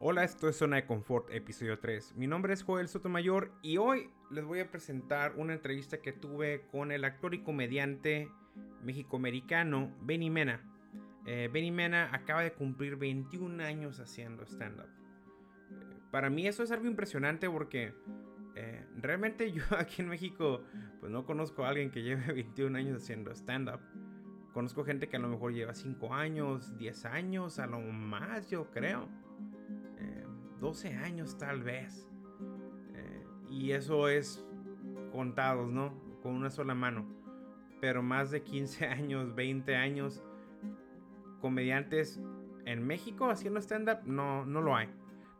Hola, esto es Zona de Confort, episodio 3. Mi nombre es Joel Sotomayor y hoy les voy a presentar una entrevista que tuve con el actor y comediante mexicoamericano Benny Mena. Eh, Benny Mena acaba de cumplir 21 años haciendo stand-up. Eh, para mí eso es algo impresionante porque eh, realmente yo aquí en México pues no conozco a alguien que lleve 21 años haciendo stand-up. Conozco gente que a lo mejor lleva 5 años, 10 años, a lo más yo creo. 12 años tal vez. Eh, y eso es contados, ¿no? Con una sola mano. Pero más de 15 años, 20 años, comediantes en México haciendo stand-up, no, no lo hay.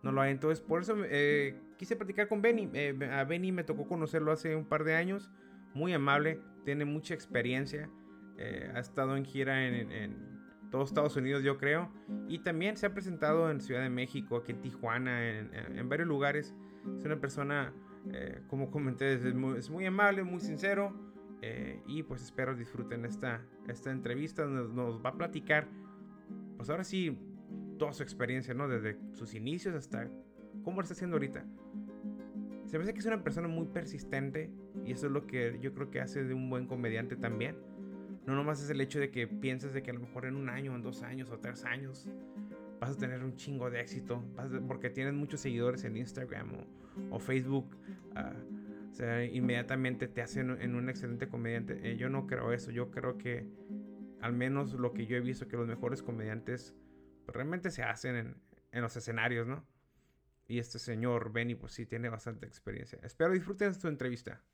No lo hay. Entonces, por eso eh, quise platicar con Benny. Eh, a Benny me tocó conocerlo hace un par de años. Muy amable, tiene mucha experiencia. ha estado en gira en todos Estados Unidos, yo creo. Y también se ha presentado en Ciudad de México, aquí en Tijuana, en, varios lugares. Es una persona, eh, como comenté, es muy, amable, muy sincero. Eh, y pues espero disfruten esta, esta entrevista. Nos, nos, va a platicar, pues ahora sí, toda su experiencia, ¿no? Desde sus inicios hasta cómo lo está haciendo ahorita. Se me hace que es una persona muy persistente y eso es lo que yo creo que hace de un buen comediante también no nomás es el hecho de que pienses de que a lo mejor en un año, en dos años o tres años vas a tener un chingo de éxito. porque tienes muchos seguidores en Instagram o, Facebook. Ah, o sea, inmediatamente te hacen en un excelente comediante. Eh, yo no creo eso. Yo creo que al menos lo que yo he visto que los mejores comediantes realmente se hacen en, los escenarios, ¿no? Y este señor Benny pues sí tiene bastante experiencia. Espero disfruten esta entrevista.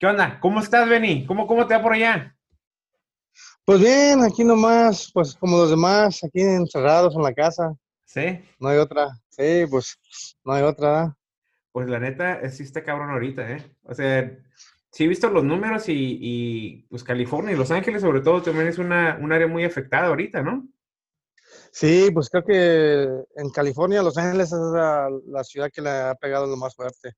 ¿Qué onda? ¿Cómo estás, Benny? ¿Cómo, ¿Cómo te va por allá? Pues bien, aquí nomás, pues como los demás, aquí encerrados en la casa. ¿Sí? No hay otra. Sí, pues no hay otra. Pues la neta, sí está cabrón ahorita, ¿eh? O sea, sí he visto los números y, pues California y Los Ángeles sobre todo también es una, un área muy afectada ahorita, ¿no? Sí, pues creo que en California, Los Ángeles es la, la ciudad que le ha pegado lo más fuerte.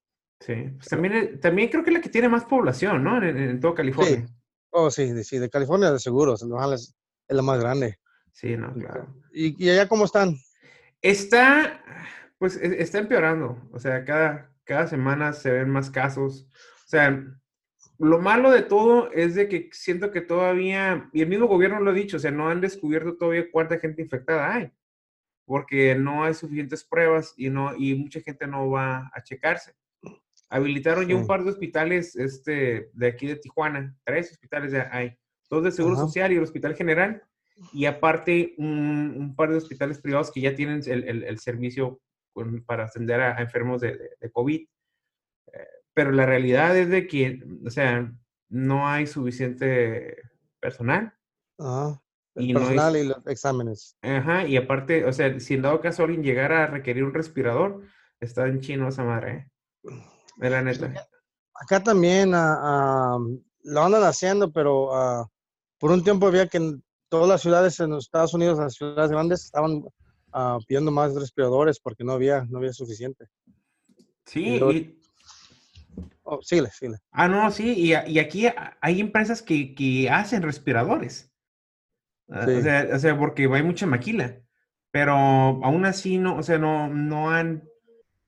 Sí, pues también, también creo que es la que tiene más población, ¿no? En, en todo California. Sí. Oh, sí, sí, de California de seguro, es la más grande. Sí, no, claro. ¿Y, allá cómo están? Está, pues e, está empeorando, o sea, cada, cada semana se ven más casos. O sea, lo malo de todo es de que siento que todavía, y el mismo gobierno lo ha dicho, o sea, no han descubierto todavía cuánta gente infectada hay, porque no hay suficientes pruebas y, no, y mucha gente no va a checarse. Habilitaron ya un par de hospitales este, de aquí de Tijuana, tres hospitales ya hay, dos de Seguro Social y el Hospital General, y aparte un, par de hospitales privados que ya tienen el, el, servicio para atender a, enfermos de, de, COVID. Eh, pero la realidad es de que, o sea, no hay suficiente personal. Ajá. y personal y los exámenes. Ajá, y aparte, o sea, si en dado caso alguien llegara a requerir un respirador, está en chino esa madre, ¿eh? De la neta. Acá también uh, lo andan haciendo, pero ah, por un tiempo había que en todas las ciudades en los Estados Unidos, las ciudades grandes, estaban pidiendo más respiradores porque no había, no había suficiente. Sí, y... Oh. Ah, no, sí, y, y aquí hay empresas que, que hacen respiradores. O, sea, o, sea, porque hay mucha maquila. Pero aún así, no, o sea, no, no han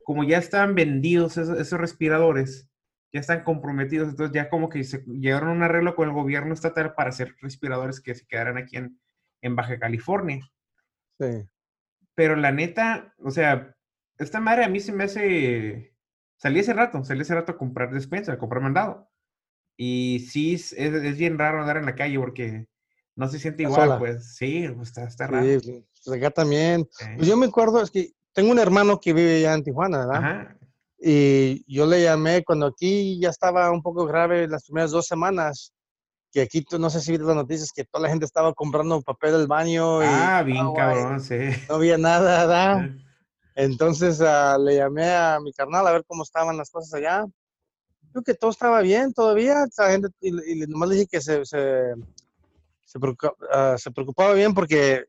como ya están vendidos esos, respiradores, ya están comprometidos, entonces ya como que se llegaron a un arreglo con el gobierno estatal para hacer respiradores que se quedaran aquí en, en Baja California. Sí. Pero la neta, o sea, esta madre a mí se me hace... Salí hace rato, salí hace rato a comprar despensa, a comprar mandado. Y sí, es, es, bien raro andar en la calle porque no se siente igual, pues sí, pues está, está raro. Sí, pues acá también. Pues yo me acuerdo, es que tengo un hermano que vive ya en Tijuana, ¿verdad? Y yo le llamé cuando aquí ya estaba un poco grave las primeras dos semanas, que aquí, no sé si viste las noticias, que toda la gente estaba comprando papel del baño. Ah, bien cabrón, sí. No había nada, ¿verdad? Entonces uh, le llamé a mi carnal a ver cómo estaban las cosas allá. Creo que todo estaba bien todavía. La gente, y, y nomás le dije que se, se, se, uh, se preocupaba bien porque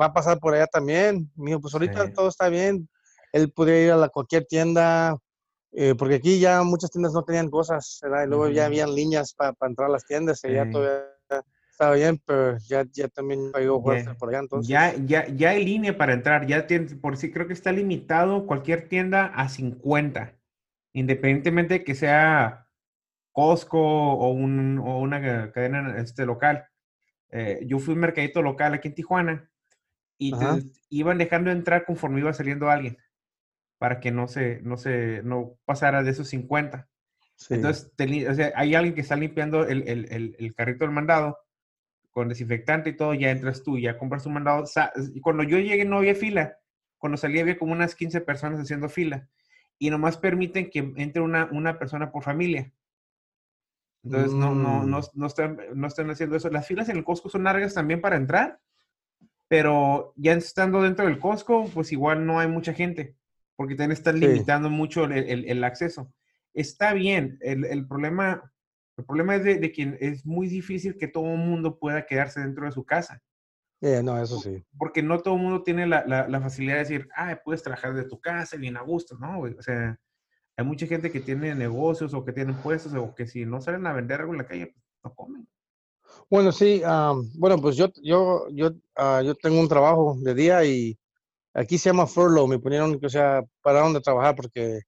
va a pasar por allá también. Mijo, pues ahorita todo está bien. Él podría ir a la, cualquier tienda, eh, porque aquí ya muchas tiendas no tenían cosas, ¿verdad? Y luego ya habían líneas para entrar a las tiendas y ya todavía estaba bien, pero ya, ya también pegó fuerte por allá entonces. Ya, ya, ya hay línea para entrar, ya tiene, por si creo que está limitado cualquier tienda a 50, independientemente de que sea Costco o, un, o una cadena este, local. Eh, yo fui a un mercadito local aquí en Tijuana y te, iban dejando entrar conforme iba saliendo alguien para que no se, no se, no pasara de esos 50. Entonces, o sea, hay alguien que está limpiando el, el, el, carrito del mandado con desinfectante y todo, ya entras tú, ya compras un mandado. Y cuando yo llegué no había fila. Cuando salí había como unas 15 personas haciendo fila. Y nomás permiten que entre una, una persona por familia. Entonces, no, no, no, mm. no, están, no están haciendo eso. Las filas en el Costco son largas también para entrar, pero ya estando dentro del Costco, pues igual no hay mucha gente, porque te están limitando mucho el, el, el acceso está bien. El, el problema, el problema es de, de, que es muy difícil que todo el mundo pueda quedarse dentro de su casa. Eh, no, eso sí. Porque no todo el mundo tiene la, la, facilidad de decir, ah, puedes trabajar de tu casa bien a gusto, ¿no? O sea, hay mucha gente que tiene negocios o que tiene puestos o que si no salen a vender algo en la calle, pues no comen. Bueno, sí, bueno, pues yo, yo, yo, uh, yo tengo un trabajo de día y aquí se llama furlough, me ponieron, o sea, pararon de trabajar porque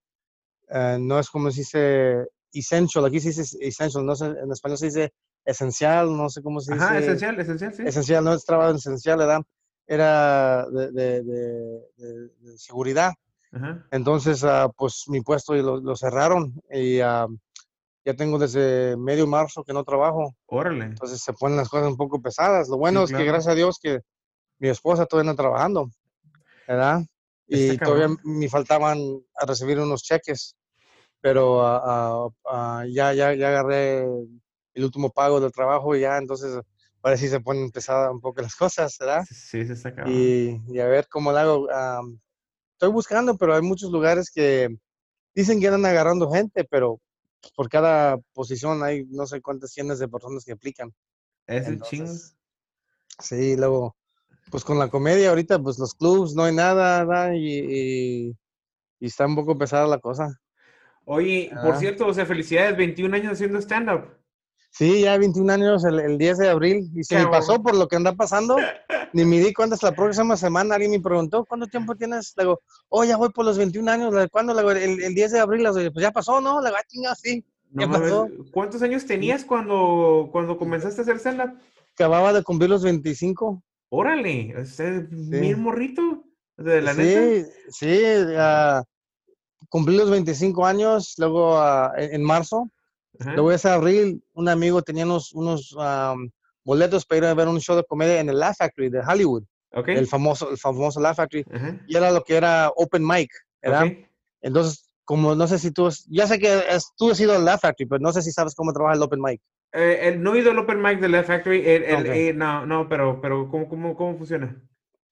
eh, no es como se dice essential, aquí se dice essential, no sé, en español se dice esencial, no sé cómo se dice. Ajá, esencial, esencial, sí. Esencial, no es trabajo esencial, ¿verdad? Era de, de, de, seguridad. Ajá. Entonces, uh, pues mi puesto lo, lo cerraron y uh, ya tengo desde medio marzo que no trabajo. Órale. Entonces se ponen las cosas un poco pesadas. Lo bueno es que gracias a Dios que mi esposa todavía está trabajando, ¿verdad? Y todavía me faltaban a recibir unos cheques pero uh, uh, ya, ya, ya agarré el último pago del trabajo y ya entonces parece que se ponen pesadas un poco las cosas, ¿verdad? Sí, se está y, y, a ver cómo lo hago. estoy buscando, pero hay muchos lugares que dicen que andan agarrando gente, pero por cada posición hay no sé cuántas cientos de personas que aplican. Es el chingo. Sí, luego, pues con la comedia ahorita, pues los clubs no hay nada, ¿verdad? Y, y, y está un poco pesada la cosa. Oye, por ah. cierto, o sea, felicidades, 21 años haciendo stand-up. Sí, ya 21 años el, 10 de abril. Y se me pasó por lo que anda pasando. Ni me di cuenta hasta la próxima semana. Alguien me preguntó, ¿cuánto tiempo tienes? Le digo, oh, ya voy por los 21 años. ¿Cuándo? Le digo, el, el 10 de abril. Le digo, pues ya pasó, ¿no? Le digo, ah, chinga, sí. Ya pasó. ¿Cuántos años tenías cuando, cuando comenzaste a hacer stand-up? Acababa de cumplir los 25. Órale, es bien morrito. De la sí, sí, uh, cumplí los 25 años, luego uh, en, marzo. Luego ese abril, un amigo tenía unos, unos um, boletos para ir a ver un show de comedia en el Laugh Factory de Hollywood. Okay. El famoso, el famoso Laugh Factory. Y era lo que era open mic, ¿verdad? Okay. Entonces, como no sé si tú, ya sé que es, tú has ido al Laugh Factory, pero no sé si sabes cómo trabaja el open mic. Eh, no he ido al open mic del Laugh Factory, el, el, okay. eh, no, no, pero, pero ¿cómo, cómo, ¿cómo funciona?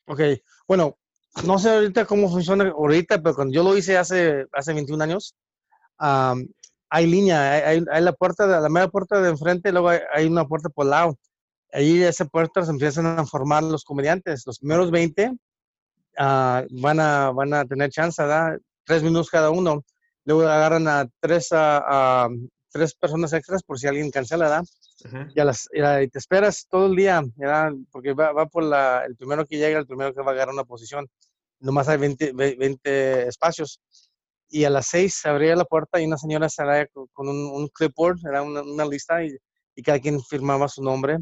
Ok, bueno, no sé ahorita cómo funciona ahorita, pero cuando yo lo hice hace, hace 21 años, um, hay línea, hay, hay, la puerta, de, la media puerta de enfrente, luego hay, hay una puerta por lado. Ahí esa puerta se empiezan a formar los comediantes. Los primeros 20 uh, van, a, van a tener chance, ¿verdad? Tres minutos cada uno. Luego agarran a tres, a, tres personas extras por si alguien cancela, ¿verdad? -huh. y, a las, y, te esperas todo el día, ¿verdad? Porque va, va por la, el primero que llega, el primero que va a agarrar una posición nomás hay 20, 20 espacios. Y a las 6 se abría la puerta y una señora salía con un, un clipboard, era una, una lista, y, y, cada quien firmaba su nombre.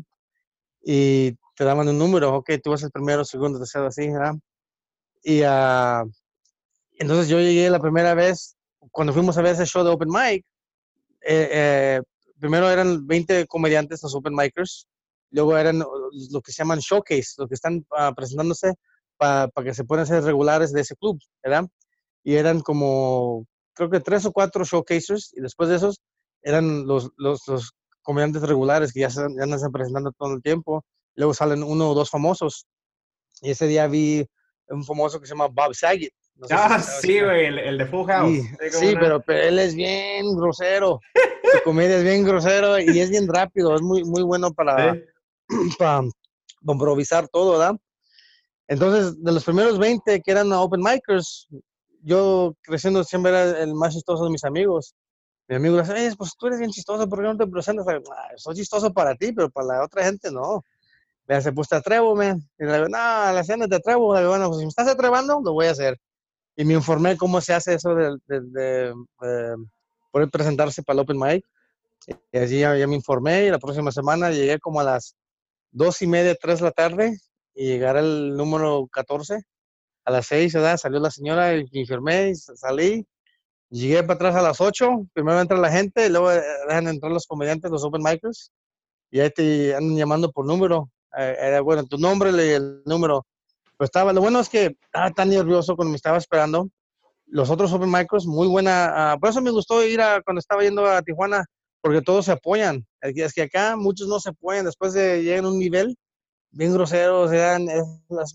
Y te daban un número, ok, tú vas el primero, segundo, tercero, así, ¿verdad? Y uh, entonces yo llegué la primera vez, cuando fuimos a ver ese show de Open Mic, eh, eh, primero eran 20 comediantes, los Open Micers, luego eran lo que se llaman showcase, los que están uh, presentándose para pa que se puedan ser regulares de ese club, ¿verdad? Y eran como, creo que tres o cuatro showcasers, y después de esos eran los, los, los comediantes regulares que ya, se, ya andan presentando todo el tiempo. Luego salen uno o dos famosos. Y ese día vi un famoso que se llama Bob Saget. No sé ah, si sí, güey, el, el, de Full House. Sí, sí una... pero, pero, él es bien grosero. Su comedia es bien grosero y es bien rápido. Es muy, muy bueno para, para improvisar todo, ¿verdad? Entonces, de los primeros 20 que eran open micers, yo creciendo siempre era el más chistoso de mis amigos. mi amigo dice, pues tú eres bien chistoso, ¿por qué no te presentas? Ah, soy chistoso para ti, pero para la otra gente no. Le dice, pues te atrevo, man. Y le digo, no, la cena te atrevo. Le digo, bueno, pues si me estás atrevando, lo voy a hacer. Y me informé cómo se hace eso de, de, poder presentarse para el Open Mic. Y allí ya, me informé y la próxima semana llegué como a las dos y media, tres de la tarde y llegaré al número 14. A las seis, ¿verdad? Salió la señora y salí Llegué para atrás a las 8, primero entra la gente, luego eh, dejan entrar los comediantes, los open micers, y ahí te andan llamando por número. Eh, bueno, tu nombre el número. Pues estaba, lo bueno es que estaba tan nervioso cuando me estaba esperando. Los otros open micros, muy buena. Uh, por eso me gustó ir a, cuando estaba yendo a Tijuana, porque todos se apoyan. Es que acá muchos no se apoyan, después de llegar a un nivel bien grosero, dan es,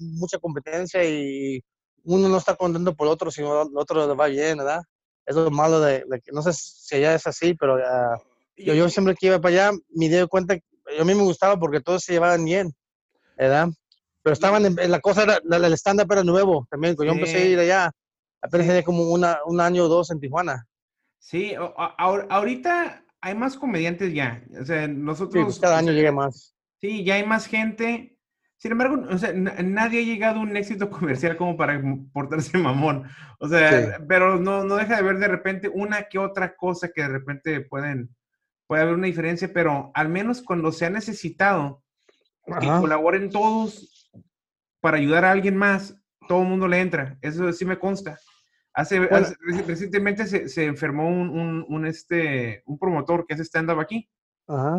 mucha competencia y uno no está contento por el otro, sino el otro le va bien, ¿verdad? es lo malo de, que no sé si allá es así, pero uh, yo, yo, siempre que iba para allá me di cuenta, a mí me gustaba porque todos se llevaban bien, ¿verdad? Pero estaban en, la cosa, era, el stand-up era nuevo también, cuando yo empecé a ir allá, apenas tenía como una, un año o dos en Tijuana. Sí, ahorita hay más comediantes ya, o sea, nosotros... Pues cada año llega más. Sí, ya hay más gente, sin embargo, o sea, nadie ha llegado a un éxito comercial como para portarse mamón. O sea, pero no, no deja de ver de repente una que otra cosa que de repente pueden, puede haber una diferencia, pero al menos cuando se ha necesitado que colaboren todos para ayudar a alguien más, todo el mundo le entra. Eso sí me consta. Hace, recientemente se, se enfermó un, un, un, este, un promotor que hace stand-up aquí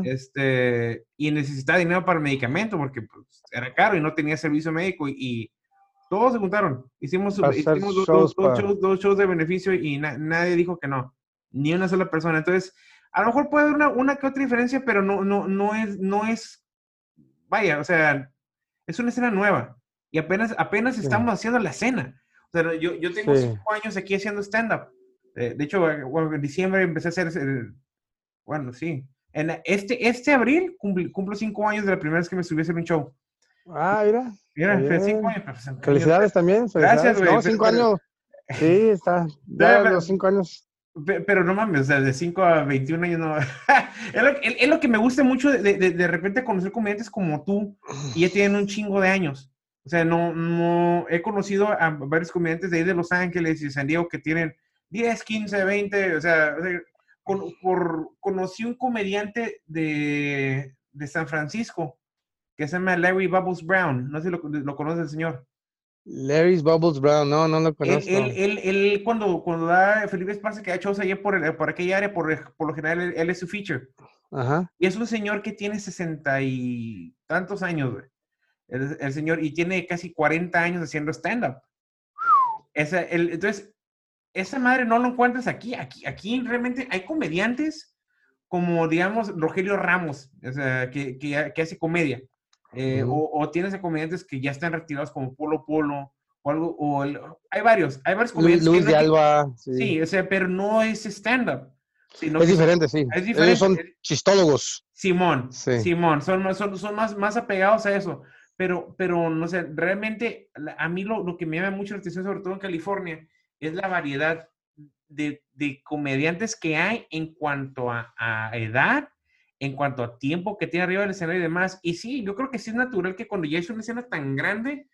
este, y necesitaba dinero para el medicamento porque pues, era caro y no tenía servicio médico y, todos se juntaron. Hicimos, hicimos dos, shows, de beneficio y nadie dijo que no, ni una sola persona. Entonces, a lo mejor puede haber una, una que otra diferencia, pero no, no, no, es, no es, vaya, o sea, es una escena nueva y apenas, apenas estamos haciendo la escena. O sea, yo, yo tengo cinco años aquí haciendo stand-up. Eh, de hecho, bueno, en diciembre empecé a hacer, el, bueno, sí, en este, este abril cumplo, cinco años de la primera vez que me subí a hacer un show. Ah, mira. Mira, cinco años. Felicidades también. Felicidades. Gracias, güey. No, cinco años. Sí, está. Ya los cinco años. Pero no mames, o sea, de 5 a 21 años no. es, lo, es, lo, que me gusta mucho de, de, de, repente conocer comediantes como tú y ya tienen un chingo de años. O sea, no, no he conocido a varios comediantes de ahí de Los Ángeles y San Diego que tienen 10, 15, 20, o sea, sea por, conocí un comediante de, de, San Francisco que se llama Larry Bubbles Brown. No sé si lo, lo conoce el señor. Larry Bubbles Brown, no, no lo conozco. Él, él, él, cuando, cuando da Felipe Esparza que ha hecho allá por, por aquella área, por, por lo general, él, es su feature. Ajá. Y es un señor que tiene sesenta y tantos años, güey. El, el, señor, y tiene casi 40 años haciendo stand-up. Entonces, esa madre no lo encuentras aquí. Aquí, aquí realmente hay comediantes como, digamos, Rogelio Ramos, que, que, hace comedia. Eh, o, tienes a comediantes que ya están retirados como Polo Polo o algo. O hay varios, hay varios comediantes. Luis de Alba. Sí. o sea, pero no es stand-up. Es diferente, sí. Es diferente. Ellos son chistólogos. Simón, Simón, son, son, son más, más apegados a eso. Pero, pero no sé, realmente a mí lo, lo que me llama mucho la atención, sobre todo en California, es la variedad de, comediantes que hay en cuanto a, edad, en cuanto a tiempo que tiene arriba del escenario y demás. Y sí, yo creo que sí es natural que cuando ya es una escena tan grande,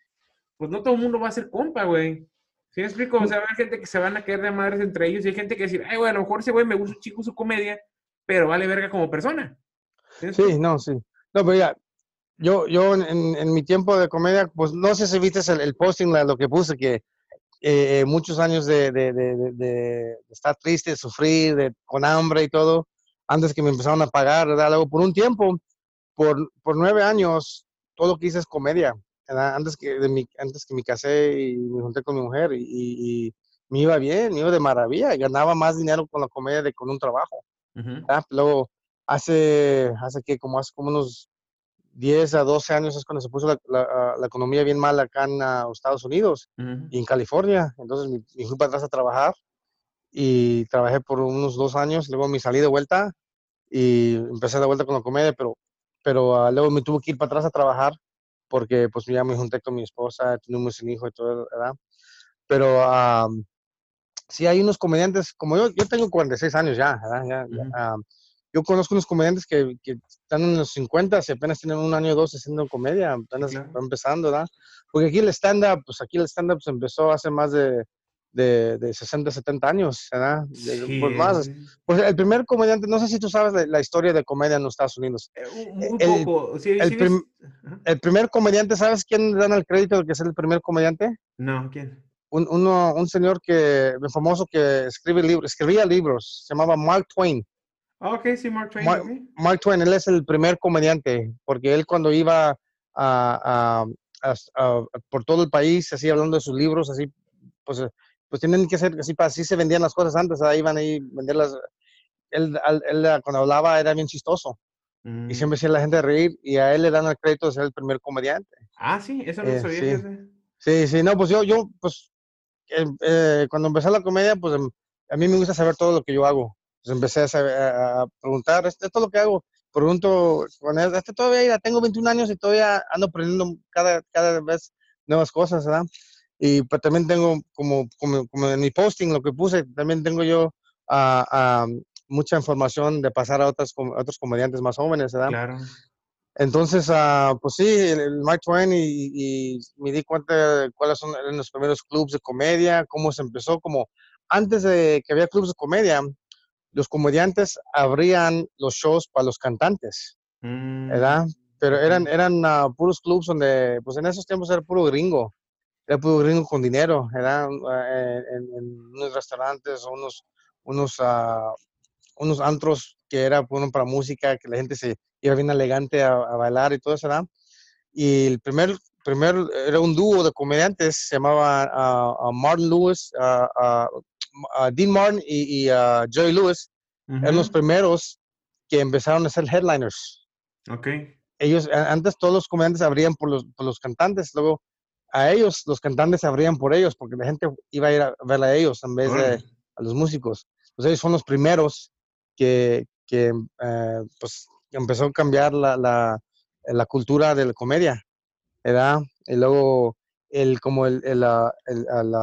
pues no todo el mundo va a ser compa, güey. ¿Sí me explico? O sea, hay gente que se van a caer de madres entre ellos y hay gente que decir, ay, güey, a lo mejor ese güey me gusta un chico su comedia, pero vale verga como persona. ¿Sí, no, sí. No, pero ya, yo, yo en, mi tiempo de comedia, pues no sé si viste el, el posting, lo que puse, que eh, muchos años de, de, de, estar triste, de sufrir, de, con hambre y todo, antes que me empezaron a pagar, ¿verdad? Luego, por un tiempo, por, por nueve años, todo lo que hice es comedia, Antes que, de mi, antes que me casé y me junté con mi mujer y, y, me iba bien, me iba de maravilla, y ganaba más dinero con la comedia de con un trabajo. Luego, hace, hace que como hace como unos 10 a 12 años es cuando se puso la, la, economía bien mal acá en uh, Estados Unidos y en California. Entonces me, fui para atrás a trabajar y trabajé por unos dos años. Luego me salí de vuelta y empecé de vuelta con la comedia, pero, pero uh, luego me tuve que ir para atrás a trabajar porque pues ya me junté con mi esposa, tuvimos un hijo y todo, ¿verdad? Pero sí hay unos comediantes, como yo, yo tengo 46 años ya, ya, ya yo conozco unos comediantes que, que, están en los 50 y apenas tienen un año o dos haciendo comedia, apenas empezando, ¿verdad? Porque aquí el stand-up, pues aquí el stand-up se empezó hace más de, de, de 60, 70 años, ¿verdad? pues más. Pues el primer comediante, no sé si tú sabes la, historia de comedia en los Estados Unidos. Eh, un, el, poco, sí, el, el, primer comediante, ¿sabes quién dan el crédito de que es el primer comediante? No, ¿quién? Un, uno, un señor que, famoso que escribe libros, escribía libros, se llamaba Mark Twain. Ah, ok, sí, Mark Twain. Mark, Twain, él es el primer comediante, porque él cuando iba a, por todo el país, así hablando de sus libros, así, pues, pues tienen que ser, así, así se vendían las cosas antes, ahí iban a venderlas. Él, él, cuando hablaba era bien chistoso. Y mm. siempre hacía la gente reír y a él le dan el crédito de ser el primer comediante. Ah, sí, eso no eh, sabía. Sí. sí. no, pues yo, yo, pues, eh, eh, cuando empecé la comedia, pues em, a mí me gusta saber todo lo que yo hago. Pues empecé a, preguntar, esto es lo que hago. Pregunto, con este todavía tengo 21 años y todavía ando aprendiendo cada, cada vez nuevas cosas, ¿verdad? Y pues también tengo, como, como, como en mi posting, lo que puse, también tengo yo a, mucha información de pasar a, otras, otros comediantes más jóvenes, ¿verdad? Claro. Entonces, uh, pues sí, el, el Mike Twain y, y, me di cuenta de cuáles son los primeros clubes de comedia, cómo se empezó, como antes de que había clubes de comedia, los comediantes abrían los shows para los cantantes, ¿verdad? Mm, Pero eran, eran uh, puros clubs donde, pues en esos tiempos era puro gringo, era puro gringo con dinero, eran uh, en, unos restaurantes, unos, unos, uh, unos antros que era bueno, para música, que la gente se iba bien elegante a, bailar y todo eso, ¿verdad? Y el primer, primer era un dúo de comediantes, se llamaba Martin Lewis, Dean Martin y, y Joey Lewis eran los primeros que empezaron a ser headliners. Ok. Ellos, antes todos los comediantes abrían por los, por los cantantes, luego a ellos, los cantantes abrían por ellos, porque la gente iba a ir a verla a ellos en vez de a los músicos. Pues ellos son los primeros que, que eh, pues, empezó a cambiar la, la, la, cultura de la comedia, ¿verdad? Y luego, el, como el, el, el,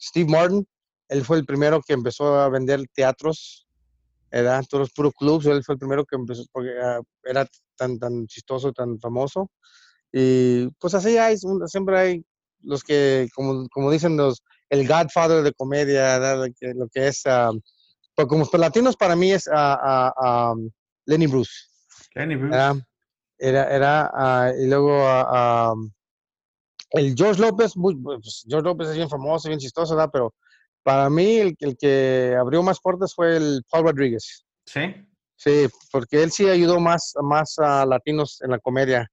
Steve Martin, él fue el primero que empezó a vender teatros. Todos los puros clubs, él fue el primero que empezó, porque ah, era tan, tan chistoso, tan famoso. Y pues así hay, siempre hay los que, como, como dicen los, el Godfather de comedia, lo que es, uh, pues como los latinos para mí es uh, Lenny Bruce. Lenny Bruce. Era, era, y luego el George López, pues, George López es bien famoso, bien chistoso, ¿verdad? Pero para mí, el, el, que abrió más puertas fue el Paul Rodríguez. Sí. Sí, porque él sí ayudó más, más a latinos en la comedia.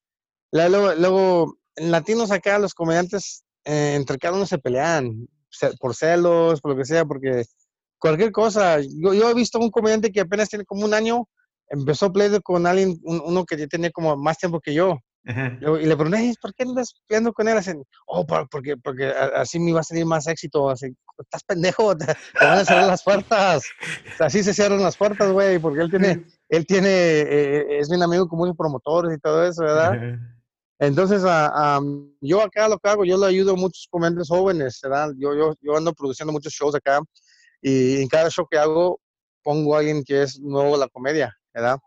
Luego, luego en latinos acá los comediantes eh, entre cada uno se pelean por celos, por lo que sea, porque cualquier cosa. Yo, yo he visto un comediante que apenas tiene como un año, empezó a pelear con alguien, uno que ya tenía como más tiempo que yo. Y le pregunté, ¿por qué andas peleando con él? Así, oh, porque, porque así me va a salir más éxito. Así, estás pendejo, te, van a cerrar las puertas. Así se cierran las puertas, güey, porque él tiene, él tiene, eh, es bien amigo con muchos promotores y todo eso, ¿verdad? Entonces, uh, yo acá lo que hago, yo le ayudo a muchos comediantes jóvenes, ¿verdad? Yo, yo, yo ando produciendo muchos shows acá y en cada show que hago pongo a alguien que es nuevo a la comedia, ¿verdad?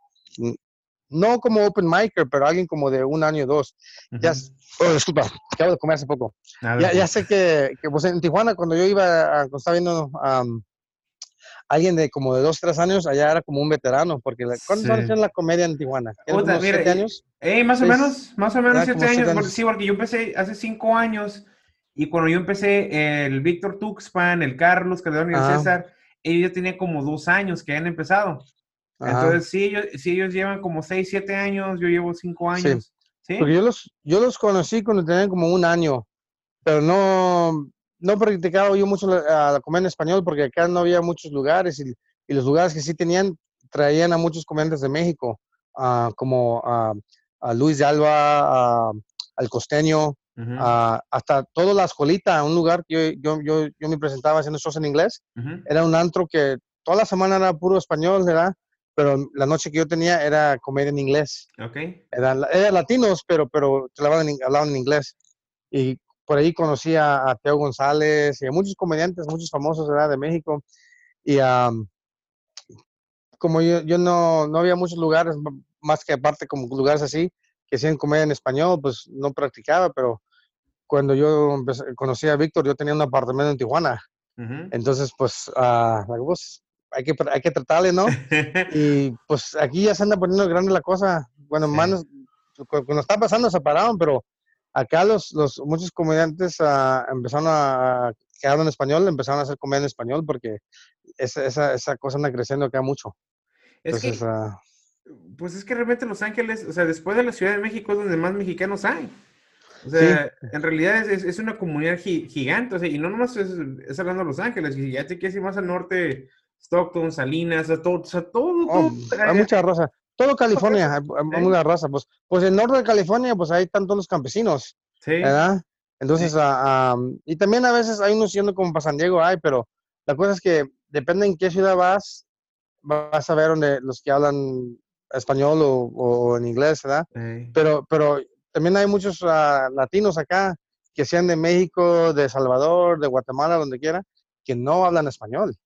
No como open micer, pero alguien como de un año o dos. Ya, oh, disculpa, acabo de comer hace poco. Ya, ya, sé que, que pues en Tijuana, cuando yo iba, a, cuando estaba viendo um, alguien de como de dos, tres años, allá era como un veterano, porque ¿cuántos años tiene la comedia en Tijuana? Puta, siete años? Eh, más o menos, más o menos siete años, sí, porque yo empecé hace cinco años, y cuando yo empecé, el Víctor Tuxpan, el Carlos Calderón y el César, ellos ya tenían como dos años que han empezado. Entonces, si ellos, si ellos llevan como 6, 7 años, yo llevo 5 años. Sí. Porque yo los, yo los conocí cuando tenían como un año, pero no, no practicaba yo mucho la, la comedia en español porque acá no había muchos lugares y, y, los lugares que sí tenían traían a muchos comediantes de México, uh, como uh, a Luis de Alba, uh, al Costeño, hasta toda la escuelita, un lugar que yo, yo, yo, yo me presentaba haciendo shows en inglés. Era un antro que toda la semana era puro español, ¿verdad? Pero la noche que yo tenía era comedia en inglés. Ok. Eran, latinos, pero, pero hablaban, en, hablaban en inglés. Y por ahí conocí a, Teo González y a muchos comediantes, muchos famosos de México. Y como yo, yo no, no, había muchos lugares, más que aparte como lugares así, que hacían comedia en español, pues no practicaba, pero cuando yo conocí a Víctor, yo tenía un apartamento en Tijuana. Entonces, pues, uh, pues, hay, que, hay que tratarle, ¿no? y pues aquí ya se anda poniendo grande la cosa. Bueno, manos, cuando está pasando se pararon, pero acá los, los muchos comediantes uh, empezaron a, que hablan español, empezaron a hacer comedia en español porque esa, esa, esa cosa anda creciendo acá mucho. Entonces, ah pues es que realmente Los Ángeles, o sea, después de la Ciudad de México es donde más mexicanos hay. O sea, en realidad es, es, una comunidad gigante, o sea, y no nomás es, es, hablando de Los Ángeles, y ya te quieres ir más al norte, Stockton, Salinas, o sea, todo, o sea, todo, oh, hay mucha raza. Todo California, hay, mucha raza. Pues, pues el norte de California, pues están todos los campesinos. Sí. ¿Verdad? Entonces, ah, y también a veces hay unos yendo como para San Diego, hay, pero la cosa es que depende en qué ciudad vas, vas a ver donde los que hablan español o, en inglés, ¿verdad? Pero, pero también hay muchos ah, latinos acá que sean de México, de Salvador, de Guatemala, donde quiera, que no hablan español.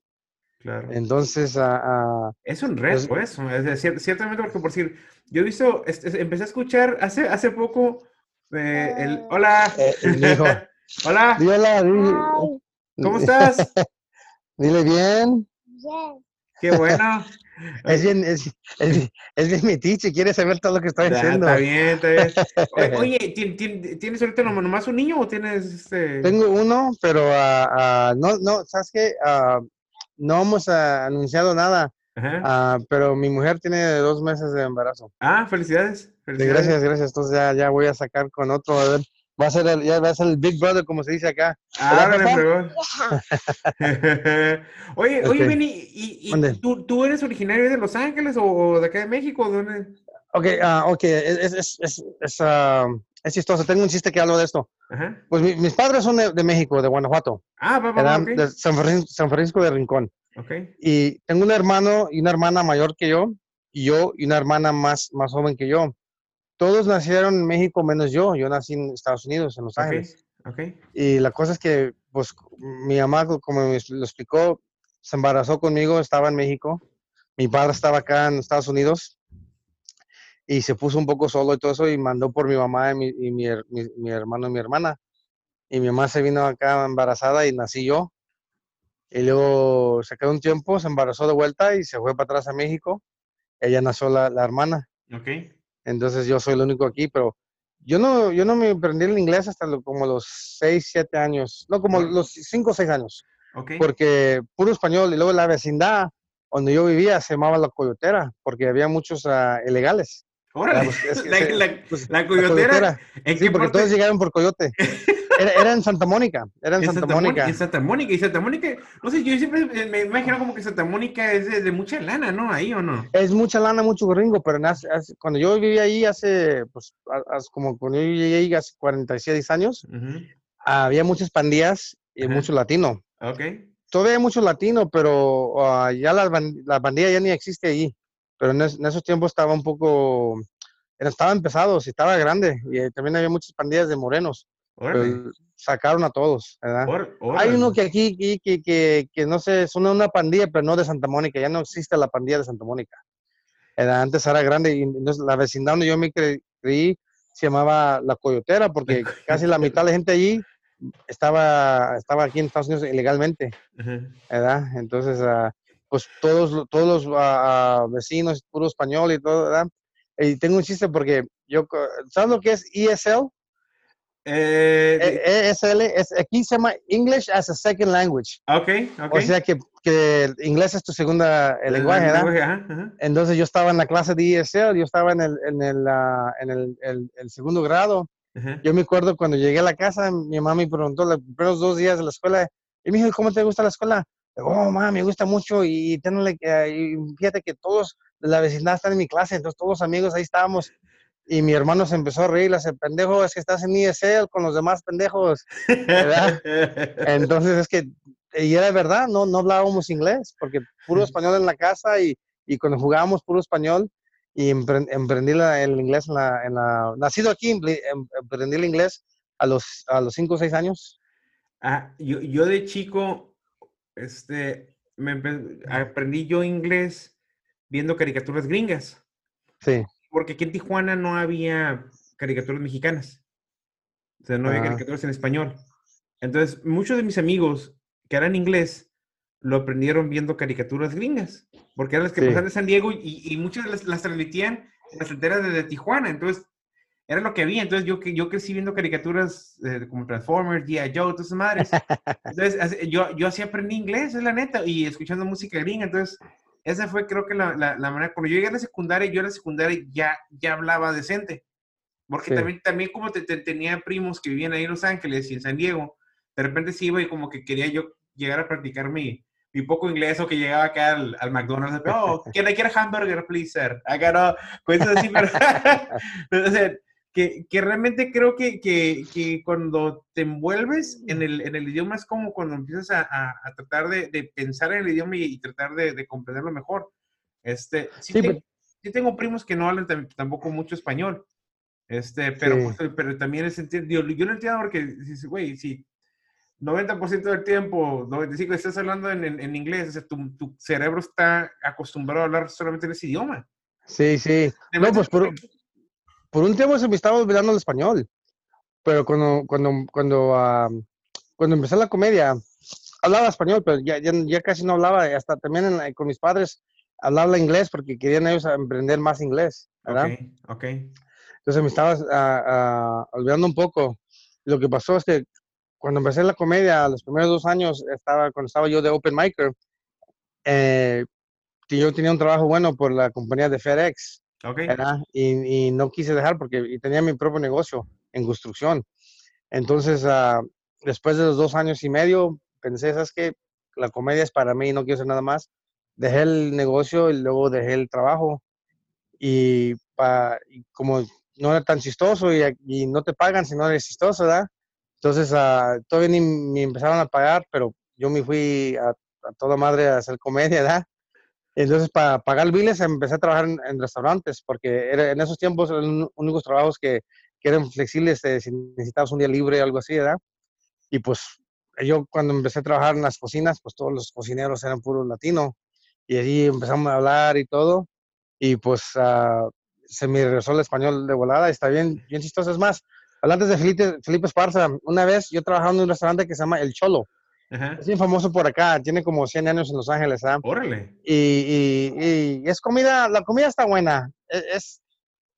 Claro. Entonces, uh, es un reto pues eso. Es ciertamente, porque por decir, yo he visto, empecé a escuchar hace, hace poco eh, el. Hola. Eh, hola. hola. ¿Cómo estás? Dile bien. Bien. Qué bueno. Es bien, es, es, es bien metiche, quiere saber todo lo que estoy diciendo. Está bien, está bien. Oye, ¿tienes ahorita nomás un niño o tienes este...? Tengo uno, pero uh, no, no, ¿sabes qué? Uh, no hemos uh, anunciado nada, pero mi mujer tiene dos meses de embarazo. Ah, felicidades. felicidades. gracias, gracias. Entonces ya, ya voy a sacar con otro, a ver Va a ser el, ya va a ser el Big Brother, como se dice acá. Ah, por oye, oye, Benny, ¿y, tú, tú, eres originario de Los Ángeles o de acá de México? ¿Dónde? Ok, uh, ok, es, es, es, es, uh, es, chistoso. Tengo un chiste que hablo de esto. Ajá. Pues mis padres son de, de, México, de Guanajuato. Ah, va, va, okay. de San Francisco, San Francisco, de Rincón. Okay. Y tengo un hermano y una hermana mayor que yo, y yo y una hermana más, más joven que yo todos nacieron en México menos yo. Yo nací en Estados Unidos, en Los Ángeles. Okay. Y la cosa es que, pues, mi mamá, como me lo explicó, se embarazó conmigo, estaba en México. Mi padre estaba acá en Estados Unidos y se puso un poco solo y todo eso y mandó por mi mamá y mi, y mi, mi, hermano y mi hermana. Y mi mamá se vino acá embarazada y nací yo. Y luego se quedó un tiempo, se embarazó de vuelta y se fue para atrás a México. Ella nació la, la hermana. Okay entonces yo soy el único aquí, pero yo no, yo no me aprendí el inglés hasta como los 6, 7 años, no, como los 5 o 6 años, porque puro español y luego la vecindad donde yo vivía se llamaba La Coyotera, porque había muchos uh, ilegales. Órale, pues, la, pues, la, coyotera. sí, porque todos llegaron por coyote. Era, en Santa Mónica. Era en, Santa, Mónica. En Santa Mónica. Y Santa Mónica, no sé, yo siempre me imagino como que Santa Mónica es de, mucha lana, ¿no? Ahí o no. Es mucha lana, mucho gringo, pero cuando yo vivía ahí hace, pues, como cuando yo llegué ahí hace 46 años, había muchas pandillas y mucho latino. Ok. Todavía hay mucho latino, pero uh, ya la, la pandilla ya ni existe ahí. Pero en, esos tiempos estaba un poco, estaba empezado, y estaba grande. Y eh, también había muchas pandillas de morenos sacaron a todos, ¿verdad? Hay uno que aquí, que, que, que, no sé, es una, una, pandilla, pero no de Santa Mónica, ya no existe la pandilla de Santa Mónica. Antes era grande y entonces, la vecindad donde yo me creí se llamaba La Coyotera, porque casi la mitad de la gente allí estaba, estaba aquí en Estados Unidos ilegalmente, ¿verdad? Entonces, uh, pues todos, todos los uh, vecinos, puro español y todo, ¿verdad? Y tengo un chiste porque yo, ¿sabes lo que es ESL? Eh, ESL e es, aquí se llama English as a Second Language. Okay, okay. O sea que, que el inglés es tu segunda el lenguaje, ¿verdad? Entonces yo estaba en la clase de ESL, yo estaba en el, en el, uh, en el, el, segundo grado. Yo me acuerdo cuando llegué a la casa, mi mamá me preguntó los primeros dos días de la escuela, y me dijo, ¿cómo te gusta la escuela? Oh, mamá, me gusta mucho y, tenle, y fíjate que todos de la vecindad están en mi clase, entonces todos los amigos ahí estábamos y mi hermano se empezó a reír, le hace, pendejo, es que estás en ESL con los demás pendejos, ¿verdad? Entonces es que, y era verdad, no, no hablábamos inglés, porque puro español en la casa y, y cuando jugábamos puro español, y emprendí el inglés en la, en la, nacido aquí, em, emprendí el inglés a los, a los 5 o 6 años. Ah, yo, yo de chico, este, me aprendí yo inglés viendo caricaturas gringas. Sí. Porque aquí en Tijuana no había caricaturas mexicanas. O sea, no había caricaturas en español. Entonces, muchos de mis amigos que eran inglés lo aprendieron viendo caricaturas gringas, porque eran las que pasaban de San Diego y, y muchas las, las, transmitían en las fronteras de, Tijuana. Entonces, era lo que había. Entonces, yo, yo crecí viendo caricaturas eh, como Transformers, G.I. Joe, todas esas madres. Entonces, yo, yo así aprendí inglés, es la neta, y escuchando música gringa. Entonces, esa fue creo que la, la, manera, cuando yo llegué a la secundaria, yo en la secundaria ya, ya hablaba decente. Porque también, también como te, tenía primos que vivían ahí en Los Ángeles y en San Diego, de repente sí iba y como que quería yo llegar a practicar mi, mi poco inglés o que llegaba acá al, al McDonald's, oh, ¿quiere, quiere hamburger, please, sir? Acá no, cosas así, pero, o sea, que, que, realmente creo que, que, que, cuando te envuelves en el, en el idioma es como cuando empiezas a, a, tratar de, de, pensar en el idioma y, tratar de, de, comprenderlo mejor. Este, sí, sí, sí, tengo primos que no hablan tampoco mucho español, este, pero, pues, pero también es yo, yo no entiendo porque, güey, si 90% del tiempo, 95% estás hablando en, en, inglés, o sea, tu, tu, cerebro está acostumbrado a hablar solamente en ese idioma. Sí, sí. No, pues por, por, un tiempo se me estaba olvidando el español, pero cuando, cuando, cuando, uh, cuando empecé la comedia, hablaba español, pero ya, ya, ya casi no hablaba, hasta también con mis padres hablaba inglés porque querían ellos aprender más inglés, ¿verdad? Ok, ok. Entonces me estaba uh, uh, olvidando un poco. Lo que pasó es que cuando empecé la comedia, los primeros dos años, estaba, cuando estaba yo de Open Micer, eh, yo tenía un trabajo bueno por la compañía de FedEx. Okay. Y, y, no quise dejar porque tenía mi propio negocio en construcción. Entonces, uh, después de los dos años y medio, pensé, ¿sabes qué? La comedia es para mí, no quiero hacer nada más. Dejé el negocio y luego dejé el trabajo. Y, pa, y como no era tan chistoso y, y, no te pagan si no eres chistoso, ¿verdad? Entonces, uh, todavía ni me empezaron a pagar, pero yo me fui a, a toda madre a hacer comedia, ¿verdad? Entonces, para pagar biles, empecé a trabajar en, restaurantes, porque en esos tiempos eran los únicos trabajos que, que eran flexibles, eh, si necesitabas un día libre o algo así, ¿verdad? Y pues yo cuando empecé a trabajar en las cocinas, pues todos los cocineros eran puros latinos, y allí empezamos a hablar y todo, y pues uh, se me regresó el español de volada, y está bien, bien chistoso. Es más, Hablando de Felipe, Felipe Esparza, una vez yo trabajaba en un restaurante que se llama El Cholo. Es bien famoso por acá, tiene como 100 años en Los Ángeles, ¿ah? Órale. Y, y, y, es comida, la comida está buena, e, es,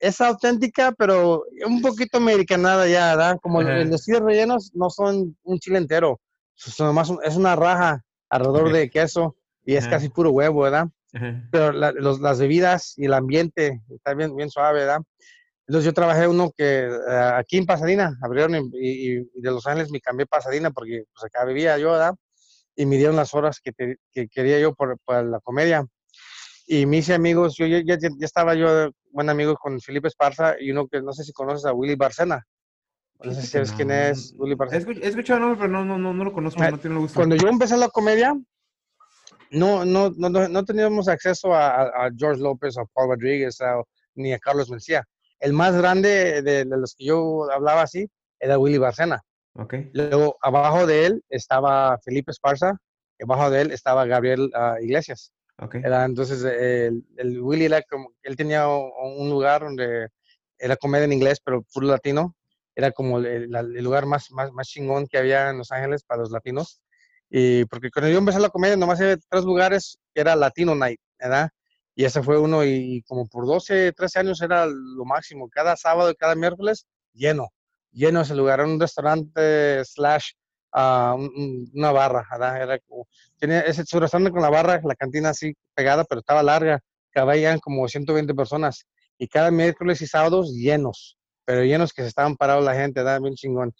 es auténtica, pero un poquito americanada ya, ¿verdad? Como los chiles rellenos no son un chile entero, son más, es una raja alrededor de queso y es casi puro huevo, ¿verdad? Pero la, los, las bebidas y el ambiente está bien, bien suave, ¿verdad? Entonces yo trabajé uno que uh, aquí en Pasadena, abrieron y, y, de Los Ángeles me cambié a Pasadena porque pues acá vivía yo, ¿verdad? Y me dieron las horas que, te, que quería yo por, por, la comedia. Y me hice amigos, yo ya, ya, ya, estaba yo buen amigo con Felipe Esparza y uno que no sé si conoces a Willy Barcena. No sé si sabes no, quién es Willy Barcena. He escuchado el nombre, pero no, no, no, no lo conozco, no tiene gusto. Cuando yo empecé la comedia, no, no, no, no teníamos acceso a, a George López, a Paul Rodríguez, a, ni a Carlos Mencía el más grande de, de, los que yo hablaba así era Willy Barcena. Okay. Luego, abajo de él estaba Felipe Esparza, y abajo de él estaba Gabriel uh, Iglesias. Okay. Era, entonces, el, el, Willy era como, él tenía un lugar donde era comedia en inglés, pero puro latino. Era como el, el, lugar más, más, más chingón que había en Los Ángeles para los latinos. Y porque cuando yo empecé la comedia, nomás había tres lugares que era Latino Night, ¿verdad? Y ese fue uno y como por 12, 13 años era lo máximo. Cada sábado y cada miércoles lleno, lleno ese lugar. Era un restaurante slash uh, un, una barra. ¿verdad? Era tenía ese su restaurante con la barra, la cantina así pegada, pero estaba larga. Cabían como 120 personas. Y cada miércoles y sábados llenos, pero llenos que se estaban parados la gente, ¿verdad? Bien chingón.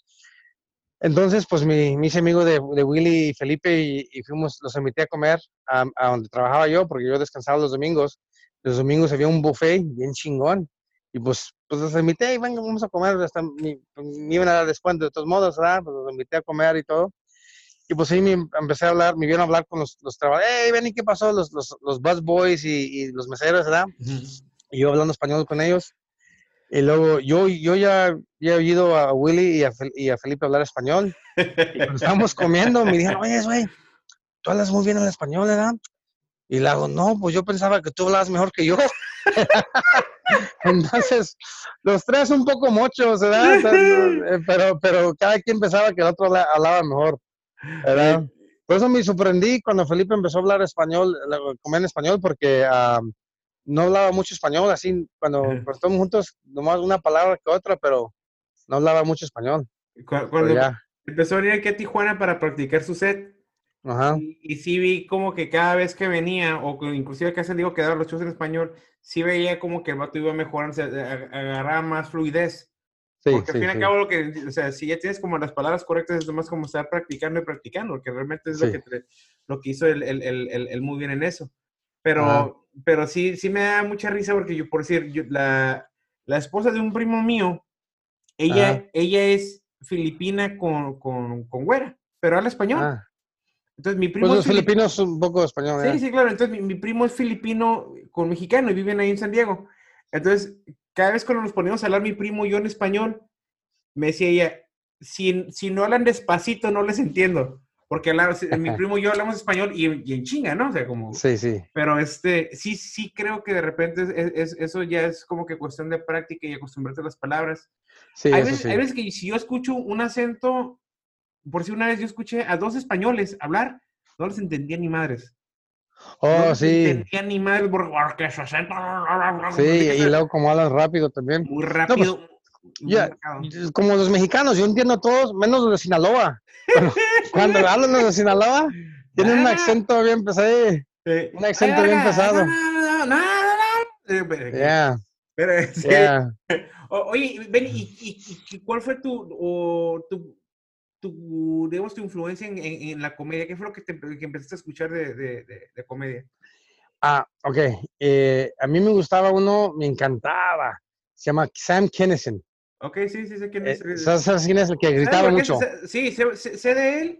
Entonces, pues me, me hice amigo de, de, Willy y Felipe y, y, fuimos, los invité a comer a, a, donde trabajaba yo, porque yo descansaba los domingos. Los domingos había un buffet bien chingón. Y pues, pues los invité y venga, vamos a comer. Hasta me, me iban a dar descuento de todos modos, ¿verdad? Pues los invité a comer y todo. Y pues ahí me empecé a hablar, me vieron a hablar con los, los trabajadores. Hey, ven, ¿y qué pasó? Los, los, los bus boys y, y los meseros, ¿verdad? Uh -huh. Y yo hablando español con ellos. Y luego yo, yo ya, ya he oído a Willy y a, y a Felipe hablar español. Y cuando estábamos comiendo, me dijeron, oye, güey, tú hablas muy bien el español, ¿verdad? Y le hago, no, pues yo pensaba que tú hablabas mejor que yo. Entonces, los tres un poco mochos, ¿verdad? Eh, Pero, pero cada quien pensaba que el otro habla- hablaba mejor, ¿verdad? Por eso me sorprendí cuando Felipe empezó a hablar español, la- comer en español, porque ah, no hablaba mucho español, así, cuando, cuando estamos juntos, nomás una palabra que otra, pero no hablaba mucho español. Cuando ya, empezó a venir aquí a Tijuana para practicar su set, ajá. y, y sí vi como que cada vez que venía, o que inclusive que se digo que daba los shows en español, sí veía como que el vato iba mejorando, se ag- agarraba más fluidez. Sí, Porque sí, al fin y al sí. cabo, lo que, o sea, si ya tienes como las palabras correctas, es nomás como estar practicando y practicando, porque realmente es lo, que te- lo que hizo el, el, el, el- el muy bien en eso. Pero, Ajá. Pero sí, sí me da mucha risa porque yo, por decir, yo- la, la esposa de un primo mío, ella, Ajá. ella es filipina con, con, con güera, pero habla español. Ah, Entonces mi primo pues es los filip- filipinos un poco español, Sí, ¿verdad? sí, claro. Entonces, mi, mi primo es filipino con mexicano y viven ahí en San Diego. Entonces, cada vez cuando nos poníamos a hablar mi primo y yo en español, me decía ella, si, si no hablan despacito, no les entiendo. Porque hablaba- mi primo y yo hablamos español y, y en chinga, ¿no? O sea, como... Sí, sí. Pero este, sí, sí creo que de repente es, es- eso ya es como que cuestión de práctica y acostumbrarte a las palabras. Sí, hay, veces, sí. hay veces que si yo escucho un acento, por si una vez yo escuché a dos españoles hablar, no les entendía ni madres. No Oh, les sí. entendía ni madres porque porque su acento, Sí, y luego como hablan rápido también. muy rápido. muy Ya, como los mexicanos, yo entiendo a todos, menos los de Sinaloa. Cuando, cuando hablan los de Sinaloa, tienen un acento bien pesado. Eh, un acento bien "Ay, pesado". no. Eh, pero- Yeah, pero, sí. yeah. Oye, ven, ¿y, y- y cuál fue tu, o tu, tu, digamos, tu influencia en, en- en la comedia? ¿Qué fue lo que, te, que empezaste a escuchar de, de, de- de comedia? Ah, ok. Eh, a mí me gustaba uno, me encantaba. Se llama Sam Kinison. Ok, sí, sí, sé quién Eh, es. ¿Sabes sabes quién es el que ¿Sabes gritaba mucho? Sí, sé, sé- de él,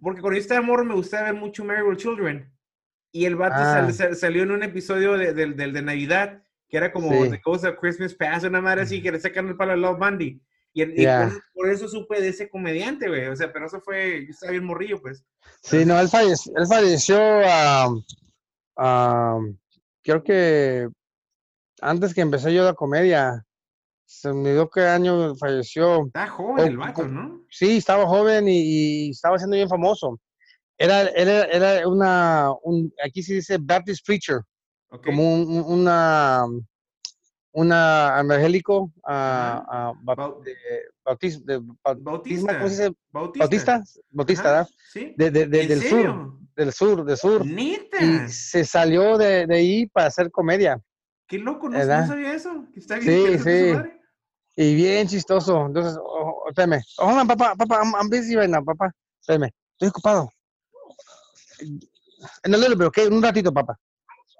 porque cuando yo estaba morro me gustaba ver mucho Marry With Children. Y el vato sal- Ah. sal- salió en un episodio de, del- del de Navidad, que era como Sí. The Ghost of Christmas Past, una madre así, que le sacan el palo a Love Bundy. Y, y Yeah. por, por eso supe de ese comediante, güey. O sea, pero eso fue, yo estaba bien morrillo, pues. Sí, no, él falleció, él falleció am, am, creo que antes que empecé yo la comedia. Se me dio qué año falleció. Estaba joven el vato, ¿no? Sí, estaba joven y, y estaba siendo bien famoso. Era, era, era una, un, aquí se dice Baptist preacher, Ok. como un, un- una, una evangélico, ah, Ajá. ah, bau- Bau- de, Bautista. ¿cómo se dice? Bautista. Bautista, bautista, ¿verdad? Sí. De, de- de- ¿En del sur, serio? del sur, del sur. Neta. Y se salió de, de ahí para hacer comedia. Qué loco, no, no sabía eso. Está bien Sí, sí. Y bien chistoso. Entonces, oh, espérame. Hold on, papá, papá, I'm, I'm busy right now, papá. Espérame, estoy ocupado. El little bit, ok, un ratito, papá.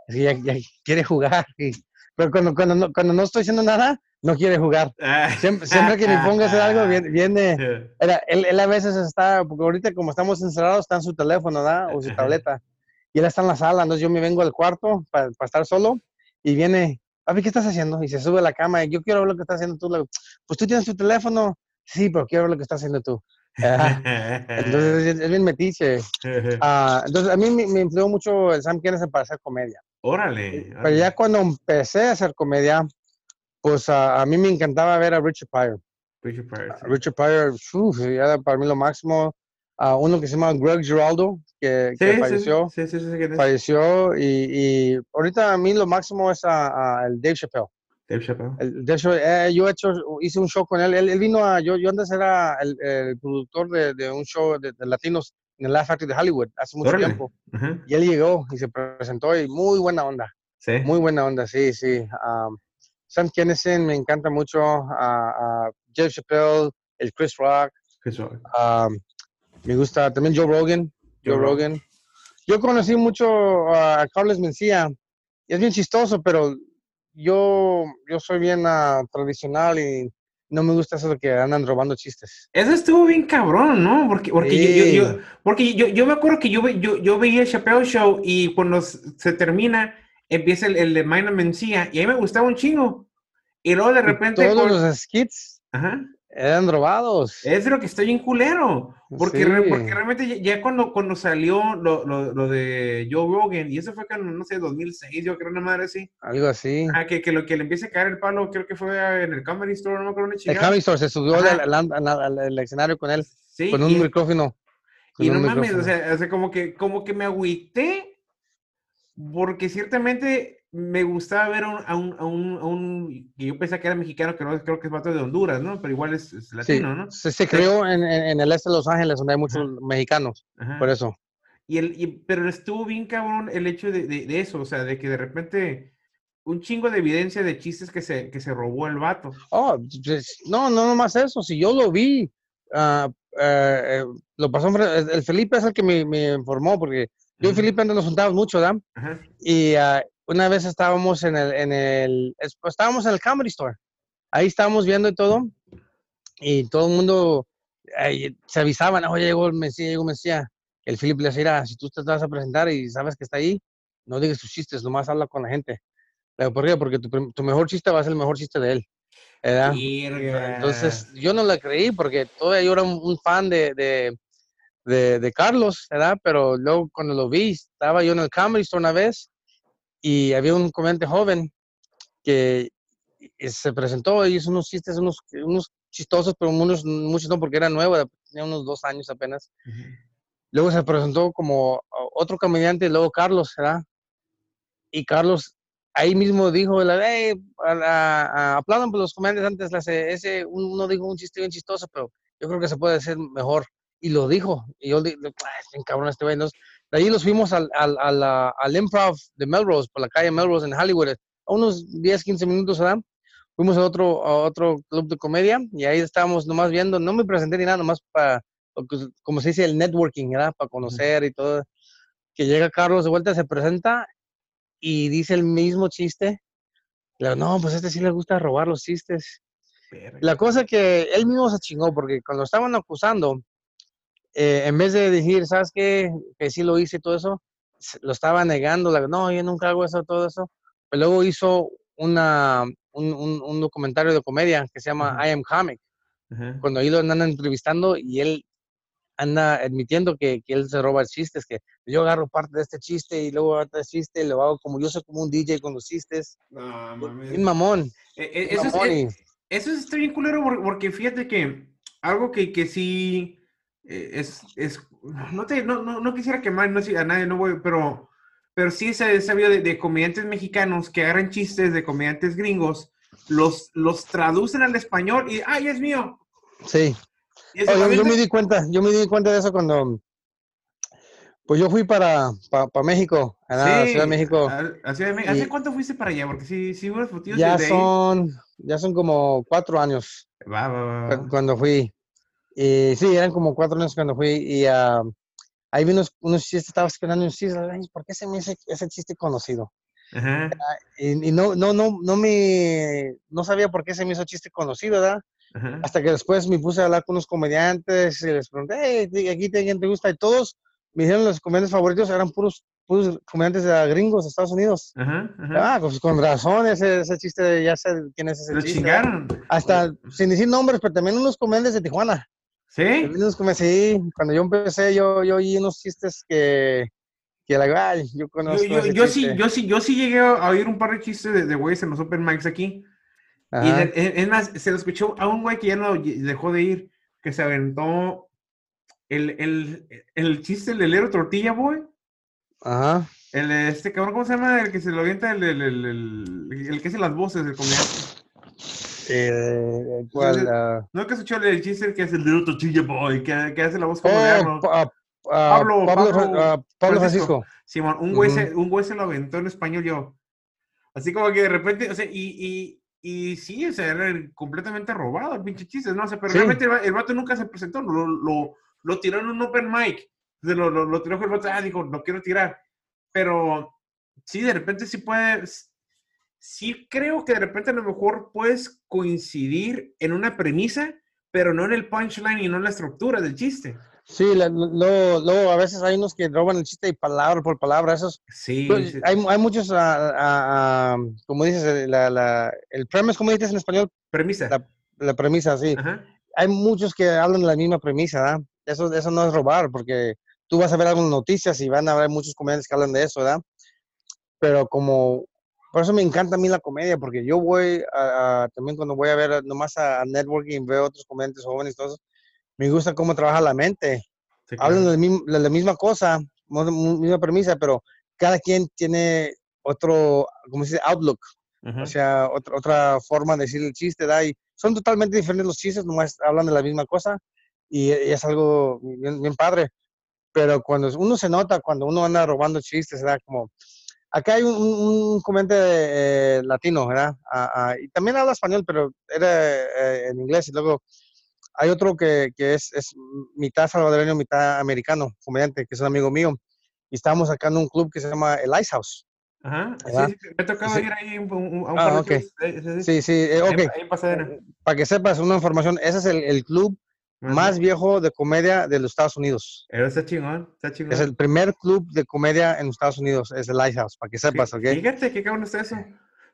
Sí, ya, ya quiere jugar. y- pero cuando, cuando, no, cuando no estoy haciendo nada, no quiere jugar. Ah. Siempre, siempre que me ponga a hacer algo, viene. viene era, él, él a veces está, porque ahorita como estamos encerrados, está en su teléfono, ¿verdad? O su tableta. Y él está en la sala, entonces yo me vengo al cuarto para estar solo y viene, papi, ¿qué estás haciendo? Y se sube a la cama y yo quiero ver lo que estás haciendo tú. Pues tú tienes tu teléfono. Sí, pero quiero ver lo que estás haciendo tú. Entonces es, bien metiche. Ah, entonces a mí me, me influyó mucho el Sam Kinison para hacer comedia. órale. Pero ya cuando empecé a hacer comedia, pues a mí me encantaba ver a Richard Pryor. Richard Pryor, sí. Richard Pryor, uf, era para mí lo máximo. Ah, uno que se llama Greg Giraldo, que, que Sí, sí, falleció, Sí, sí, falleció y, y ahorita a mí lo máximo es a, a el Dave Chappelle. Dave Chappelle. El, Dave Chappelle, eh, yo he hecho, hice un show con él. Él, él vino a, yo, yo antes era el, el productor de, de un show de, de latinos en el Laugh Factory de Hollywood hace mucho Órale. tiempo. Ajá. Y él llegó y se presentó y muy buena onda. Sí. Muy buena onda, sí, sí. Um, Sam Kinison me encanta mucho. a a Jeff Chappelle, el Chris Rock. Chris Rock. um, me gusta también Joe Rogan. Joe, Joe Rogan. Yo conocí mucho a Carlos Mencía. Y es bien chistoso, pero yo, yo soy bien ah, tradicional y no me gusta eso de que andan robando chistes. Eso estuvo bien cabrón, ¿no? Porque, porque, yo, yo, yo- Sí. porque yo, yo me acuerdo que yo, yo, yo veía el Chappelle Show y cuando se termina, empieza el, el de Mina Mencía y a mí me gustaba un chingo. Y luego de repente. todos los skits eran robados. Es lo que estoy en culero. Porque, porque realmente ya, cuando, cuando salió lo, lo, lo, de Joe Rogan, y eso fue en, no sé, 2006, yo creo, una madre así. Algo así. Ah, que, que lo que le empiece a caer el palo, creo que fue en el Comedy Store, no me acuerdo El Comedy Store se subió al, escenario con él. Sí, con un micrófono. y no mames, o sea, o sea, como que, como que me agüité, porque ciertamente me gustaba ver a un, a un, a un, que yo pensé que era mexicano, que no, creo que es vato de Honduras, ¿no? Pero igual es, latino, ¿no? Se, se creó en, en, el este de Los Ángeles, donde hay muchos mexicanos, por eso. Y el, y, pero estuvo bien cabrón el hecho de, de, eso, o sea, de que de repente un chingo de evidencia de chistes que se, que se robó el vato. Oh, pues, no, no, no más eso, si yo lo vi, uh, uh, lo pasó, el Felipe es el que me, me informó, porque yo y Felipe nos juntamos mucho, ¿verdad? Y uh, una vez estábamos en el, en el, pues, estábamos en el Comedy Store. Ahí estábamos viendo y todo. Y todo el mundo se avisaban, oye, llegó el Mesías, llegó el Mesías. El Philip le decía, si tú te vas a presentar y sabes que está ahí, no digas tus chistes, nomás habla con la gente. Pero, ¿Por qué? Porque tu, tu, mejor chiste va a ser el mejor chiste de él. ¿verdad? Entonces, yo no la creí porque todavía yo era un, fan de, de, de, de, Carlos, ¿verdad? Pero luego cuando lo vi, estaba yo en el Comedy Store una vez y había un comediante joven que se presentó y hizo unos chistes, unos, unos chistosos, pero unos, muchos no, porque era nuevo, tenía unos dos años apenas. Luego se presentó como otro comediante, luego Carlos, ¿verdad? Y Carlos ahí mismo dijo, hey, aplaudan por los comediantes antes, ese, uno dijo un chiste bien chistoso, pero yo creo que se puede hacer mejor. Y lo dijo. Y yo dije, es cabrón este güey. De ahí los fuimos al, al, al, al, improv de Melrose, por la calle Melrose en Hollywood, a unos 10, 15 minutos, ¿verdad? Fuimos a otro, a otro club de comedia y ahí estábamos nomás viendo, no me presenté ni nada, nomás para, como se dice, el networking, ¿verdad? Para conocer y todo. Que llega Carlos de vuelta, se presenta y dice el mismo chiste. Digo, no, pues a este sí le gusta robar los chistes. La cosa que él mismo se chingó, porque cuando estaban acusando, eh, en vez de decir, ¿sabes qué? Que sí lo hice y todo eso, lo estaba negando, no, yo nunca hago eso, todo eso. Pero luego hizo una, un, un, documentario de comedia que se llama I Am Comic, cuando ahí lo andan entrevistando y él anda admitiendo que, que, él se roba chistes, que yo agarro parte de este chiste y luego otro chiste y lo hago como yo soy como un DJ con los chistes. No. Un mamón. E, e, eso, Es, eso es bien culero porque fíjate que algo que, que sí eh, es, es, no, te, no, no, no quisiera quemar no, a nadie, no voy, pero, pero sí se sabido de, comediantes mexicanos que agarran chistes de comediantes gringos, los, los traducen al español y, ¡ay, es mío! Sí. yo, me di cuenta, yo me di cuenta de eso cuando, pues yo fui para, para, México, a la Ciudad de México. ¿Hace cuánto fuiste para allá? Porque sí, sí, ya son, ya son como cuatro años. Va, va, va. Cuando fui. Y sí, eran como cuatro años cuando fui y uh, ahí vi unos, unos chistes, estaba esperando unos chistes, ¿por qué se me hizo ese chiste conocido? Ajá. Y, y, no, no, no, no me, no sabía por qué se me hizo chiste conocido, ¿verdad? Ajá. Hasta que después me puse a hablar con unos comediantes y les pregunté, hey, aquí te, te gusta? Y todos me dijeron los comediantes favoritos eran puros, puros comediantes de gringos de Estados Unidos. Ajá, ah, pues con razón, ese, ese chiste, ya sé quién es ese Lo chiste. chingaron. Hasta, sin decir nombres, pero también unos comediantes de Tijuana. ¿Sí? Sí, cuando yo empecé, yo, yo oí unos chistes que, que la yo conozco. Yo, yo, yo sí, yo, sí, yo sí llegué a oír un par de chistes de, de güeyes en los Open Mics aquí. Y es más, se lo escuchó a un güey que ya no dejó de ir, que se aventó el, el, el chiste del helero tortilla, boy. Ajá. El, este cabrón, ¿cómo se llama? El que se lo avienta, el, el, el, el que hace las voces, el comediante. Eh, ¿cuál, uh... ¿No que escuchó el chiste que es el de Tortilla Boy, que, que, hace la voz como de uh, Pablo, Pablo, Pablo, Pablo, Francisco. Simón, un güey, uh -huh. se, un güey se lo aventó en español yo. Así como que de repente, o sea, y, y, y sí, o sea, era completamente robado el pinche chiste, ¿no? O sea, pero sí. realmente el, el, vato nunca se presentó, lo, lo, lo tiró en un open mic. Lo, lo, lo tiró el vato, ah, dijo, lo quiero tirar. Pero sí, de repente sí puede, sí creo que de repente a lo mejor puedes coincidir en una premisa, pero no en el punchline y no en la estructura del chiste. Sí, luego, a veces hay unos que roban el chiste y palabra por palabra. Esos, Sí, pues, sí. hay, hay muchos, ah, ah, ah, como dices, el- la, la- el premise, ¿cómo dices en español? Premisa. La, la premisa, sí. Ajá. Hay muchos que hablan de la misma premisa, ¿verdad? Eso, eso no es robar, porque tú vas a ver algunas noticias y van a haber muchos comediantes que hablan de eso, ¿verdad? Pero como, por eso me encanta a mí la comedia, porque yo voy a, a- también cuando voy a ver nomás a, a networking, veo otros comediantes jóvenes todo eso, me gusta cómo trabaja la mente. Sí, Hablan claro. de la, misma- de la misma cosa, misma premisa, pero cada quien tiene otro, como se dice, outlook, Ujú. o sea, otra, otra forma de decir el chiste, ¿da? Y son totalmente diferentes los chistes, nomás hablan de la misma cosa y, y es algo bien, bien padre. Pero cuando uno se nota, cuando uno anda robando chistes, ¿verdad? Como, acá hay un, un, comediante eh, latino, ¿verdad? Ah, ah, y también habla español, pero era eh, en inglés y luego hay otro que, que es, es mitad salvadoreño, mitad americano, comediante, que es un amigo mío. Y estábamos sacando un club que se llama el Ice House. Ajá. Sí, sí, me ha tocado Sí. ir ahí un, un- a un Ah, par de ok. shows. Eh, sí, sí. Sí, eh, Ahí en- ok. ahí en Pasadena. Para que sepas una información, ese es el, el club Ajá. más viejo de comedia de los Estados Unidos. Pero está chingón, está chingón. Es el primer club de comedia en los Estados Unidos, es el Lighthouse, para que sepas, ¿ok? Fíjate qué cabrón está eso.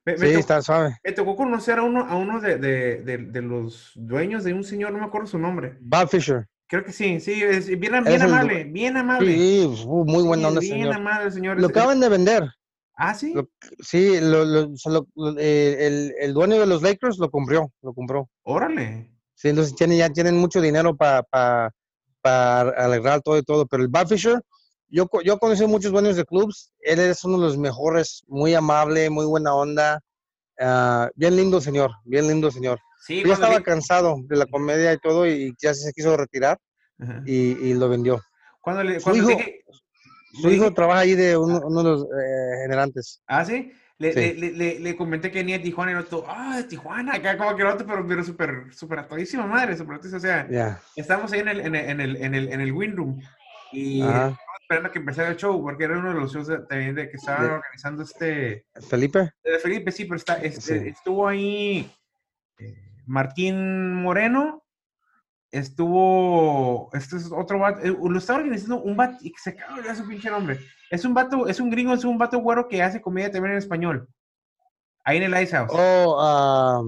Me, me Sí, tocó, está suave. me tocó conocer a uno, a uno de, de, de, de los dueños de un señor, no me acuerdo su nombre. Bob Fisher. Creo que sí, sí, es bien, bien es el du- amable, bien amable. Sí, uh, muy buena Sí, onda, bien señor. amable señor. Lo acaban de vender. Ah, sí. lo- Sí, lo- lo- se lo- lo- eh, el, el dueño de los Lakers lo compró, lo compró. Órale. Sí, entonces tiene, ya tienen mucho dinero para arreglar todo y todo. Pero el Bob Fisher, yo, yo conocí muchos dueños de clubs. Él es uno de los mejores, muy amable, muy buena onda. ah, bien lindo señor, bien lindo señor. Sí, Yo estaba vi- cansado de la comedia y todo y ya se quiso retirar y, y lo vendió. Cuando le, Su hijo- dije- Su hijo trabaja ahí de uno, uno de los eh, generantes. Ah, sí. Le, Sí. le, le, le, le comenté que venía de Tijuana y el otro, ah, de Tijuana, acá como que el otro, pero, pero súper, súper a todísima madre, súper O sea, Ya. estábamos ahí en el, en el, en el, en el, en el Wind Room y esperando que empezara el show, porque era uno de los shows de- también de que estaban De- organizando este, Felipe. de Felipe, sí, pero está, este, Sí. estuvo ahí eh, Martín Moreno, estuvo, este es otro vato, eh, lo está organizando un vato, y se de olvidar su pinche nombre, es un vato, es un gringo, es un vato güero que hace comedia también en español, ahí en el Ice House. Oh, ah,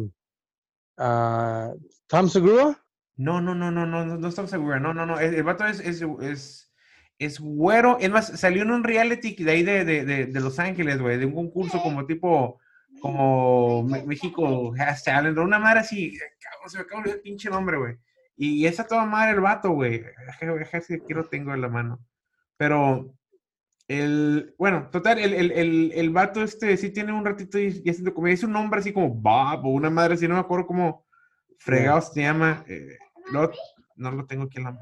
ah, Tom Segura. No, no, no, no, no, no, no estamos seguros, no, no, no, el, el vato es, es, es, es güero, es más, salió en un reality de ahí de, de, de, de Los Ángeles, güey, de un concurso como tipo, como México Has Talent, una madre así, cabrón, se me acaba de olvidar el pinche nombre, güey. Y esa toda madre el vato, güey, lo tengo en la mano. Pero, el, bueno, total, el, el, el, el vato este sí tiene un ratito y, y es un nombre así como Bob o una madre así, no me acuerdo cómo fregados se llama. eh, no lo tengo aquí en la.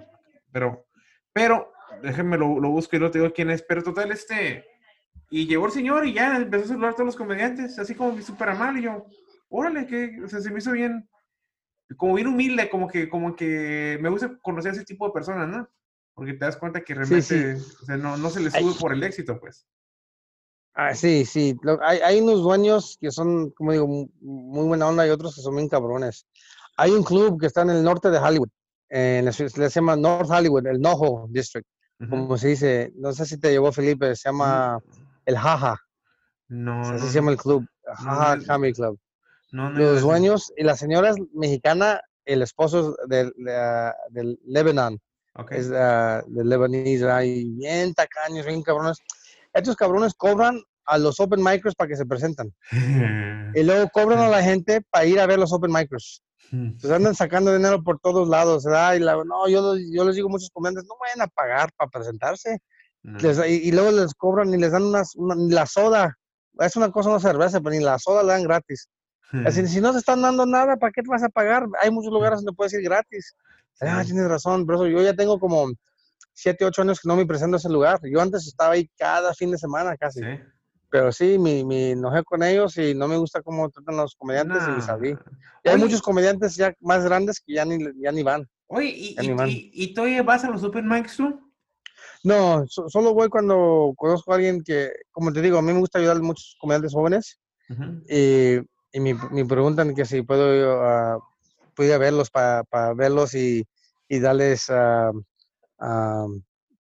Pero, pero, déjenme lo, lo busco y lo te digo quién es. Pero total, este. Y llegó el señor y ya empezó a saludar a todos los comediantes, así como súper amable. Y yo, órale, que, se me hizo bien, como bien humilde, como que, como que me gusta conocer a ese tipo de personas, ¿no? Porque te das cuenta que Sí, sí. realmente, o sea, no, no se les sube por el éxito, pues. Ah, sí, sí. Lo- hay, hay unos dueños que son, como digo, mu- muy buena onda y otros que son bien cabrones. Hay un club que está en el norte de Hollywood, en la ciudad- se llama North Hollywood, el NoHo District, Ujú. como se dice. No sé si te llevó Felipe, se llama el Jaja, No, así no, se llama el club, no Jaja es- Comedy Club. no, no Los dueños y la señora es mexicana, el esposo de, ah, del Lebanon, Ok. es ah, del Lebanese, ahí bien tacaños, bien cabrones. Estos cabrones cobran a los open micros para que se presentan. Y luego cobran a la gente para ir a ver los open micros. Entonces andan sacando dinero por todos lados, ¿verdad? Y la- no, yo, yo les digo a muchos comediantes, no vayan a pagar para presentarse. No. Les- y, y luego les cobran y les dan unas, una- ni la soda. Es una cosa, una cerveza, pero ni la soda la dan gratis. Así, si no te están dando nada, ¿para qué te vas a pagar? Hay muchos lugares donde puedes ir gratis. Ah, Sí. tienes razón, por eso yo ya tengo como 7, 8 años que no me presento a ese lugar. Yo antes estaba ahí cada fin de semana casi. Sí. Pero sí, me, me enojé con ellos y no me gusta cómo tratan los comediantes y me Nah. salí. Y hay muchos comediantes ya más grandes que ya ni, ya ni van. Oye, ¿y, y, van. y, y todavía vas a los open mics tú? No, so- solo voy cuando conozco a alguien que, como te digo, a mí me gusta ayudar a muchos comediantes jóvenes Ujú. y, y me, me preguntan que si puedo a verlos para verlos y, y darles ah,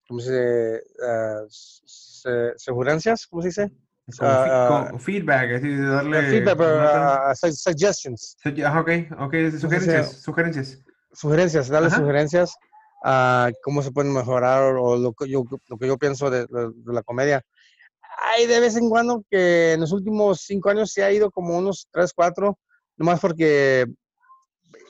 ¿cómo se dice? Uh, ¿Segurancias? ¿Cómo se dice? Como feedback, así de darle... Feedback, suggestions. ok, ok, sugerencias, sugerencias. Sugerencias, darle sugerencias a cómo se pueden mejorar o lo que yo, lo que yo pienso de, la comedia. Hay de vez en cuando que en los últimos cinco años se ha ido como unos tres, cuatro, nomás porque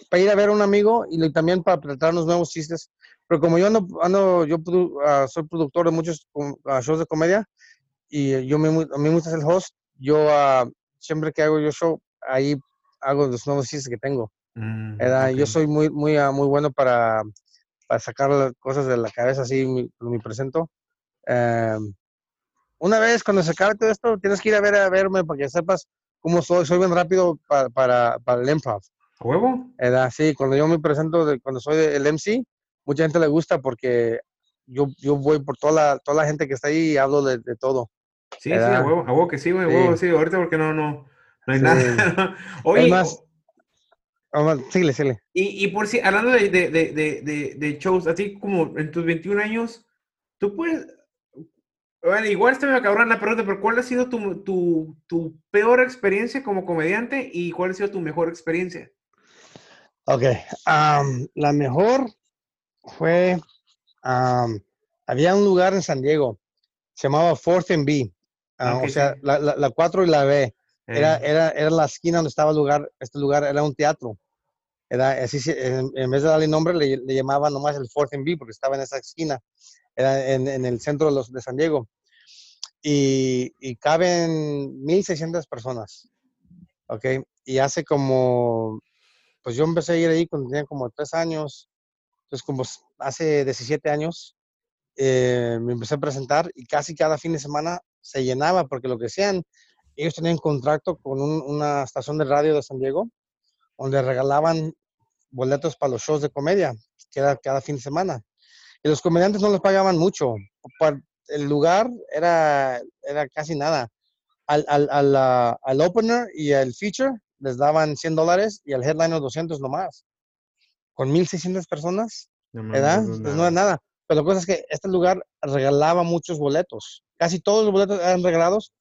para ir a ver a un amigo y también para tratar unos nuevos chistes. Pero como yo ando, ando yo uh, soy productor de muchos uh, shows de comedia y yo me, a mí me gusta ser el host, yo uh, siempre que hago yo show, ahí hago los nuevos chistes que tengo. Mm, yo soy muy, muy, muy bueno para para sacar las cosas de la cabeza, así me, presento. Em, una vez cuando se acabe todo esto, tienes que ir a ver a verme para que sepas cómo soy. Soy bien rápido para, para, para el improv. ¿A huevo? sí, cuando yo me presento, de, cuando soy el MC, mucha gente le gusta porque yo, yo voy por toda la, toda la gente que está ahí y hablo de, de todo. Sí, sí, a huevo, a huevo que sí, güey, a huevo, sí, ahorita porque no, no, no hay nada. Oye, más, síguele, síguele. Y, y por si, hablando de, de, de, de, shows, así como en tus 21 años, tú puedes, bueno, igual está me cabrón la pregunta, pero ¿cuál ha sido tu, tu, tu, peor experiencia como comediante y cuál ha sido tu mejor experiencia? Ok, la mejor fue, había un lugar en San Diego, se llamaba Fourth and B, ah, o sea, la, la, la 4 y la B. Era, era, era la esquina donde estaba el lugar, este lugar era un teatro. Era así, en, vez de darle nombre, le, le llamaban nomás el Fourth and B porque estaba en esa esquina. Era en, en el centro de, los, de San Diego. Y, y caben 1.600 personas. ¿Ok? Y hace como, pues yo empecé a ir ahí cuando tenía como tres años. Entonces, como hace 17 años, eh, me empecé a presentar y casi cada fin de semana se llenaba porque lo que sean ellos tenían contrato con una estación de radio de San Diego, donde regalaban boletos para los shows de comedia, que era cada fin de semana. Y los comediantes no les pagaban mucho. El lugar era, era casi nada. Al, al, al, al opener y al feature les daban 100 dólares y al headliner 200 nomás. Con 1.600 personas, ¿verdad? No, pues no es nada. Pero la cosa es que este lugar regalaba muchos boletos. Casi todos los boletos eran regalados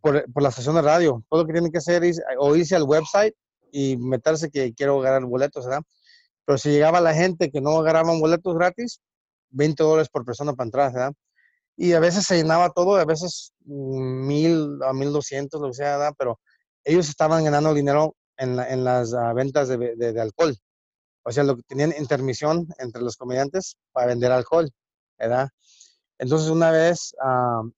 por, por, la estación de radio. Todo lo que tienen que hacer es o irse al website y meterse que quiero ganar boletos, ¿verdad? Pero si llegaba la gente que no agarraban boletos gratis, 20 dólares por persona para entrar, ¿verdad? Y a veces se llenaba todo, a veces mil a mil doscientos, lo que sea, ¿verdad? Pero ellos estaban ganando dinero en, en las uh, ventas de, de, de, alcohol. O sea, lo que tenían intermisión entre los comediantes para vender alcohol, ¿verdad? Entonces, una vez uh,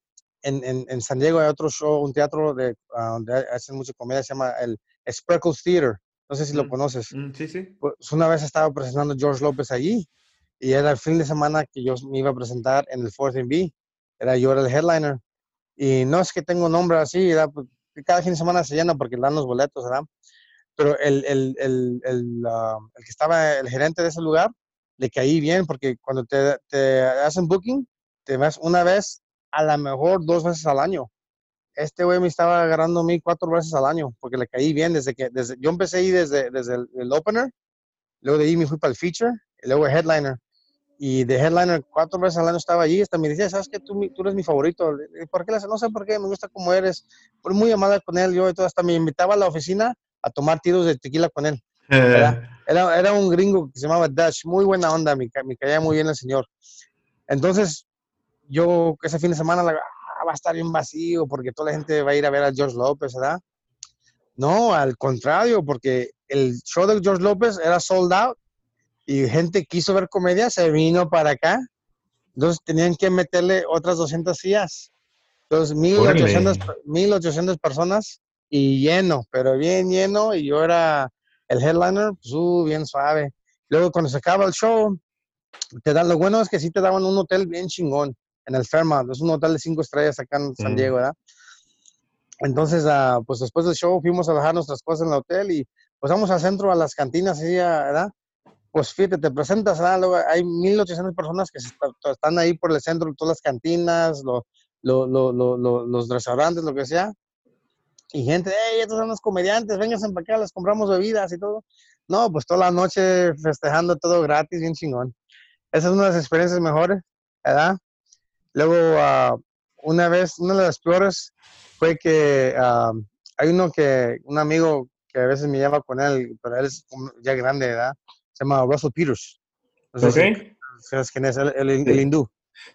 en, en, en, San Diego hay otro show, un teatro de, uh, donde hacen mucha comedia, se llama el Spreckles Theater. No sé si lo mm, conoces. Mm, sí, sí. Pues una vez estaba presentando George López allí y era el fin de semana que yo me iba a presentar en el Fourth B. Era yo era el headliner. Y no es que tengo nombre así, pues, cada fin de semana se llena porque dan los boletos, ¿verdad? Pero el, el, el, el, el que estaba, el gerente de ese lugar, le caí bien porque cuando te, te hacen booking, te vas una vez a lo mejor dos veces al año. Este güey me estaba agarrando a mí cuatro veces al año porque le caí bien desde que, desde, yo empecé ahí desde, desde el, opener, luego de ahí me fui para el feature, y luego el headliner. Y de headliner cuatro veces al año estaba allí, hasta me decía, ¿sabes qué? Tú, tú eres mi favorito. ¿Por qué? No sé por qué, me gusta cómo eres. Fue muy amada con él, yo y todo, hasta me invitaba a la oficina a tomar tiros de tequila con él. Era, era, un gringo que se llamaba Dash, muy buena onda, me, me caía muy bien el señor. Entonces, yo ese fin de semana ah, va a estar bien vacío porque toda la gente va a ir a ver a George López, ¿verdad? No, al contrario, porque el show de George López era sold out y gente quiso ver comedia, se vino para acá. Entonces tenían que meterle otras 200 sillas. Entonces 1800, 1800 personas y lleno, pero bien lleno y yo era el headliner, pues, uh, bien suave. Luego cuando se acaba el show, te dan, lo bueno es que sí te daban un hotel bien chingón en el Fairmont, es un hotel de cinco estrellas acá en San Diego, ¿verdad? Entonces, uh, pues después del show fuimos a dejar nuestras cosas en el hotel y pues vamos al centro, a las cantinas, ¿verdad? Pues fíjate, te presentas, ¿verdad? Luego hay 1.800 personas que están ahí por el centro, todas las cantinas, lo, lo, lo, los restaurantes, lo que sea. Y gente, hey, estos son los comediantes, vengan para acá, les compramos bebidas y todo. No, pues toda la noche festejando todo gratis, bien chingón. esa es una de las experiencias mejores, ¿verdad? Luego, ah, una vez, una de las peores fue que ah, hay uno que, un amigo que a veces me lleva con él, pero él es ya grande, ¿verdad? Se llama Russell Peters. No sé ¿Sabes quién es? El, el, hindú.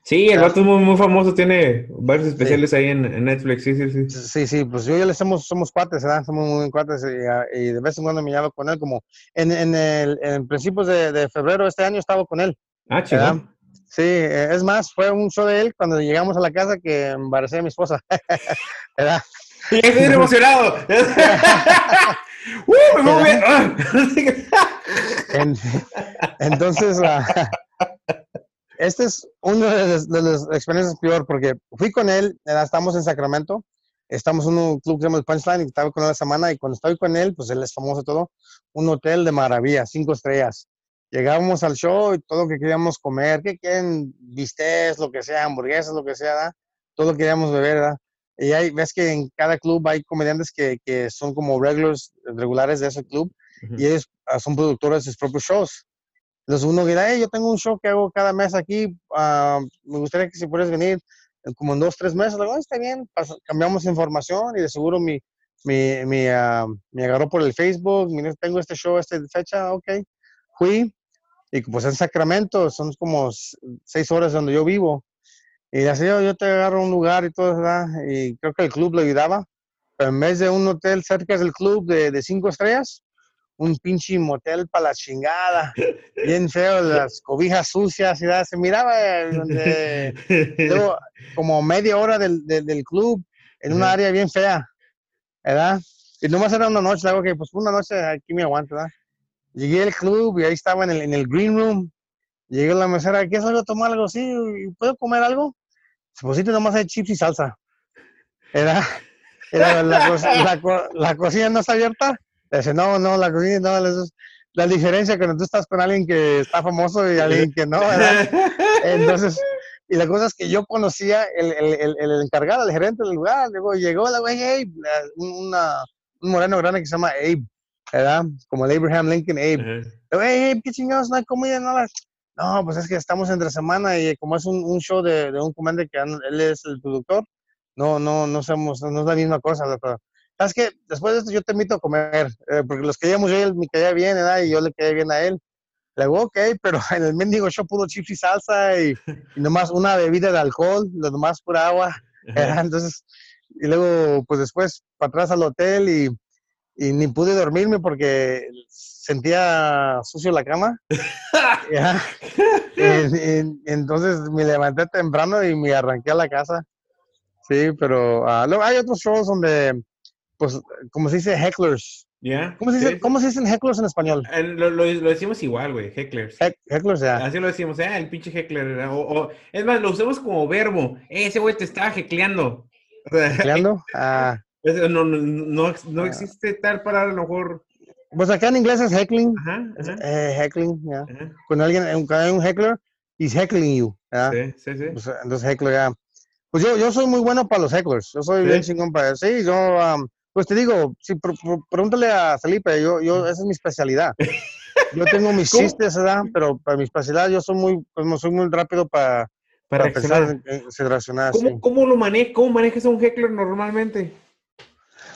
Sí, el vato es muy, muy, famoso, tiene varios especiales ahí en, Netflix, sí, sí, sí. Sí, sí, pues yo y él somos, somos cuates, ¿verdad? Somos muy cuates ah, y, de vez en cuando me llamo con él, como en, en, el, en principios de, de febrero de este año estaba con él. Ah, chido. Sí, eh, es más, fue un show de él cuando llegamos a la casa que embaracé a mi esposa. ¿verdad? Y estoy emocionado. ¡Uh, me bien! Entonces, uh, este es uno de, las experiencias peor porque fui con él, estamos en Sacramento, estamos en un club que se llama el Punchline y estaba con él la semana y cuando estoy con él, pues él es famoso todo, un hotel de maravilla, cinco estrellas. Llegábamos al show y todo lo que queríamos comer, que quieren bistés, lo que sea, hamburguesas, lo que sea, todo lo que queríamos beber, ¿verdad? Y hay, ves que en cada club hay comediantes que, que son como regulars, regulares de ese club y ellos ah, son productores de sus propios shows. Entonces uno dirá, hey, yo tengo un show que hago cada mes aquí, uh, me gustaría que si puedes venir como en dos, tres meses. Luego, está bien, cambiamos información y de seguro mi, mi, mi uh, me agarró por el Facebook, tengo este show, esta fecha, ok. Fui y pues en Sacramento son como seis horas donde yo vivo. Y así yo, yo te agarro un lugar y todo, ¿verdad? Y creo que el club lo ayudaba. Pero en vez de un hotel cerca del club de, de cinco estrellas, un pinche motel para la chingada, bien feo, las cobijas sucias, y se miraba donde, luego, como media hora del, del, club en una área bien fea, ¿verdad? Y nomás era una noche, algo que pues una noche aquí me aguanto, ¿verdad? Llegué al club y ahí estaba en el, en el green room, llegué a la mesera, ¿quieres algo tomar algo así? ¿Puedo comer algo? Pues sí, nomás hay chips y salsa, ¿verdad? Era la, la, la cocina no está abierta, Dice, no, no, la cocina, no, la diferencia cuando tú estás con alguien que está famoso y alguien que no, ¿verdad? Entonces, y la cosa es que yo conocía el, el, el, encargado, el gerente del lugar, luego llegó la güey, Abe, una, un moreno grande que se llama Abe, ¿verdad? Como el Abraham Lincoln Abe. Uh Abe, ¿qué chingados? No hay comida, no No, pues es que estamos entre semana y como es un, un show de, de un comandante que él es el productor, no, no, no somos, no es la misma cosa, ¿sabes que Después de esto yo te invito a comer, eh, porque los que yo, él me caía bien, ¿verdad? Y yo le caía bien a él. Le digo, ok, pero en el mendigo show puro chips y salsa y, nomás una bebida de alcohol, lo demás pura agua. Entonces, y luego, pues después, para atrás al hotel y, y ni pude dormirme porque sentía sucio la cama. entonces me levanté temprano y me arranqué a la casa. Sí, pero uh, luego hay otros shows donde pues, como se dice, hecklers. ¿Cómo, se dice, ¿Cómo se dicen hecklers en español? lo, lo, decimos igual, güey, hecklers. hecklers, ya. Así lo decimos, eh, el pinche heckler. O, es más, lo usamos como verbo. Ese güey te estaba hecleando. ¿Hecleando? Ah. No, no, no, no existe tal palabra, a lo mejor. Pues acá en inglés es heckling. Ajá, Eh, heckling, ya. Cuando alguien, cuando hay un heckler, he's heckling you. Sí, sí, sí. Pues, entonces heckler, ya. Pues yo, yo soy muy bueno para los hecklers. Yo soy bien chingón para eso. Sí, yo... Um, pues te digo, si pregúntale a Felipe, yo, yo, esa es mi especialidad. Yo tengo mis chistes, ¿verdad? Pero para mi especialidad yo soy muy, pues, soy muy rápido para, para, pensar, en, ¿Cómo, ¿Cómo, lo manejas? ¿Cómo manejas a un heckler normalmente?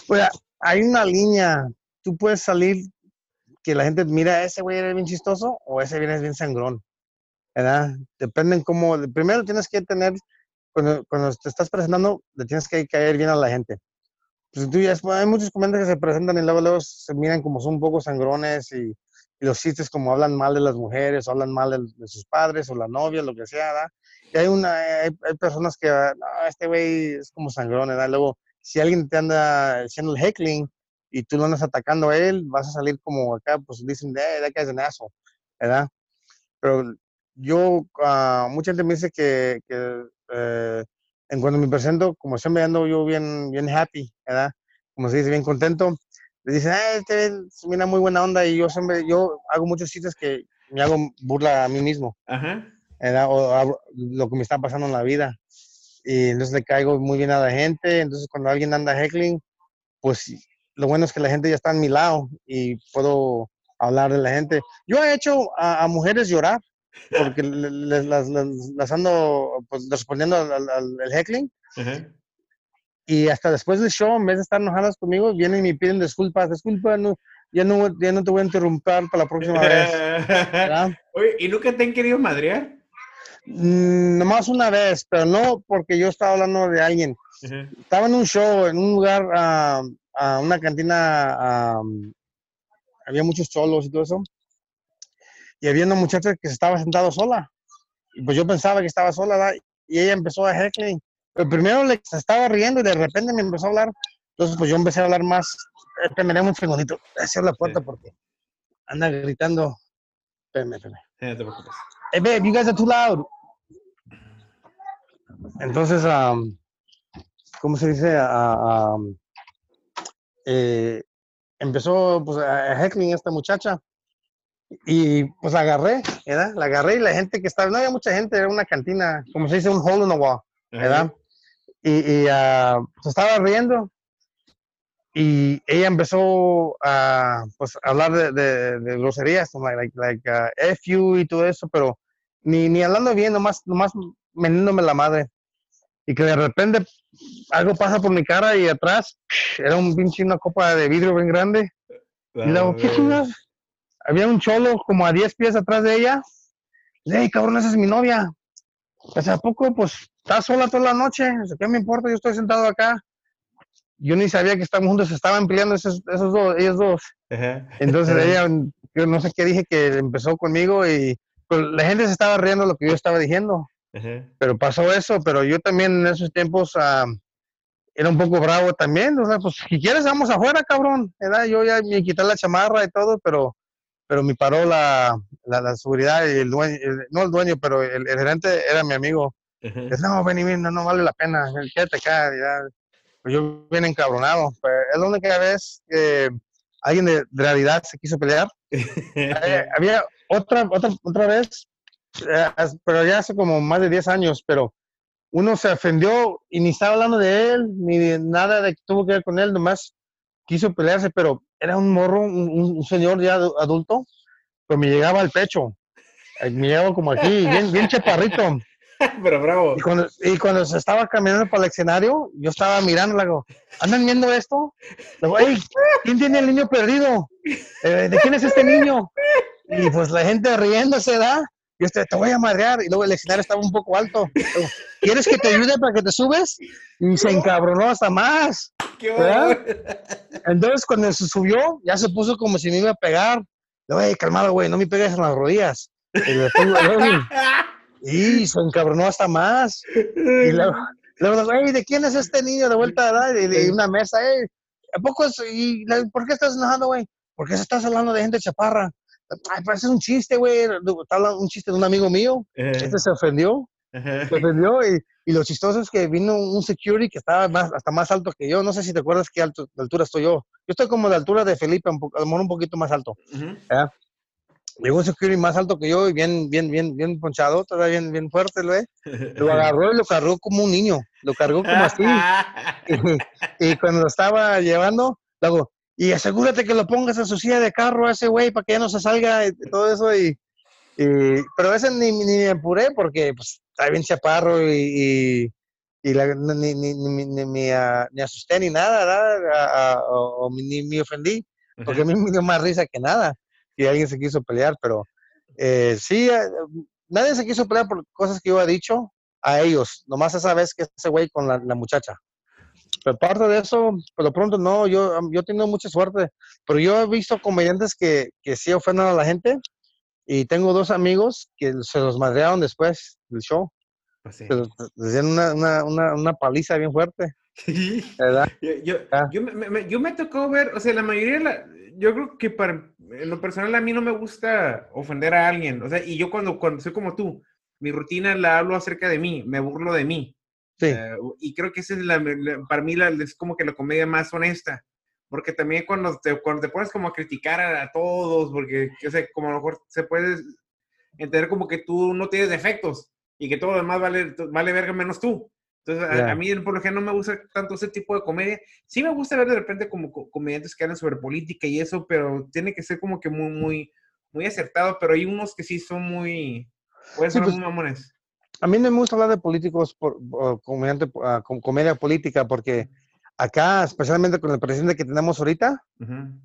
Pues hay una línea. Tú puedes salir que la gente mira, ese güey es bien chistoso o ese bien es bien sangrón. ¿Verdad? Depende en cómo. Primero tienes que tener, cuando, cuando te estás presentando, le tienes que caer bien a la gente pues tú ya, hay muchos comentarios que se presentan y luego, luego se miran como son un poco sangrones y, los chistes como hablan mal de las mujeres, o hablan mal de, sus padres o la novia, lo que sea, ¿verdad? Y hay, una, hay, personas que, no, este güey es como sangrón, ¿verdad? Luego, si alguien te anda haciendo el heckling y tú lo andas atacando a él, vas a salir como acá, pues dicen, eh, that guy's an asshole, ¿verdad? Pero yo, uh, mucha gente me dice que, que eh, en cuando me presento, como siempre ando yo bien, bien happy, ¿verdad? Como se dice, bien contento, le dicen, ah, este mira muy buena onda y yo siempre, yo hago muchos chistes que me hago burla a mí mismo, Ajá. ¿verdad? O lo que me está pasando en la vida. Y entonces le caigo muy bien a la gente, entonces cuando alguien anda heckling, pues lo bueno es que la gente ya está a mi lado y puedo hablar de la gente. Yo he hecho a, a mujeres llorar, porque les, las, las, ando pues, respondiendo al, al, heckling. Y hasta después del show, en vez de estar enojadas conmigo, vienen y me piden disculpas. Disculpa, no, ya, no, ya no te voy a interrumpir para la próxima vez. Oye, ¿y nunca te han querido madrear? Mm, nomás una vez, pero no porque yo estaba hablando de alguien. Estaba en un show, en un lugar, a una cantina, había muchos cholos y todo eso. Y había una muchacha que se estaba sentada sola. Y pues yo pensaba que estaba sola, y ella empezó a heckling. Pero primero le estaba riendo y de repente me empezó a hablar. Entonces, pues yo empecé a hablar más. Espérame un segundito. Cierra la puerta porque anda gritando. Espérame, espérame. no te preocupes. Hey, babe, you guys are too loud. Entonces, ¿cómo se dice? Eh, empezó pues, a heckling esta muchacha. Y pues agarré, ¿verdad? La agarré y la gente que estaba, no había mucha gente, era una cantina, como se dice, un hole in the wall, ¿verdad? Y, y uh, estaba riendo y ella empezó a pues, hablar de, de, de groserías, like, like uh, F you y todo eso, pero ni, ni hablando bien, nomás, nomás menéndome la madre. Y que de repente algo pasa por mi cara y atrás era un pinche una copa de vidrio bien grande. y luego, ¿qué chingas? Había un cholo como a 10 pies atrás de ella. Hey, cabrón, esa es mi novia. Hace poco, pues, está sola toda la noche. ¿Qué me importa? Yo estoy sentado acá. Yo ni sabía que estaban juntos, estaban peleando esos, esos dos, ellos dos. Entonces ella, yo no sé qué dije, que empezó conmigo y pues, la gente se estaba riendo lo que yo estaba diciendo. Pero pasó eso, pero yo también en esos tiempos uh, era un poco bravo también. O sea, pues si quieres vamos afuera, cabrón. ¿verdad? Yo ya me quité la chamarra y todo, pero pero me paró la, la, seguridad y el dueño, no el dueño, pero el, gerente era mi amigo. Dice, no, ven y ven, no, vale la pena, quédate acá. Ya. Pues yo bien encabronado. Pues, es la única vez que alguien de, realidad se quiso pelear. Eh, había otra, otra, otra vez, pero ya hace como más de 10 años, pero uno se ofendió y ni estaba hablando de él, ni de nada de que tuvo que ver con él, nomás quiso pelearse, pero era un morro, un, señor ya adulto, pero me llegaba al pecho. Me llegaba como aquí, bien, bien chaparrito. Pero bravo. Y cuando, y cuando se estaba caminando para el escenario, yo estaba mirando, le digo, ¿andan viendo esto? Le digo, ¿quién tiene el niño perdido? Eh, ¿De quién es este niño? Y pues la gente riéndose, ¿da? Y este, te voy a madrear. Y luego el escenario estaba un poco alto. ¿Quieres que te ayude para que te subes? Y se encabronó hasta más. Qué Entonces, cuando se subió, ya se puso como si me iba a pegar. Le dije, calmado, güey, no me pegues en las rodillas. Y, se encabronó hasta más. Y luego, luego ¿de quién es este niño de vuelta de, de una mesa? Eh? ¿A poco es, y, ¿Por qué estás enojando, güey? ¿Por qué estás hablando de gente chaparra? Ay, parece un chiste, güey. Un chiste de un amigo mío. Este se ofendió. Se ofendió y, y, lo chistoso es que vino un security que estaba más, hasta más alto que yo. No sé si te acuerdas qué alto, de altura estoy yo. Yo estoy como de altura de Felipe, un a lo mejor un poquito más alto. Llegó un security más alto que yo y bien, bien, bien, bien ponchado, todavía bien, bien fuerte, lo, lo agarró y lo cargó como un niño. Lo cargó como así. y, y cuando lo estaba llevando, luego, y asegúrate que lo pongas en su silla de carro a ese güey para que ya no se salga y todo eso. Y, y pero a veces ni, ni, me apuré porque pues, está bien chaparro y, y, la, ni, ni, ni, ni, asusté ni nada, o, ni me ofendí, porque a mí me dio más risa que nada y alguien se quiso pelear, pero eh, sí, eh, nadie se quiso pelear por cosas que yo he dicho a ellos, nomás esa vez que ese güey con la, la muchacha. Pero aparte de eso, por lo pronto no, yo, yo he tenido mucha suerte, pero yo he visto comediantes que, que sí ofenden a la gente y tengo dos amigos que se los madrearon después del show. Pues Les dieron una, una, una, paliza bien fuerte. ¿verdad? Yo, yo, me, yo, me, tocó ver, o sea, la mayoría, la, yo creo que para, en lo personal a mí no me gusta ofender a alguien, o sea, y yo cuando, cuando soy como tú, mi rutina la hablo acerca de mí, me burlo de mí. Eh, y creo que esa es la, para mí la, es como que la comedia más honesta. Porque también cuando te, cuando te pones como a criticar a, todos, porque, sé, como a lo mejor se puede entender como que tú no tienes defectos y que todo lo demás vale, vale verga menos tú. Entonces, a, mí, por lo general, no me gusta tanto ese tipo de comedia. Sí me gusta ver de repente como comediantes que hablan sobre política y eso, pero tiene que ser como que muy, muy, muy acertado. Pero hay unos que sí son muy, Pueden ser pues, mamones. A mí no me gusta hablar de políticos por, ah, con comedia política porque acá, especialmente con el presidente que tenemos ahorita,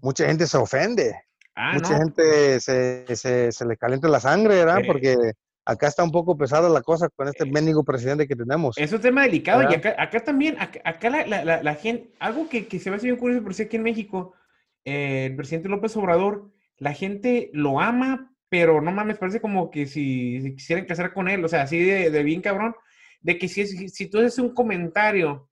mucha gente se ofende. Ah, mucha gente se, se, se, le calienta la sangre, ¿verdad? Porque acá está un poco pesada la cosa con este mendigo presidente que tenemos. Es un tema delicado y acá, acá también, acá, la, la, la, gente, algo que, que se me hace bien curioso, por si aquí en México, eh, el presidente López Obrador, la gente lo ama, pero no mames, parece como que si, quisieran casar con él, o sea, así de, de bien cabrón, de que si, si, tú haces un comentario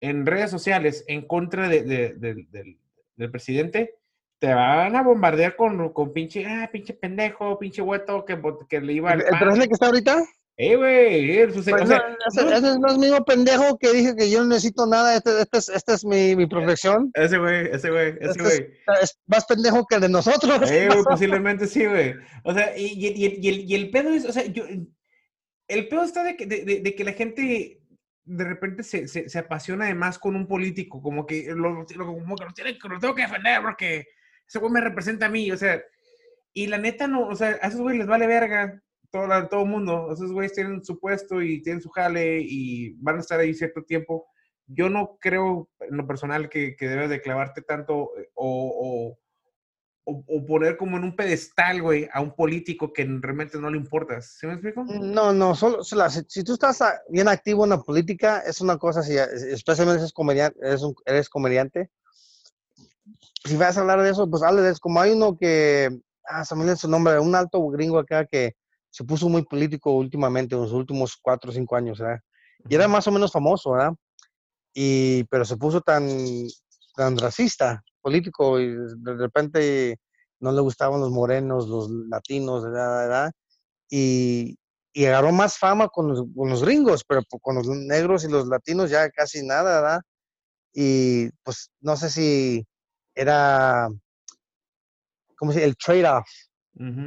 en redes sociales en contra de, del, del presidente, te van a bombardear con, con pinche, ah, pinche pendejo, pinche hueto que, que le iba al. ¿El, presidente que está ahorita? Eh, güey, pues ese, ese, es más mismo pendejo que dije que yo no necesito nada, este, este es, este es mi, mi profesión. Ese güey, ese güey, ese este güey. Es, más pendejo que el de nosotros. Eh, güey, posiblemente sí, güey. O sea, y, y, y, el, y, el, pedo es, o sea, yo, el pedo está de que, de, de, de que la gente de repente se, se, se, apasiona además con un político, como que lo, lo, como que lo, tiene, lo tengo que defender porque ese güey me representa a mí, o sea, y la neta no, o sea, a esos güeyes les vale verga todo, todo el mundo, esos güeyes tienen su puesto y tienen su jale y van a estar ahí cierto tiempo. Yo no creo en lo personal que, que debes de clavarte tanto eh, o, o, o, poner como en un pedestal, güey, a un político que realmente no le importa. ¿Sí me explico? No, no, solo, si, si, tú estás bien activo en la política, es una cosa, si, especialmente eres comediante, eres, comediante, si vas a hablar de eso, pues hable de eso. Como hay uno que, ah, se me su nombre, un alto gringo acá que se puso muy político últimamente, en los últimos cuatro o cinco años, ¿verdad? Y era más o menos famoso, ¿verdad? Y, pero se puso tan, tan racista, político, y de repente no le gustaban los morenos, los latinos, ¿verdad? Y, y agarró más fama con los, con los, gringos, pero con los negros y los latinos ya casi nada, ¿verdad? Y pues no sé si era, ¿cómo se dice? El trade-off.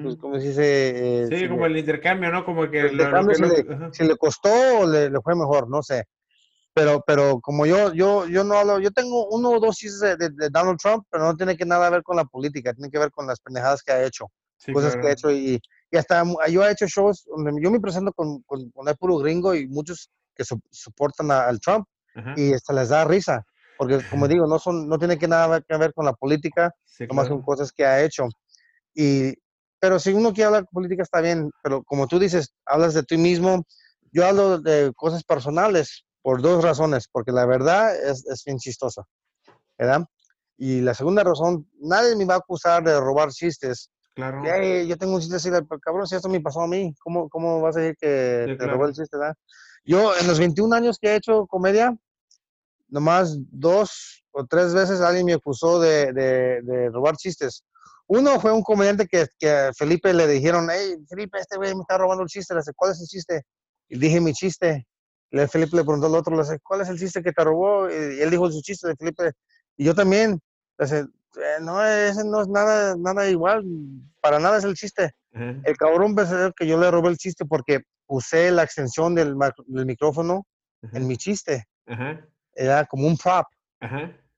Pues, ¿Cómo se dice? Eh, sí, como el intercambio, ¿no? Como que... El intercambio, si, le, si, le, costó o le, le, fue mejor, no sé. Pero, pero como yo, yo, yo no hablo, yo tengo uno o dos chistes de, de, Donald Trump, pero no tiene que nada ver con la política, tiene que ver con las pendejadas que ha hecho, sí, cosas claro. que ha hecho y, y, hasta yo he hecho shows donde yo me presento con, con, con el puro gringo y muchos que so, soportan a, al Trump y hasta les da risa porque como digo, no, son, no tiene que nada que ver con la política, sí, nomás claro. son cosas que ha hecho. Y, pero si uno quiere hablar de política está bien, pero como tú dices, hablas de ti mismo, yo hablo de cosas personales por dos razones, porque la verdad es, es bien chistosa, ¿verdad? Y la segunda razón, nadie me va a acusar de robar chistes. Claro. Hey, yo tengo un chiste así, cabrón, si esto me pasó a mí, ¿cómo, cómo vas a decir que sí, te claro. robó el chiste, ¿verdad? Yo, en los 21 años que he hecho comedia, nomás dos o tres veces alguien me acusó de, de, de robar chistes. Uno fue un comediante que, que, a Felipe le dijeron, hey, Felipe, este güey me está robando el chiste. Le dice, ¿cuál es el chiste? Y dije mi chiste. Y Felipe le preguntó al otro, le dice, ¿cuál es el chiste que te robó? Y él dijo su chiste de Felipe. Y yo también. Le dice, eh, no, ese no es nada, nada igual. Para nada es el chiste. Uh -huh. El cabrón pensó que yo le robé el chiste porque usé la extensión del, del micrófono uh -huh. en mi chiste. Uh -huh era como un prop.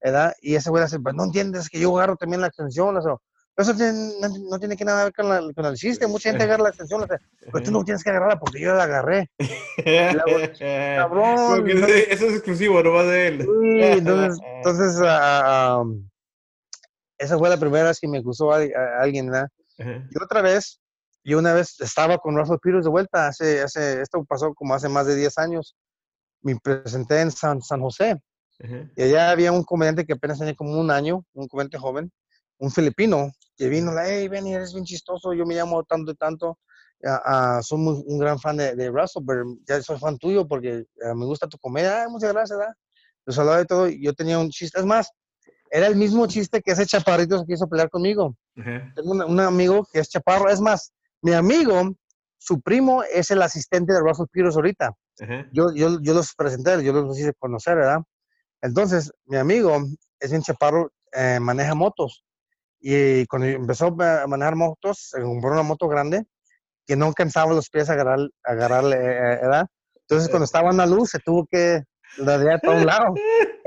¿verdad? Y ese güey dice, pues no entiendes que yo agarro también la extensión, eso. Eso tiene, no, no, tiene que nada ver con, la, con, el chiste. Mucha gente agarra la extensión, pero tú no tienes que agarrarla porque yo la agarré. Cabrón. Eso es exclusivo, no va de él. Sí, entonces, entonces uh, esa fue la primera vez que me acusó a, a alguien, ¿verdad? Y otra vez, yo una vez estaba con Russell Peters de vuelta, hace, hace, esto pasó como hace más de 10 años me presenté en San, San José. Y allá había un comediante que apenas tenía como un año, un comediante joven, un filipino, que vino, hey, Benny, eres bien chistoso, yo me llamo tanto y tanto, uh, uh, soy muy, un gran fan de, de, Russell, pero ya soy fan tuyo porque uh, me gusta tu comedia, muchas gracias, ¿verdad? Los hablaba de todo, yo tenía un chiste, es más, era el mismo chiste que ese chaparrito que quiso pelear conmigo. -huh. Tengo un, un amigo que es chaparro, es más, mi amigo, su primo es el asistente de Russell Peters ahorita. -huh. yo, yo, yo, los presenté, yo los hice conocer, ¿verdad? Entonces, mi amigo es un chaparro, eh, maneja motos. Y cuando empezó a manejar motos, se compró una moto grande que no cansaba los pies a agarrar, agarrarle, eh, ¿verdad? Entonces, cuando estaba en la luz, se tuvo que darle a un lado,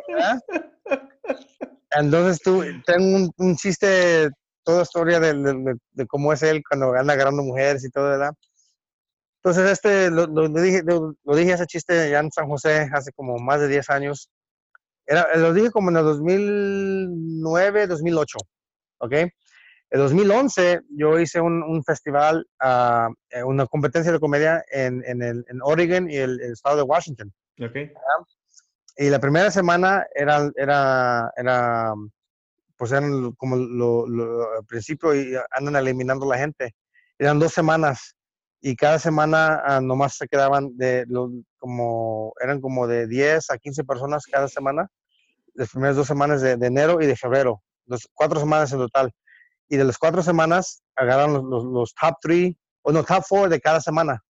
¿verdad? Entonces, tú, tengo un, un chiste, toda historia de, de, de, cómo es él cuando anda agarrando mujeres y todo, ¿verdad? Entonces, este, lo, lo, dije, lo, dije ese chiste ya en San José hace como más de 10 años. Era, lo dije como en el 2009, 2008, ¿ok? En 2011 yo hice un, un festival, uh, una competencia de comedia en, en, el, en Oregon y el, estado de Washington. Okay. Y la primera semana era, era, era pues eran como lo, lo, al principio y andan eliminando la gente. Eran dos semanas y cada semana uh, nomás se quedaban de lo, como eran como de 10 a 15 personas cada semana las primeras dos semanas de, de enero y de febrero dos, cuatro semanas en total y de las cuatro semanas agarraron los, los, los top three o no top four de cada semana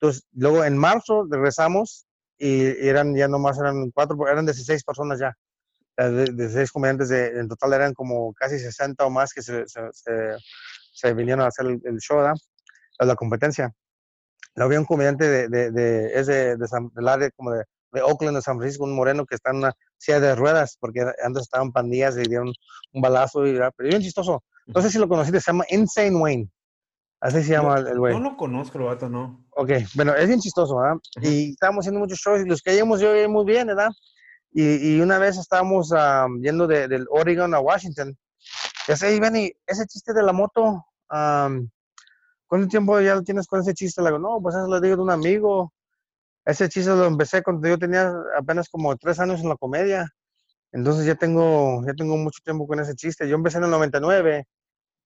entonces luego en marzo regresamos y eran ya nomás eran cuatro eran 16 personas ya de 16 comediantes de, en total eran como casi 60 o más que se, se, se, se vinieron a hacer el, el show ¿verdad? la competencia. Lo había un comediante de, de, de, es de, de San, del área como de, de, Oakland, de San Francisco, un moreno que está en una silla de ruedas, porque antes estaban pandillas y dieron un balazo, y, pero bien chistoso. No sé si lo conociste, se llama Insane Wayne. Así se llama no, el güey. No lo conozco, el vato, no. Ok, bueno, es bien chistoso, ¿verdad? Uh -huh. Y estábamos haciendo muchos shows y los que íbamos yo muy bien, ¿verdad? Y, y, una vez estábamos um, yendo de, del Oregon a Washington. Y así, Benny, ese chiste de la moto, um, ¿cuánto tiempo ya lo tienes con ese chiste? Le digo, no, pues eso lo digo de un amigo. Ese chiste lo empecé cuando yo tenía apenas como tres años en la comedia. Entonces ya tengo, ya tengo mucho tiempo con ese chiste. Yo empecé en el 99,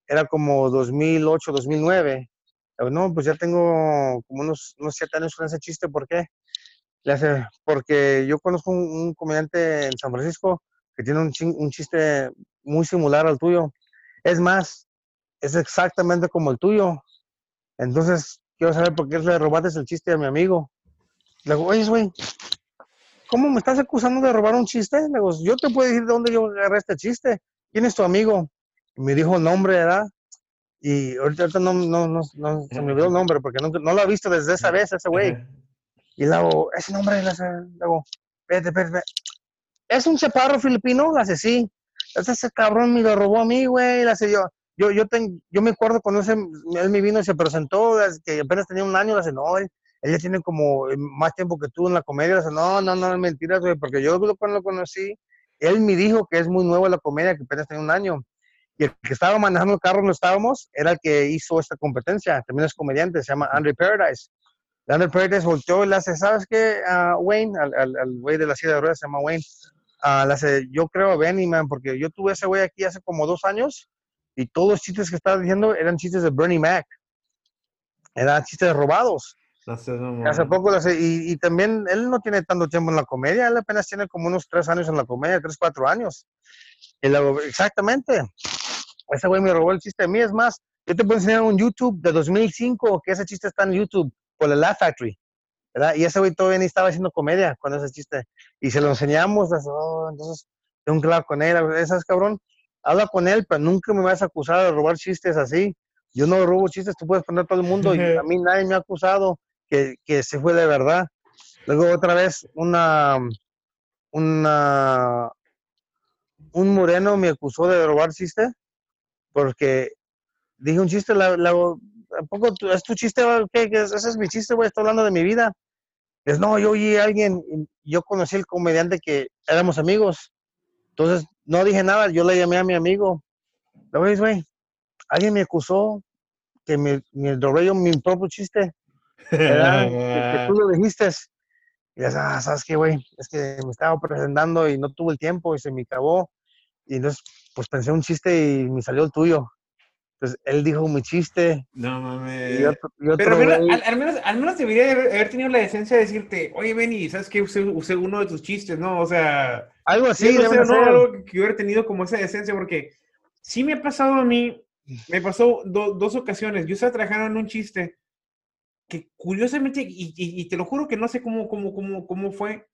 era como 2008, 2009. Digo, no, pues ya tengo como unos, unos siete años con ese chiste. ¿Por qué? Porque yo conozco un, un comediante en San Francisco que tiene un, un chiste muy similar al tuyo. Es más, es exactamente como el tuyo. Entonces, quiero saber por qué le robaste el chiste a mi amigo. Le digo, oye, güey, ¿cómo me estás acusando de robar un chiste? Le digo, yo te puedo decir de dónde yo agarré este chiste. ¿Quién es tu amigo? Y me dijo el nombre, ¿verdad? Y ahorita no, no, no, no se me olvidó el nombre porque no, no lo he visto desde esa vez, ese güey. Y le hago, ese nombre, le hago, espérate, espérate. ¿Es un chaparro filipino? Le hace, sí. Ese cabrón me lo robó a mí, güey. Le hace yo yo, yo, ten, yo me acuerdo cuando ese, él me vino y se presentó, que apenas tenía un año, le dice, no, él, él, ya tiene como eh, más tiempo que tú en la comedia, le dice, no, no, no, es mentira, güey, porque yo cuando lo conocí, él me dijo que es muy nuevo la comedia, que apenas tenía un año, y el que estaba manejando el carro donde estábamos, era el que hizo esta competencia, también es comediante, se llama Andre Paradise. Andre Paradise volteó y le hace, ¿sabes qué, uh, Wayne? Al güey de la silla de ruedas se llama Wayne. Uh, le hace, yo creo a Benny, man, porque yo tuve ese güey aquí hace como dos años, y todos los chistes que estaba diciendo eran chistes de Bernie Mac. Eran chistes robados. No sé, no, Hace poco, y, y, también él no tiene tanto tiempo en la comedia, él apenas tiene como unos tres años en la comedia, tres, cuatro años. Y luego, exactamente, ese güey me robó el chiste de mí, es más, yo te puedo enseñar un YouTube de 2005, que ese chiste está en YouTube, por el Laugh Factory, ¿verdad? Y ese güey todavía ni estaba haciendo comedia con ese chiste. Y se lo enseñamos, oh, entonces, tengo un claro con él, ¿sabes, cabrón? habla con él, pero nunca me vas a acusar de robar chistes así. Yo no robo chistes, tú puedes poner todo el mundo y a mí nadie me ha acusado que, se fue de verdad. Luego otra vez una, una, un moreno me acusó de robar chistes porque dije un chiste, la, la, poco es tu chiste? ¿Qué? Ese es mi chiste, güey, estoy hablando de mi vida. Es no, yo oí a alguien, yo conocí al comediante que éramos amigos. Entonces, no dije nada, yo le llamé a mi amigo. Le ves, güey, alguien me acusó que me, me robé yo mi propio chiste. ¿Verdad? que, que, tú lo dijiste. Y ya ah, ¿sabes qué, güey? Es que me estaba presentando y no tuve el tiempo y se me acabó. Y entonces, pues pensé un chiste y me salió el tuyo. Entonces, él dijo mi chiste. No mames. Y otro, y otro Pero al menos, al, al, menos, al menos debería haber tenido la decencia de decirte, oye, Benny, ¿sabes qué? Usé, usé uno de tus chistes, ¿no? O sea, algo así. No, sé, no, algo que hubiera tenido como esa decencia, porque sí me ha pasado a mí, me pasó do, dos ocasiones. Yo estaba trabajando en un chiste que curiosamente, y, te lo juro que no sé cómo, cómo, cómo, cómo fue,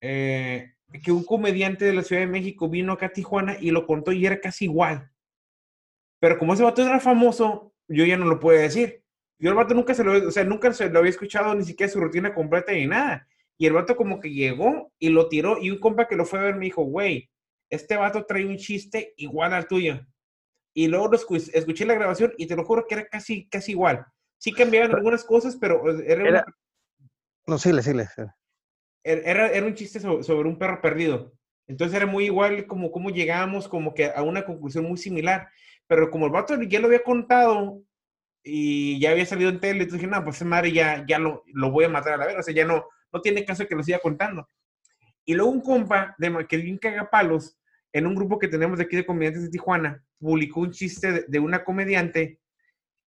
eh, que un comediante de la Ciudad de México vino acá a Tijuana y lo contó y era casi igual. Pero como ese vato era famoso, yo ya no lo puedo decir. Yo el vato nunca se lo, o sea, nunca se lo había escuchado ni siquiera su rutina completa ni nada. Y el vato como que llegó y lo tiró y un compa que lo fue a ver me dijo, güey, este vato trae un chiste igual al tuyo. Y luego lo escuché, escuché la grabación y te lo juro que era casi, casi igual. Sí cambiaban algunas cosas, pero era, No, sí, sí, sí. Era, era un chiste sobre, un perro perdido. Entonces era muy igual como cómo llegamos como que a una conclusión muy similar. Pero como el vato ya lo había contado y ya había salido en tele, entonces dije, no, pues madre ya, ya lo, lo voy a matar a la vez. O sea, ya no, no tiene caso que lo siga contando. Y luego un compa de que bien caga palos en un grupo que tenemos de aquí de comediantes de Tijuana, publicó un chiste de, una comediante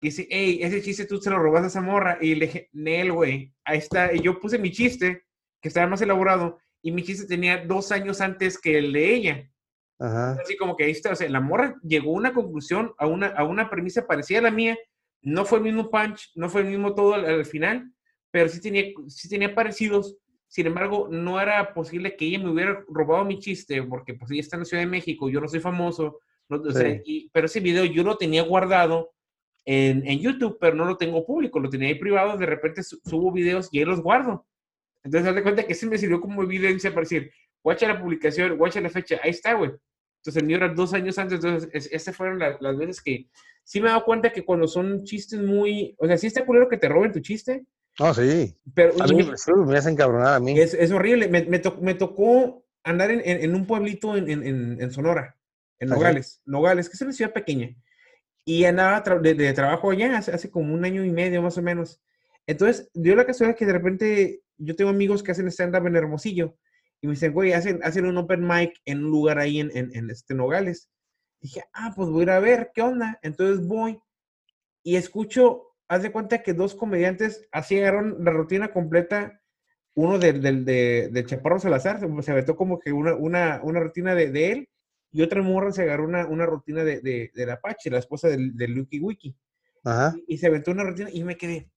dice, hey, ese chiste tú se lo robas a esa morra. Y le dije, Nel, güey, ahí está. Y yo puse mi chiste, que estaba más elaborado, y mi chiste tenía dos años antes que el de ella. Así como que ahí está, o sea, la morra llegó a una conclusión, a una, a una premisa parecida a la mía. No fue el mismo punch, no fue el mismo todo al final, pero sí tenía, sí tenía parecidos. Sin embargo, no era posible que ella me hubiera robado mi chiste, porque pues ella está en la Ciudad de México, yo no soy famoso, pero ese video yo lo tenía guardado en, en, YouTube, pero no lo tengo público, lo tenía ahí privado, de repente subo videos y ahí los guardo. Entonces, haz de cuenta que sí me sirvió como evidencia para decir, guacha la publicación, guacha la fecha, ahí está, güey. Entonces, mío era dos años antes, entonces, esas fueron las veces que sí me he dado cuenta que cuando son chistes muy, o sea, sí está culero que te roben tu chiste, no, sí. Pero, a mí me hacen cabronar a mí. Es, es horrible. Me, me, me, tocó andar en, en, un pueblito en, en Sonora, en Nogales. Nogales, que es una ciudad pequeña. Y andaba de, de, trabajo allá hace, hace, como un año y medio más o menos. Entonces, dio la casualidad que de repente yo tengo amigos que hacen stand-up en Hermosillo. Y me dicen, güey, hacen, hacen un open mic en un lugar ahí en, en, este Nogales. dije, ah, pues voy a ir a ver qué onda. Entonces voy y escucho haz de cuenta que dos comediantes así agarraron la rutina completa, uno del, del, de, de Chaparro Salazar, se aventó como que una, una, una rutina de, de, él, y otra morra se agarró una, una rutina de, de, de la Apache, la esposa del, del Lucky Wiki. Ajá. Y, se aventó una rutina y me quedé.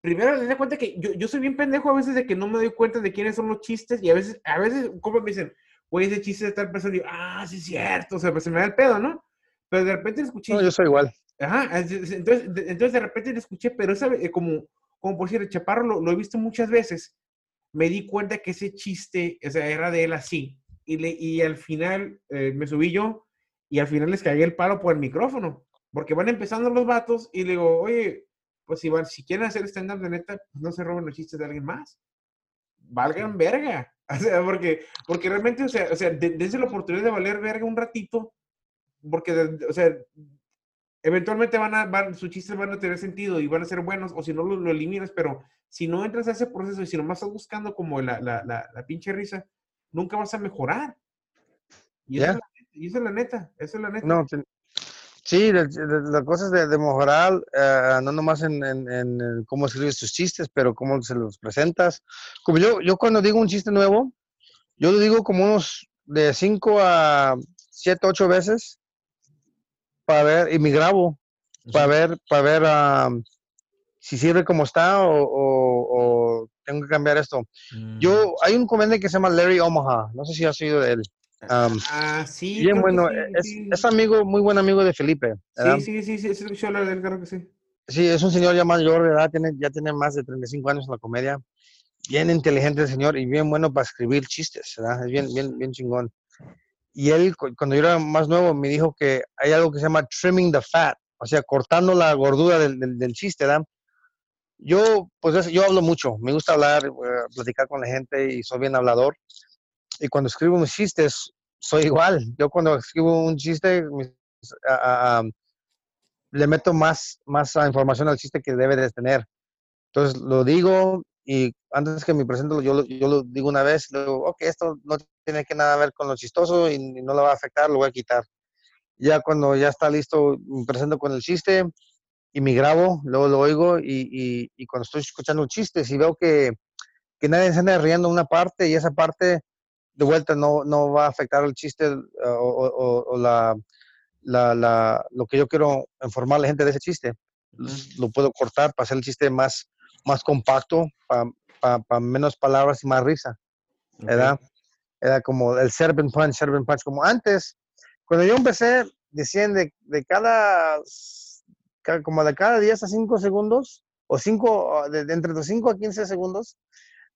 Primero, haz de cuenta que yo, yo soy bien pendejo a veces de que no me doy cuenta de quiénes son los chistes, y a veces, a veces, como me dicen, güey, ese chiste de tal persona, y digo, ah, sí es cierto, o sea, pues se me da el pedo, ¿no? Pero de repente escuché. No, yo soy igual. Ajá, entonces de, entonces de repente le escuché, pero esa, eh, como, como por el Chaparro lo, lo, he visto muchas veces, me di cuenta que ese chiste, o sea, era de él así. Y, le, y al final eh, me subí yo y al final les cagué el palo por el micrófono, porque van empezando los vatos y le digo, oye, pues si, van, si quieren hacer stand-up de neta, pues no se roben los chistes de alguien más. Valgan verga. O sea, porque, porque realmente, o sea, o sea dense la oportunidad de valer verga un ratito, porque, o sea, eventualmente van a, van, sus chistes van a tener sentido y van a ser buenos, o si no lo, eliminas, pero si no entras a ese proceso y si nomás estás buscando como la, la, la, pinche risa, nunca vas a mejorar. Y, esa, es la neta, esa es la neta. No, sí, las cosas de, de mejorar, uh, no nomás en, en, en, cómo escribes tus chistes, pero cómo se los presentas. Como yo, yo cuando digo un chiste nuevo, yo lo digo como unos de 5 a 7, 8 veces para ver, y me grabo, para ver, para ver si sirve como está o, tengo que cambiar esto. Yo, mm. hay un comediante que se llama Larry Omaha, no sé si has oído de él. ah, sí. Bien bueno, es, amigo, muy buen amigo de Felipe. Sí, sí, sí, sí, es el que del creo que sí. Sí, es un señor ya mayor, ¿verdad? Tiene, ya tiene más de 35 años en la comedia. Bien inteligente el señor y bien bueno para escribir chistes, ¿verdad? Es bien, bien, bien chingón y él, cuando yo era más nuevo, me dijo que hay algo que se llama trimming the fat, o sea, cortando la gordura del, del, chiste, ¿verdad? Yo, pues yo hablo mucho, me gusta hablar, eh, platicar con la gente y soy bien hablador. Y cuando escribo mis chistes, soy igual. Yo cuando escribo un chiste, le meto más, más información al chiste que debe de tener. Entonces lo digo y antes que me presento, yo, yo lo digo una vez, digo, ok, esto no tiene que nada ver con lo chistoso y, no lo va a afectar, lo voy a quitar. Ya cuando ya está listo, me presento con el chiste y me grabo, luego lo oigo y, y, cuando estoy escuchando un chiste, si veo que, que nadie se anda riendo una parte y esa parte de vuelta no, no va a afectar el chiste o, o, la, la, la, lo que yo quiero informar a la gente de ese chiste, lo puedo cortar para hacer el chiste más, más compacto, para menos palabras y más risa. ¿verdad? Era como el serpent punch, serpent punch, como antes. Cuando yo empecé, decían de, de cada, como de cada 10 a 5 segundos, o 5, de, entre los 5 a 15 segundos,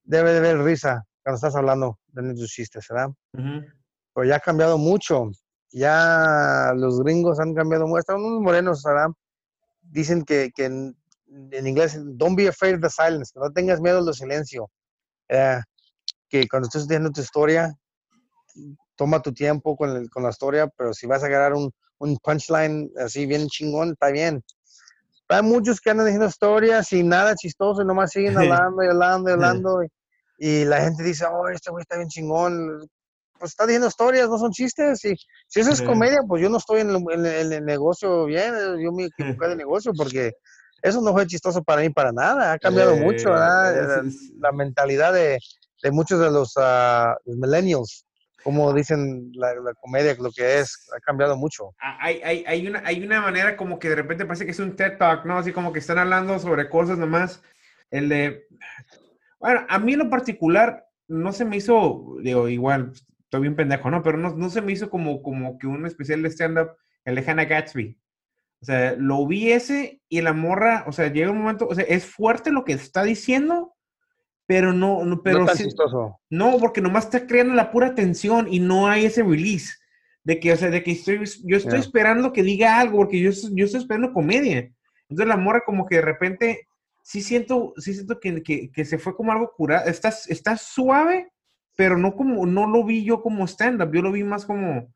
debe de haber risa cuando estás hablando de tus chistes, ¿verdad? Pero ya ha cambiado mucho. Ya los gringos han cambiado mucho. Están unos morenos, ¿verdad? Dicen que, que en inglés, don't be afraid of the silence, que no tengas miedo del silencio. Eh, que cuando estés diciendo tu historia, toma tu tiempo con, el, con la historia, pero si vas a agarrar un, un punchline así bien chingón, está bien. Hay muchos que andan diciendo historias y nada chistoso, y nomás siguen hablando y hablando y hablando. Y, y la gente dice, oh, este güey está bien chingón. Pues está diciendo historias, no son chistes. Y si eso es comedia, pues yo no estoy en el, el, negocio bien, yo me equivoqué de negocio porque eso no fue chistoso para mí para nada. Ha cambiado mucho ¿verdad? La, mentalidad de, de, muchos de los uh, millennials como dicen la, la, comedia, lo que es, ha cambiado mucho. Ah, hay, hay, hay, una, hay una manera como que de repente parece que es un TED Talk, ¿no? Así como que están hablando sobre cosas nomás. El de, bueno, a mí en lo particular no se me hizo, digo, igual, estoy bien pendejo, ¿no? Pero no, no se me hizo como, como que un especial de stand-up, el de Hannah Gatsby. O sea, lo vi ese y la morra, o sea, llega un momento, o sea, es fuerte lo que está diciendo, pero no, no pero no, no, porque nomás está creando la pura tensión y no hay ese release de que, o sea, de que estoy, yo estoy esperando que diga algo, porque yo, yo estoy esperando comedia. Entonces la morra como que de repente, sí siento, sí siento que, que, que se fue como algo curado, está, está suave, pero no como, no lo vi yo como stand-up, yo lo vi más como,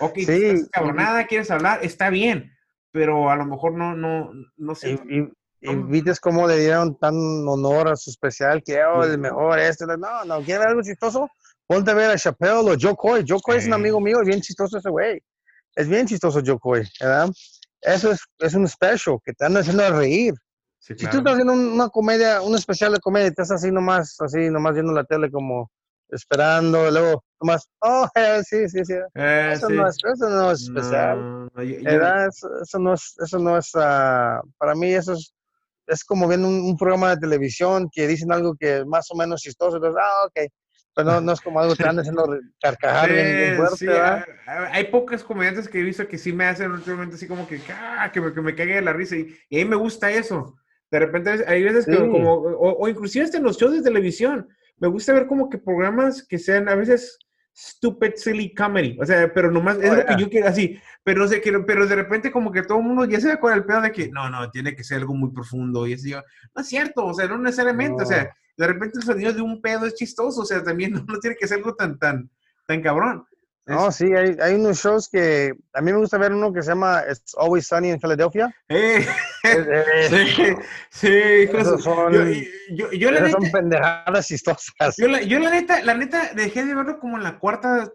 ok, sí, estás cabronada, quieres hablar, está bien, pero a lo mejor no, no, no sé. Y vites cómo le dieron tan honor a su especial, que oh, el mejor, este, no, no, ¿quiere ver algo chistoso? Ponte a ver a Chappelle o Joe Coy. Joe Coy es un amigo mío, es bien chistoso ese güey. Es bien chistoso Joe Coy, ¿verdad? Eso es, es un special que te anda haciendo reír. Si tú estás haciendo una comedia, un especial de comedia, estás así nomás, así nomás viendo la tele como esperando, luego nomás, oh, sí, sí, sí. Eh, eso, No es, eso, No es, especial. Eso, no es, eso no es, uh, para mí eso es es como viendo un, programa de televisión que dicen algo que más o menos chistoso, entonces, ah, ok. Pero no, es como algo que están haciendo carcajar bien, fuerte, Hay pocas comediantes que he visto que sí me hacen últimamente así como que, ah, que, me, que me cague de la risa y, y, a mí me gusta eso. De repente hay veces que como, o, o inclusive hasta en los shows de televisión, me gusta ver como que programas que sean a veces stupid, silly comedy. O sea, pero nomás es lo que yo quiero así. Pero no sé, pero de repente como que todo el mundo ya se da con el pedo de que no, no, tiene que ser algo muy profundo. Y así, no es cierto, o sea, no necesariamente. O sea, de repente el sonido de un pedo es chistoso. O sea, también no, tiene que ser algo tan, tan, tan cabrón. No, sí, hay, hay, unos shows que a mí me gusta ver uno que se llama It's Always Sunny in Philadelphia. Eh, sí, sí, son, yo, yo, la neta, son pendejadas chistosas. Yo la, yo la neta, la neta dejé de verlo como en la cuarta,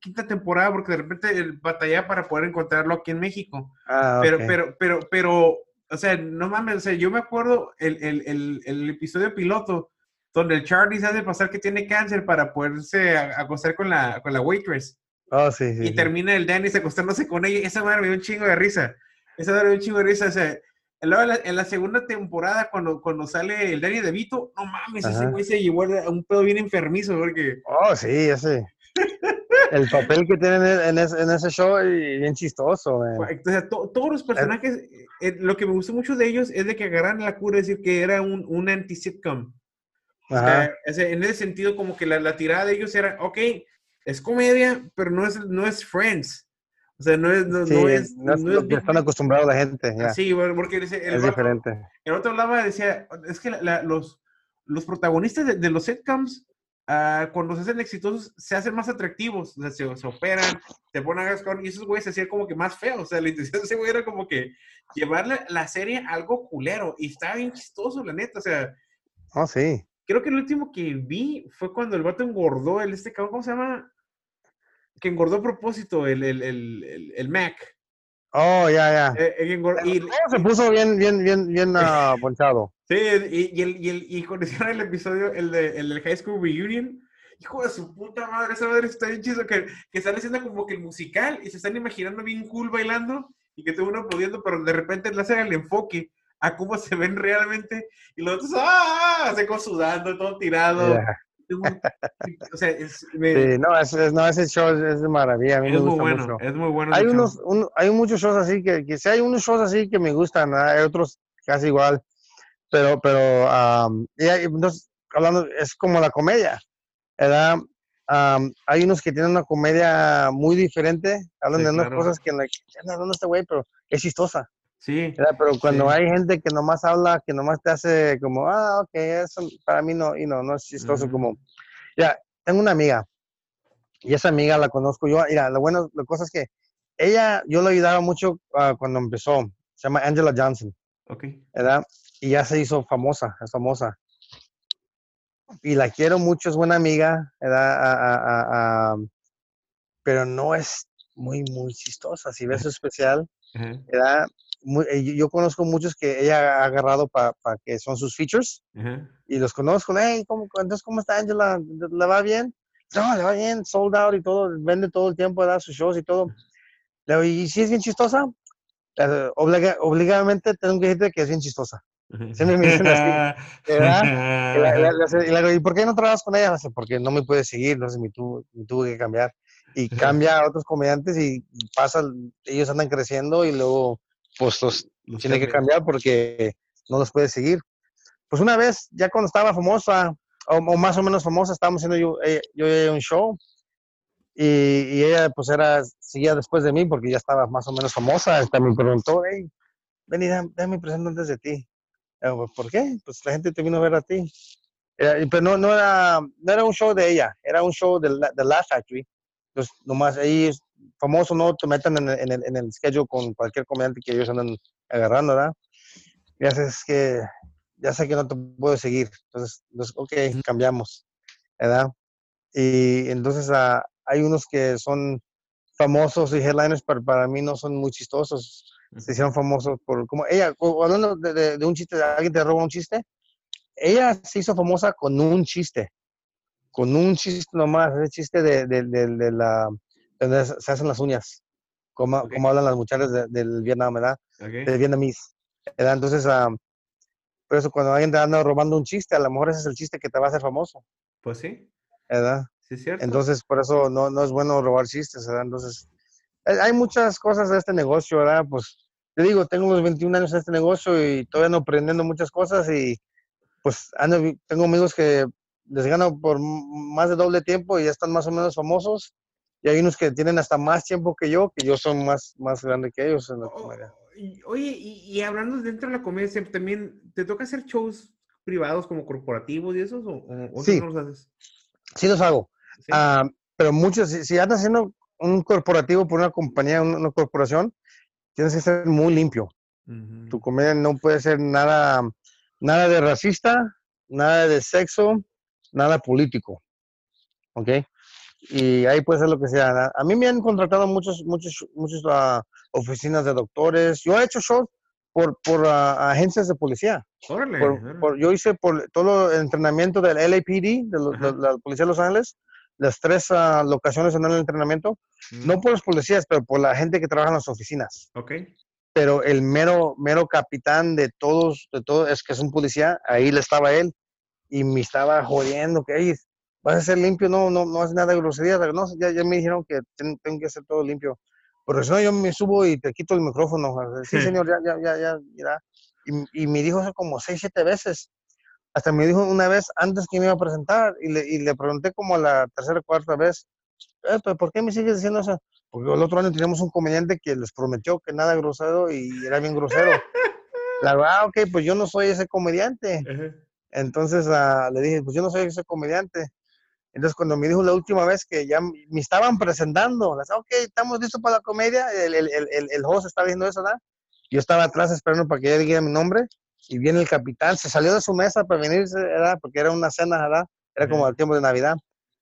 quinta temporada porque de repente el batallaba para poder encontrarlo aquí en México. Ah, pero, pero, pero, pero, o sea, no mames, o sea, yo me acuerdo el, el, el, el episodio piloto donde el Charlie se hace pasar que tiene cáncer para poderse acostar con la, con la waitress. Oh, sí, y termina el Dennis acostándose con ella. Esa madre me dio un chingo de risa. Esa madre me dio un chingo de risa. O sea, en la, segunda temporada, cuando, cuando sale el Danny de Vito, no mames, ese güey se llevó a un pedo bien enfermizo, porque... Oh, sí, ese. el papel que tienen en ese, en ese show es bien chistoso, Entonces, todos los personajes, eh, eh, lo que me gustó mucho de ellos es de que agarran la cura, es decir, que era un, un anti-sitcom. en ese sentido, como que la, la tirada de ellos era, ok, es comedia, pero no es, no es Friends. O sea, no es... No, no es, no es, lo que están acostumbrados la gente. Sí, porque el es diferente. El otro hablaba, decía, es que los, los protagonistas de, los sitcoms, uh, cuando se hacen exitosos, se hacen más atractivos. O sea, se, se operan, se ponen a gascar, y esos güeyes se hacían como que más feos. O sea, la intención de ese güey era como que llevarle la serie a algo culero. Y estaba bien chistoso, la neta. O sea... Oh, sí creo que el último que vi fue cuando el vato engordó, el este cabrón, ¿cómo se llama? Que engordó a propósito, el, el, el, el Mac. Oh, ya, ya. Eh, y, se puso bien, bien, bien, bien uh, ponchado. Sí, y, y, el, y, el, y cuando hicieron el episodio, el, de, el del High School Reunion, hijo de su puta madre, esa madre está bien chido, que, que están haciendo como que el musical y se están imaginando bien cool bailando y que todo uno aplaudiendo, pero de repente le hacen el enfoque a cómo se ven realmente y los otros, ¡ah! Se sudando, todo tirado. o sea, es, sí, no, es, no, ese show es de maravilla. A mí es me gusta muy bueno, mucho. Es muy bueno. Hay, unos, hay muchos shows así que, que sí hay unos shows así que me gustan, hay otros casi igual, pero, pero, um, y hay, hablando, es como la comedia, ¿verdad? Um, hay unos que tienen una comedia muy diferente, hablan de unas cosas que, la, no, no, este güey, pero es chistosa. Sí. Pero cuando hay gente que nomás habla, que nomás te hace como, ah, ok, eso para mí no, y no, no es chistoso como, ya, tengo una amiga, y esa amiga la conozco yo, mira, lo bueno, la cosa es que ella, yo la ayudaba mucho uh, cuando empezó, se llama Angela Johnson. Ok. ¿Verdad? Y ya se hizo famosa, es famosa. Y la quiero mucho, es buena amiga, ¿verdad? pero no es muy, muy chistosa. Si ves su especial, ¿verdad? Eh, yo conozco muchos que ella ha agarrado para que son sus features y los conozco. Hey, ¿cómo, entonces, ¿cómo está Angela? ¿Le va bien? No, le va bien, sold out y todo, vende todo el tiempo, da sus shows y todo. Le digo, ¿y si es bien chistosa? Obliga, obligadamente tengo que decirte que es bien chistosa. Siempre me dicen así, ¿verdad? Y, por qué no trabajas con ella? Porque no me puede seguir, no sé, me, tuve que cambiar. Y cambia a otros comediantes y pasa, ellos andan creciendo y luego pues los, tiene que cambiar porque no los puede seguir. Pues una vez, ya cuando estaba famosa, o, más o menos famosa, estábamos haciendo yo, eh, yo, un show y, ella pues era, seguía después de mí porque ya estaba más o menos famosa, hasta me preguntó, hey, ven y déjame presentar antes de ti. Pues, ¿Por qué? Pues la gente te vino a ver a ti. pero no, no, era, no era un show de ella, era un show de, de Laugh Factory. Entonces, nomás ahí famoso no te metan en, en, el, en el schedule con cualquier comediante que ellos andan agarrando, ¿verdad? Ya sé que, ya sé que no te puedo seguir. Entonces, entonces ok, cambiamos, ¿verdad? Y entonces ah, hay unos que son famosos y headliners, pero para mí no son muy chistosos. Se hicieron famosos por, como ella, hablando de, de, un chiste, alguien te roba un chiste, ella se hizo famosa con un chiste, con un chiste nomás, ese chiste de, de, de la se hacen las uñas, como, como hablan las muchachas del Vietnam, ¿verdad? Del vietnamese. ¿verdad? Entonces, uh, por eso cuando alguien te anda robando un chiste, a lo mejor ese es el chiste que te va a hacer famoso. Pues sí. ¿Verdad? Sí, es cierto. Entonces, por eso no, no es bueno robar chistes, ¿verdad? Entonces, hay muchas cosas de este negocio, ¿verdad? Pues, te digo, tengo unos 21 años en este negocio y todavía no aprendiendo muchas cosas y pues ando, tengo amigos que les gano por más de doble tiempo y ya están más o menos famosos y hay unos que tienen hasta más tiempo que yo, que yo son más, más grande que ellos en la comedia. Oye, y, hablando dentro de la comedia, ¿también te toca hacer shows privados como corporativos y esos? ¿O, sí. no los haces? Sí los hago. Ah, pero muchos, si, andas haciendo un corporativo por una compañía, una, corporación, tienes que ser muy limpio. Tu comedia no puede ser nada, nada de racista, nada de sexo, nada político. ¿Ok? Y ahí puede ser lo que sea. A mí me han contratado muchos, muchos, muchas uh, oficinas de doctores. Yo he hecho shows por, por uh, agencias de policía. Por, yo hice por todo el entrenamiento del LAPD, de, la Policía de Los Ángeles, las tres uh, locaciones en el entrenamiento, no por los policías, pero por la gente que trabaja en las oficinas. Ok. Pero el mero, mero capitán de todos, de todo, es que es un policía, ahí le estaba él, y me estaba jodiendo, que vas a ser limpio, no, no, no hace nada de grosería, no, ya, ya me dijeron que tengo que hacer todo limpio. Por eso yo me subo y te quito el micrófono. Sí, señor, ya, ya, ya, ya, ya. Y, y, me dijo eso como seis, siete veces. Hasta me dijo una vez antes que me iba a presentar y le, y le pregunté como la tercera o cuarta vez, eh, ¿por qué me sigues diciendo eso? Porque el otro año teníamos un comediante que les prometió que nada grosero y era bien grosero. La verdad, ok, pues yo no soy ese comediante. Entonces uh, le dije, pues yo no soy ese comediante. Entonces, cuando me dijo la última vez que ya me estaban presentando, las, ok, estamos listos para la comedia, el, el, el, el host estaba diciendo eso, ¿verdad? Yo estaba atrás esperando para que ella diga mi nombre y viene el capitán, se salió de su mesa para venir, ¿verdad? Porque era una cena, ¿verdad? Era como el tiempo de Navidad.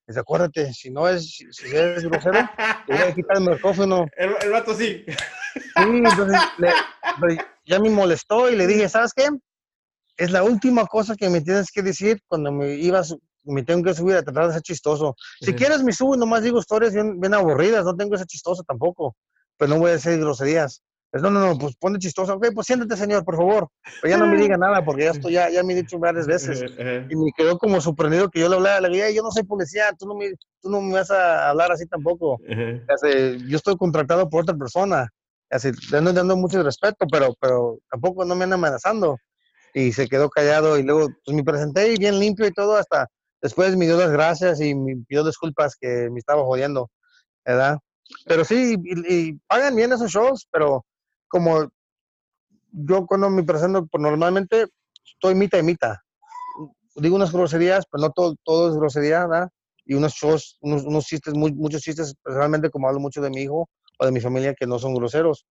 Dice, acuérdate, si no es, si, si eres grosero, te voy a quitar el micrófono. El, el vato sí. Sí, entonces ya me molestó y le dije, ¿sabes qué? Es la última cosa que me tienes que decir cuando me ibas me tengo que subir a tratar de ser chistoso. Si quieres me subo y nomás digo historias bien, bien, aburridas, no tengo que ser chistoso tampoco, pero no voy a decir groserías. Pues no, no, no, pues pone chistoso. Ok, pues siéntate, señor, por favor. Pero ya no me diga nada, porque ya, estoy, ya, ya me he dicho varias veces. Y me quedó como sorprendido que yo le hablaba, le dije, yo no soy policía, tú no me, tú no me vas a hablar así tampoco. yo estoy contratado por otra persona. Así, dando, dando mucho respeto, pero, pero tampoco no me andan amenazando. Y se quedó callado y luego pues me presenté y bien limpio y todo hasta Después me dio las gracias y me pidió disculpas que me estaba jodiendo, ¿verdad? Pero sí, y, pagan bien esos shows, pero como yo cuando me presento, pues normalmente estoy mitad y mitad. Digo unas groserías, pero no todo, todo es grosería, ¿verdad? Y unos shows, unos, unos chistes, muy, muchos chistes, realmente como hablo mucho de mi hijo o de mi familia, que no son groseros.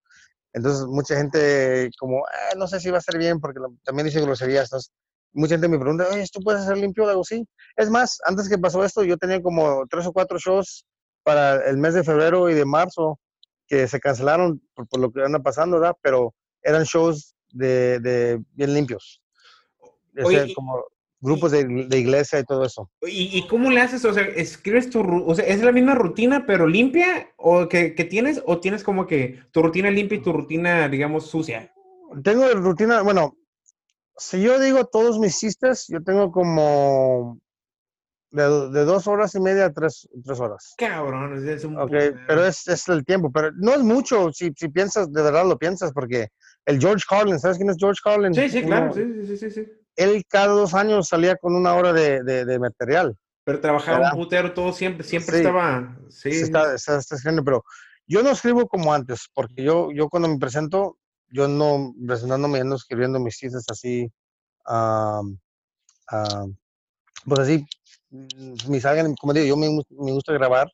Entonces, mucha gente como, ah, no sé si va a ser bien, porque también dice groserías. Entonces, mucha gente me pregunta, oye, ¿tú puedes hacer limpio? algo así. Es más, antes que pasó esto, yo tenía como tres o cuatro shows para el mes de febrero y de marzo que se cancelaron por, por lo que anda pasando, ¿verdad? Pero eran shows de, de bien limpios. O sea, como grupos de, de, iglesia y todo eso. ¿Y, ¿Y, cómo le haces? O sea, escribes tu, o sea, ¿es la misma rutina pero limpia o que, que, tienes o tienes como que tu rutina limpia y tu rutina, digamos, sucia? Tengo rutina, bueno, si yo digo todos mis chistes, yo tengo como de, de, dos horas y media a tres, tres horas. Cabrón, es un... Ok, pero es, es, el tiempo, pero no es mucho si, si piensas, de verdad lo piensas, porque el George Carlin, ¿sabes quién es George Carlin? Sí, sí, claro, sí, sí, sí, sí. Él cada dos años salía con una hora de, de, de material. Pero trabajaba ¿verdad? un putero todo siempre, siempre sí. estaba... Sí, está, está, está escribiendo, pero yo no escribo como antes, porque yo, yo cuando me presento, yo no, presentándome, ando escribiendo mis chistes así, um, uh, pues así, me salgan, como digo, yo me, me gusta grabar,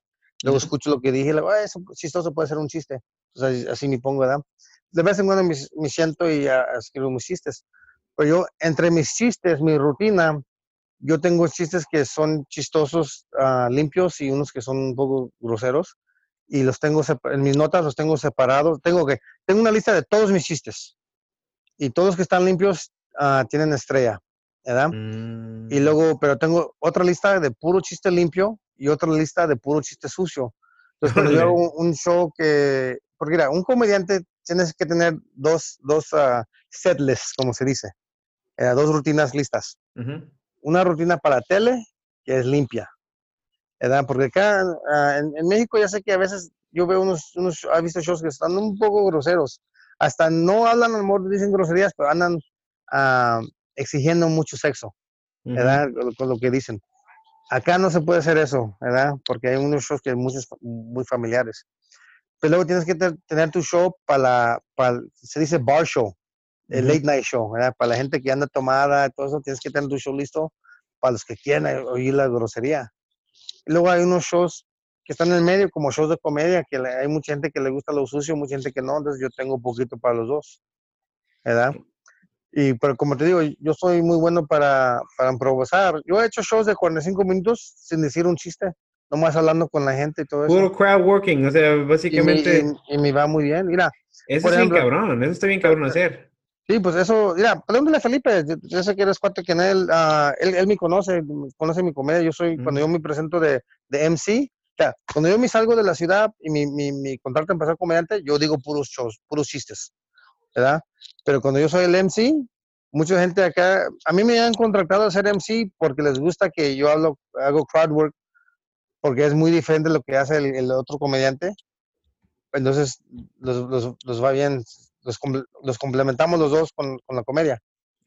luego uh -huh. escucho lo que dije, luego, ah, eso chistoso puede ser un chiste, entonces así me pongo, ¿verdad? De vez en cuando me, me siento y uh, escribo mis chistes, pero yo, entre mis chistes, mi rutina, yo tengo chistes que son chistosos, uh, limpios y unos que son un poco groseros, y los tengo, en mis notas los tengo separados, tengo que, tengo una lista de todos mis chistes, y todos que están limpios uh, tienen estrella, ¿verdad? Mm. Y luego, pero tengo otra lista de puro chiste limpio y otra lista de puro chiste sucio. Entonces, cuando yo hago un show que, porque mira, un comediante tienes que tener dos, dos uh, como se dice, eh, dos rutinas listas. Uh -huh. Una rutina para tele, que es limpia, ¿verdad? Porque acá uh, en, en, México ya sé que a veces yo veo unos, unos, he visto shows que están un poco groseros, hasta no hablan, amor, dicen groserías, pero andan uh, exigiendo mucho sexo, ¿verdad? Uh -huh. con, lo que dicen. Acá no se puede hacer eso, ¿verdad? Porque hay unos shows que muchos, muy familiares. Pero luego tienes que tener tu show para, para se dice bar show, el late night show, ¿verdad? Para la gente que anda tomada, todo eso, tienes que tener tu show listo para los que quieran oír la grosería. Luego hay unos shows que están en el medio, como shows de comedia, que hay mucha gente que le gusta lo sucio, mucha gente que no, entonces yo tengo poquito para los dos, ¿verdad? Y, pero como te digo, yo soy muy bueno para, para improvisar. Yo he hecho shows de 45 minutos sin decir un chiste, nomás hablando con la gente y todo eso. Puro crowd working, o sea, básicamente. Y me, y, y me va muy bien, mira. Eso es ejemplo, bien cabrón, eso está bien cabrón hacer. Sí, pues eso, mira, pregúntale a Felipe, yo, yo sé que eres cuate que él, uh, él, él me conoce, conoce mi comedia, yo soy, mm. cuando yo me presento de, de MC, o sea, cuando yo me salgo de la ciudad y mi, mi, mi contrato en pasar comediante, yo digo puros shows, puros chistes, ¿verdad? Pero cuando yo soy el MC, mucha gente acá, a mí me han contratado a ser MC porque les gusta que yo hablo, hago crowd work, porque es muy diferente lo que hace el, el otro comediante. Entonces, los, los, los va bien los, los complementamos los dos con, con la comedia.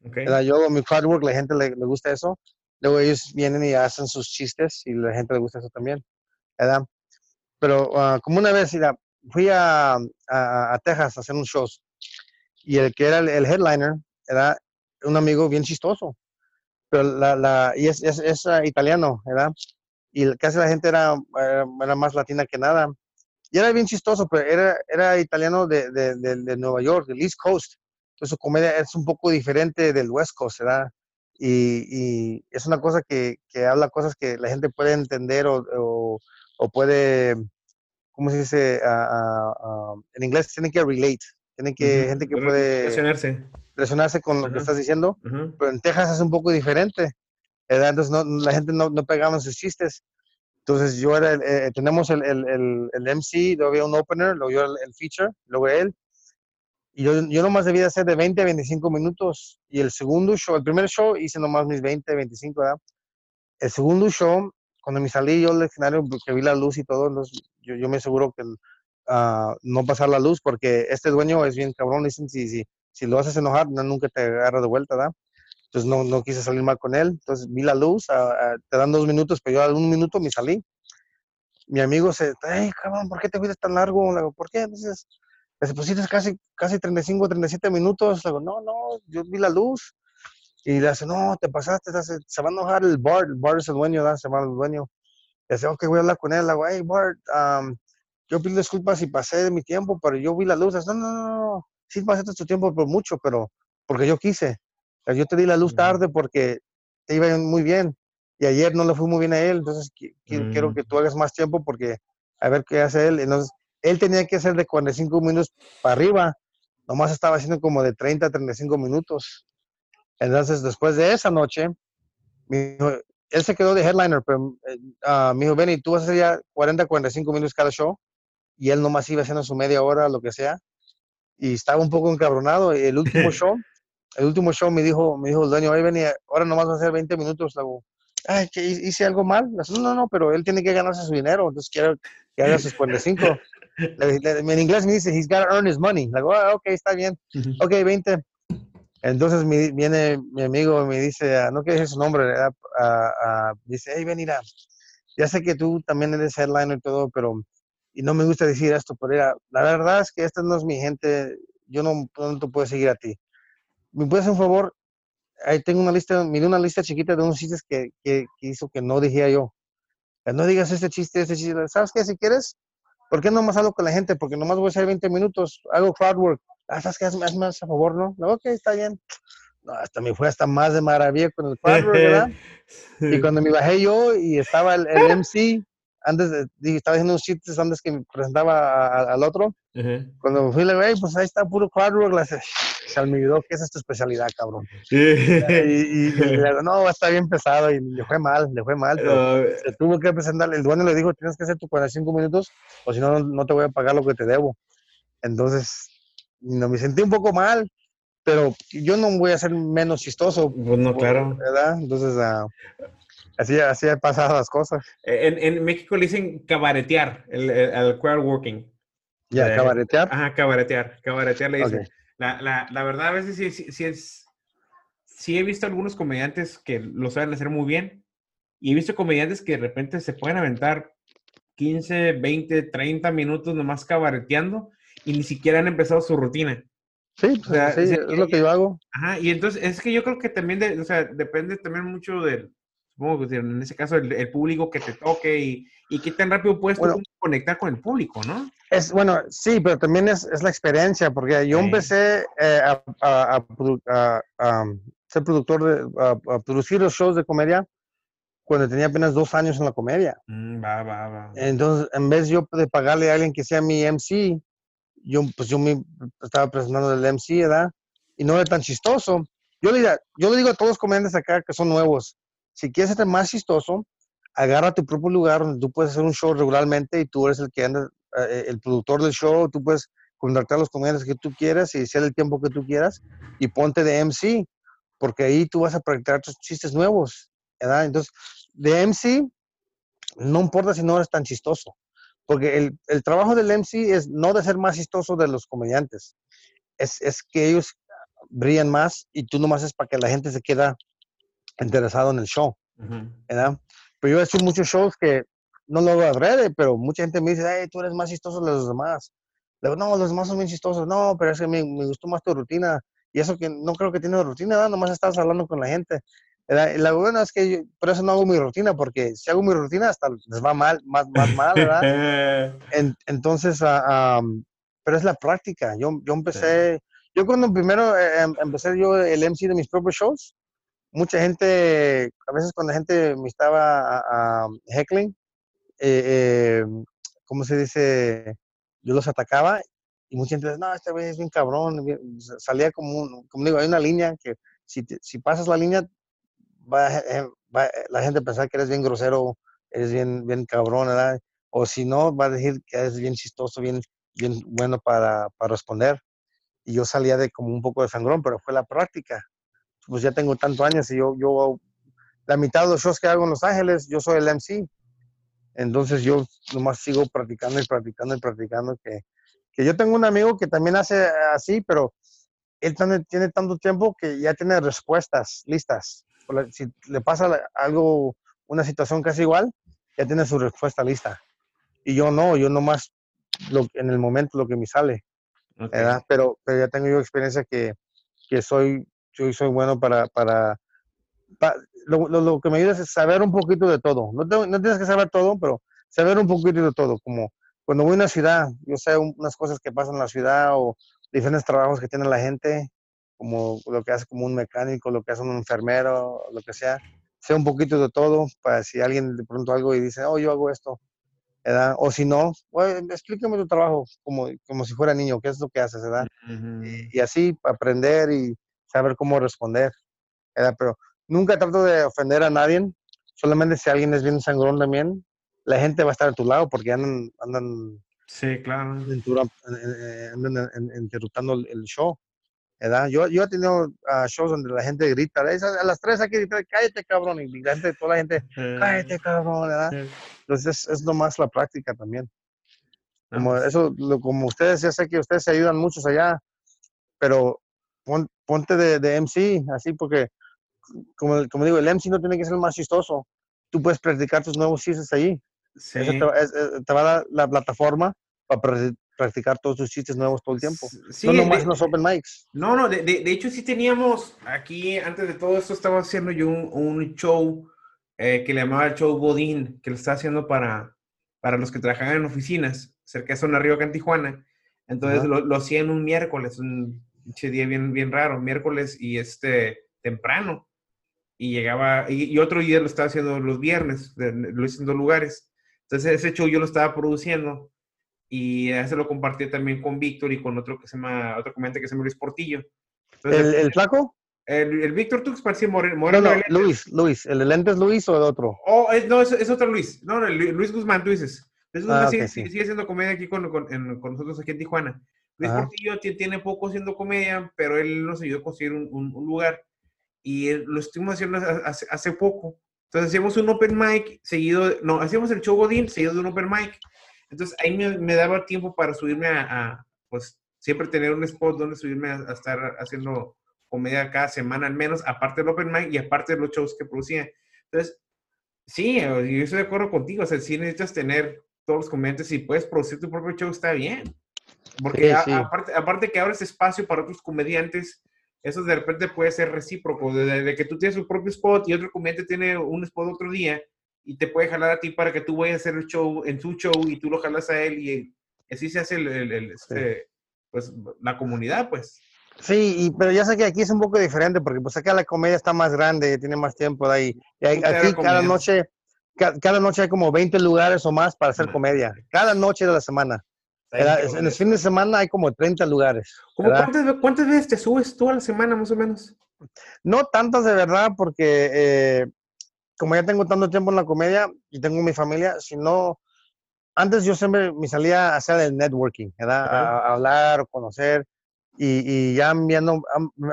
Okay. Yo mi crowd work, la gente le, le, gusta eso. Luego ellos vienen y hacen sus chistes y la gente le gusta eso también. ¿verdad? Pero uh, como una vez mira, fui a, a, a, Texas a hacer un show y el que era el, el, headliner era un amigo bien chistoso. Pero la, la, y es, es, es uh, italiano, ¿verdad? Y casi la gente era, era, era más latina que nada y era bien chistoso, pero era, era italiano de, de, de, de, Nueva York, del East Coast. Entonces su comedia es un poco diferente del West Coast, ¿verdad? Y, y es una cosa que, que, habla cosas que la gente puede entender o, o, o puede, ¿cómo se dice? Uh, uh, en inglés tienen que relate, tienen que, uh -huh. gente que puede... Relacionarse. Relacionarse con lo -huh. que estás diciendo, -huh. pero en Texas es un poco diferente, ¿verdad? Entonces no, la gente no, no pegaba sus chistes. Entonces yo era, eh, tenemos el, el, el, el, MC, luego había un opener, luego yo el, feature, luego él. Y yo, yo nomás debía hacer de 20 a 25 minutos. Y el segundo show, el primer show hice nomás mis 20, 25, ¿verdad? El segundo show, cuando me salí yo del escenario, que vi la luz y todo, entonces yo, yo me aseguro que uh, no pasar la luz, porque este dueño es bien cabrón, dicen, si, si, si lo haces enojar, no, nunca te agarra de vuelta, ¿verdad? Entonces no, no quise salir mal con él. Entonces vi la luz, a, a, te dan dos minutos, pero yo a un minuto me salí. Mi amigo se, hey, cabrón, ¿por qué te fuiste tan largo? Le digo, ¿por qué? Entonces, pues es casi, casi 35, 37 minutos. Le digo, no, no, yo vi la luz. Y le dice, no, te pasaste, se va a enojar el Bart. El Bart es el dueño, ¿verdad? se llama el dueño. Le dice, ok, voy a hablar con él. Le digo, hey, Bart, um, yo pido disculpas si pasé mi tiempo, pero yo vi la luz. Dice, no, no, no, no, sí pasaste tu tiempo por mucho, pero porque yo quise. Yo te di la luz tarde porque te iba muy bien. Y ayer no le fue muy bien a él, entonces quiero que mm. tú hagas más tiempo porque a ver qué hace él. Entonces, él tenía que hacer de 45 minutos para arriba, nomás estaba haciendo como de 30 a 35 minutos. Entonces, después de esa noche, él se quedó de headliner, pero uh, me dijo, Benny, tú vas a hacer ya 40 45 minutos cada show, y él nomás iba haciendo su media hora, lo que sea, y estaba un poco encabronado. El último show, el último show me dijo, me dijo el dueño, Benny, ahora nomás va a hacer 20 minutos. Ay, que hice algo mal. No, no, pero él tiene que ganarse su dinero, entonces quiero que haga sus 45 en inglés me dice, he's got to earn his money. Le digo, ah, ok, está bien. Ok, 20. Entonces viene mi amigo y me dice, ah, no quiero decir su nombre, uh, dice, hey, ven, mira, ya sé que tú también eres headliner y todo, pero, y no me gusta decir esto, pero la verdad es que esta no es mi gente, yo no, no te puedo seguir a ti. ¿Me puedes hacer un favor? Ahí tengo una lista, miré una lista chiquita de unos chistes que, que, que hizo que no dijera yo. No digas este chiste, este chiste. ¿Sabes qué? Si quieres, ¿Por qué no más hablo con la gente? Porque nomás voy a hacer 20 minutos, hago crowd work. Ah, ¿sabes qué? Hazme más a favor, ¿no? no ok, está bien. No, hasta me fue hasta más de maravilla con el crowd work, ¿verdad? y cuando me bajé yo y estaba el, MC, antes de, dije, estaba haciendo unos chistes antes que me presentaba al otro. Cuando fui, le dije, pues ahí está puro crowd work. se olvidó que esa es tu especialidad, cabrón. y, y, le no, está bien pesado y le fue mal, le fue mal, pero se tuvo que presentar. El dueño le dijo, tienes que hacer tu 45 minutos o si no, no te voy a pagar lo que te debo. Entonces, no, me sentí un poco mal, pero yo no voy a ser menos chistoso. Pues no, claro. ¿Verdad? Entonces, uh, Así, así han pasado las cosas. En, en México le dicen cabaretear, el, el, crowd working. Ya, cabaretear. Ajá, cabaretear. Cabaretear le dicen. La, la, la, verdad, a veces sí, sí, es. Sí he visto algunos comediantes que lo saben hacer muy bien. Y he visto comediantes que de repente se pueden aventar 15, 20, 30 minutos nomás cabareteando y ni siquiera han empezado su rutina. Sí, pues, sí es lo que yo hago. Ajá, y entonces es que yo creo que también, de, o sea, depende también mucho del, supongo que en ese caso el, público que te toque y, y qué tan rápido puedes conectar con el público, ¿no? Es bueno, sí, pero también es, es la experiencia, porque yo empecé eh, a, a, a, ser productor, de, a, producir los shows de comedia cuando tenía apenas dos años en la comedia. Mm, va, va, va. Entonces, en vez yo de pagarle a alguien que sea mi MC, yo, pues yo me estaba presentando el MC, ¿verdad? Y no era tan chistoso. Yo le, yo le digo a todos los comediantes acá que son nuevos, si quieres ser más chistoso, agarra tu propio lugar donde tú puedes hacer un show regularmente y tú eres el que anda, eh, el productor del show, tú puedes contratar los comediantes que tú quieras y hacer el tiempo que tú quieras y ponte de MC, porque ahí tú vas a practicar tus chistes nuevos, ¿verdad? Entonces, de MC, no importa si no eres tan chistoso, porque el, el trabajo del MC es no de ser más chistoso de los comediantes, es, es que ellos brillan más y tú nomás es para que la gente se queda interesado en el show, ¿verdad? Pero yo he hecho muchos shows que no lo adrede, pero mucha gente me dice, hey, tú eres más chistoso de los demás. Le digo, no, los demás son bien chistosos. No, pero es que me, me gustó más tu rutina. Y eso que no creo que tienes rutina, ¿verdad? Nomás estás hablando con la gente. ¿verdad? Y la buena es que yo, por eso no hago mi rutina, porque si hago mi rutina hasta les va mal, más, más mal, ¿verdad? entonces, uh, pero es la práctica. Yo, yo empecé, yo cuando primero eh, em, empecé yo el MC de mis propios shows, mucha gente, a veces cuando la gente me estaba a, heckling, eh, eh, ¿cómo se dice? Yo los atacaba y mucha gente dice, no, este güey es bien cabrón. salía como, como digo, hay una línea que si, si pasas la línea, va, eh, va, la gente a pensar que eres bien grosero, eres bien, bien cabrón, ¿verdad? O si no, va a decir que eres bien chistoso, bien, bien bueno para, para responder. Y yo salía de como un poco de sangrón, pero fue la práctica pues ya tengo tantos años y yo, yo, la mitad de los shows que hago en Los Ángeles, yo soy el MC. Entonces yo nomás sigo practicando y practicando y practicando que, que yo tengo un amigo que también hace así, pero él tiene tanto tiempo que ya tiene respuestas listas. Si le pasa algo, una situación casi igual, ya tiene su respuesta lista. Y yo no, yo nomás lo, en el momento lo que me sale. Pero, pero ya tengo yo experiencia que, que soy, yo soy bueno para, para, lo, lo, que me ayuda es saber un poquito de todo. No, no tienes que saber todo, pero saber un poquito de todo, como cuando voy a una ciudad, yo sé unas cosas que pasan en la ciudad o diferentes trabajos que tiene la gente, como lo que hace como un mecánico, lo que hace un enfermero, lo que sea. Sé un poquito de todo para si alguien de pronto algo y dice, oh, yo hago esto. ¿verdad? O si no, explícame tu trabajo como, como si fuera niño, qué es lo que haces, ¿verdad? y, así aprender y saber cómo responder, ¿verdad? Pero nunca trato de ofender a nadie, solamente si alguien es bien sangrón también, la gente va a estar a tu lado porque andan, andan, sí, claro. andan, interruptando el, show. ¿verdad? Yo, yo he tenido uh, shows donde la gente grita, a las tres hay que gritar, cállate cabrón, y la gente, toda la gente, cállate cabrón, ¿verdad? Entonces es, es nomás la práctica también. Como pues eso, lo, como ustedes, ya sé que ustedes se ayudan muchos allá, pero ponte de, de, MC, así porque, como, como digo, el MC no tiene que ser el más chistoso. Tú puedes practicar tus nuevos chistes allí. Sí. Eso te, va a dar la plataforma para practicar todos tus chistes nuevos todo el tiempo. Sí, no nomás los open mics. No, no, de, de, hecho sí teníamos aquí, antes de todo esto, estaba haciendo yo un, un show eh, que le llamaba el show Bodín, que lo estaba haciendo para, para los que trabajan en oficinas, cerca de Zona Río, acá en Tijuana. Entonces lo, lo hacían un miércoles, un día bien, bien raro, miércoles y este, temprano. Y llegaba, y, y otro día lo estaba haciendo los viernes, lo hice en dos lugares. Entonces ese show yo lo estaba produciendo y ese lo compartí también con Víctor y con otro que se llama, otro comediante que se llama Luis Portillo. ¿El, ¿El, flaco? El, el Víctor Tux parecía Moreno. no, no, Luis, Luis. ¿El de lentes Luis o el otro? Oh, no, es, es, otro Luis. No, no Luis Guzmán, tú dices. Luis Guzmán ah, sigue, sigue, haciendo comedia aquí con, con, con, nosotros aquí en Tijuana. Luis Portillo tiene poco haciendo comedia, pero él nos ayudó a conseguir un, un, un lugar. Y lo estuvimos haciendo hace, hace, poco. Entonces hacíamos un open mic seguido, no, hacíamos el show Godín seguido de un open mic. Entonces ahí me, me daba tiempo para subirme a, a, pues siempre tener un spot donde subirme a, a, estar haciendo comedia cada semana al menos, aparte del open mic y aparte de los shows que producía. Entonces, sí, yo estoy de acuerdo contigo, o sea, si necesitas tener todos los comediantes y puedes producir tu propio show, está bien. Porque aparte, aparte que abres espacio para otros comediantes, eso de repente puede ser recíproco, de, que tú tienes tu propio spot y otro comediante tiene un spot otro día y te puede jalar a ti para que tú vayas a hacer el show en su show y tú lo jalas a él y así se hace el, este, pues, la comunidad, pues. Sí, y, pero ya sé que aquí es un poco diferente porque pues acá la comedia está más grande, tiene más tiempo de ahí. Y aquí cada noche, cada, noche hay como 20 lugares o más para hacer comedia. Cada noche de la semana. En el fin de semana hay como 30 lugares. Cuántas, cuántas, veces te subes tú a la semana más o menos? No tantas de verdad porque eh, como ya tengo tanto tiempo en la comedia y tengo mi familia, si no, antes yo siempre me salía a hacer el networking, ¿verdad? a hablar o conocer y, ya viendo,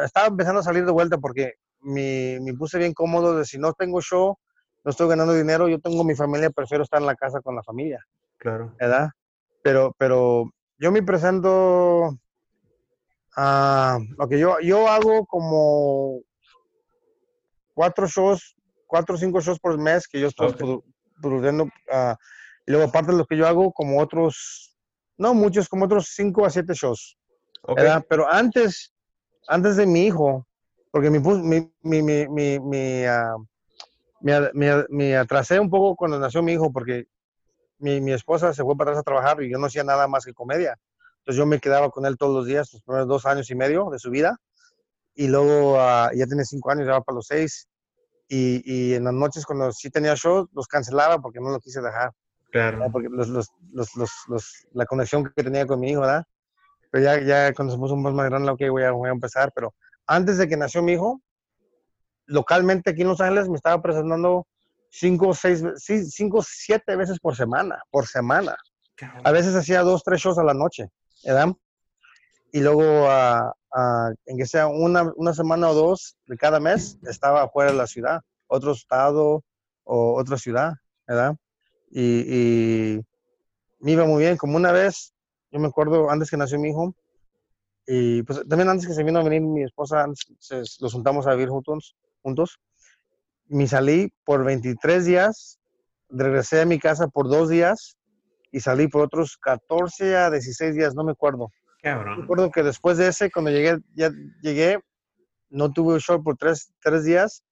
estaba empezando a salir de vuelta porque me, me, puse bien cómodo de si no tengo show, no estoy ganando dinero, yo tengo mi familia, prefiero estar en la casa con la familia. Claro. ¿Verdad? Pero, pero yo me presento, a lo que yo, yo hago como cuatro shows, cuatro o cinco shows por mes que yo estoy produciendo. Uh, y luego aparte de lo que yo hago, como otros, no muchos, como otros cinco a siete shows. Pero antes, antes de mi hijo, porque mi, mi, mi, mi, mi, uh, me, atrasé un poco cuando nació mi hijo porque mi, mi, esposa se fue para atrás a trabajar y yo no hacía nada más que comedia. Entonces yo me quedaba con él todos los días, los primeros dos años y medio de su vida. Y luego uh, ya tiene cinco años, ya va para los seis. Y, y, en las noches cuando sí tenía shows, los cancelaba porque no lo quise dejar. Claro. Porque los, los, los, la conexión que tenía con mi hijo, ¿verdad? Pero ya, ya cuando se puso un poco más grande, ok, voy a, voy a empezar. Pero antes de que nació mi hijo, localmente aquí en Los Ángeles me estaba presentando cinco, seis, cinco, siete veces por semana, por semana. A veces hacía dos, tres shows a la noche, ¿verdad? Y luego, uh, uh, en que sea una, una, semana o dos de cada mes, estaba fuera de la ciudad, otro estado o otra ciudad, ¿verdad? Y, y me iba muy bien. Como una vez yo me acuerdo antes que nació mi hijo, y pues también antes que se vino a venir mi esposa, antes los juntamos a vivir juntos, juntos. Me salí por 23 días, regresé a mi casa por dos días y salí por otros 14 a 16 días, no me acuerdo. Cabrón. Recuerdo que después de ese, cuando llegué, ya llegué, no tuve un show por tres, tres días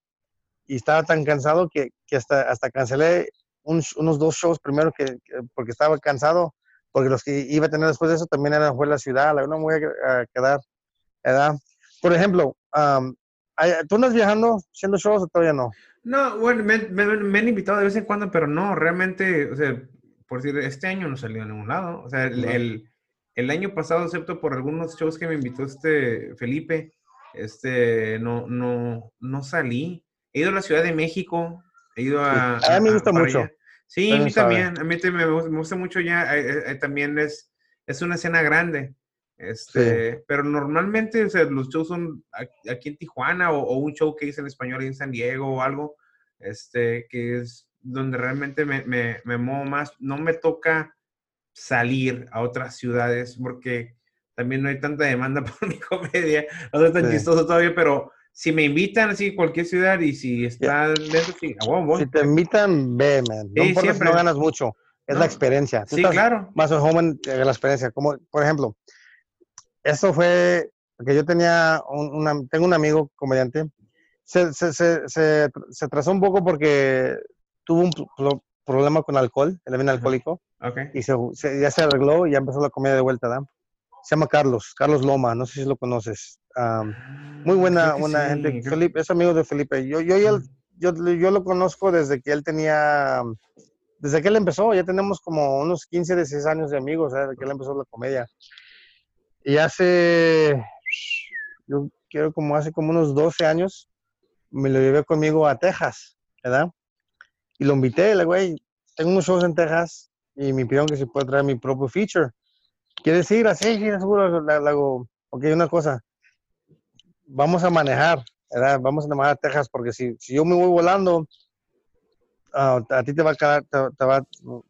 y estaba tan cansado que, que hasta, hasta cancelé unos dos shows primero que, porque estaba cansado, porque los que iba a tener después de eso también eran fue la ciudad, la no me voy a, quedar, ¿verdad? Por ejemplo, ¿tú andas viajando haciendo shows o todavía no? No, bueno, me, me, han invitado de vez en cuando, pero no, realmente, o sea, por decir, este año no salió a ningún lado. O sea, el, el, año pasado, excepto por algunos shows que me invitó este Felipe, este, no, no, no salí. He ido a la Ciudad de México, he ido a... a, mí me gusta mucho. Sí, a mí también, a mí me, gusta mucho ya, eh, eh, también es, es una escena grande. Este, Pero normalmente o sea, los shows son aquí en Tijuana o, un show que hice en español en San Diego o algo, este, que es donde realmente me, me, me muevo más. No me toca salir a otras ciudades porque también no hay tanta demanda por mi comedia. No es tan chistoso todavía, pero si me invitan así a cualquier ciudad y si está dentro, sí, Si te invitan, ve, man. No importa si no ganas mucho, es la experiencia. sí, claro. Más o joven la experiencia. Como, por ejemplo, eso fue porque yo tenía un, tengo un amigo comediante. Se, se, se, se, atrasó un poco porque tuvo un problema con alcohol, él era alcohólico. Okay. Y se, ya se arregló y ya empezó la comedia de vuelta, ¿da? Se llama Carlos, Carlos Loma, no sé si lo conoces. Ah, muy buena, buena gente. Felipe, es amigo de Felipe. Yo, yo, yo, yo, yo lo conozco desde que él tenía, desde que él empezó, ya tenemos como unos 15, 16 años de amigos, desde que él empezó la comedia. Y hace, yo quiero como hace como unos 12 años, me lo llevé conmigo a Texas, ¿verdad? Y lo invité, le güey, tengo unos shows en Texas y me pidieron que se puede traer mi propio feature. ¿Quieres ir? Así, sí, seguro, le, ok, una cosa, vamos a manejar, ¿verdad? Vamos a manejar a Texas porque si, si yo me voy volando, ah, a ti te va a, te, va a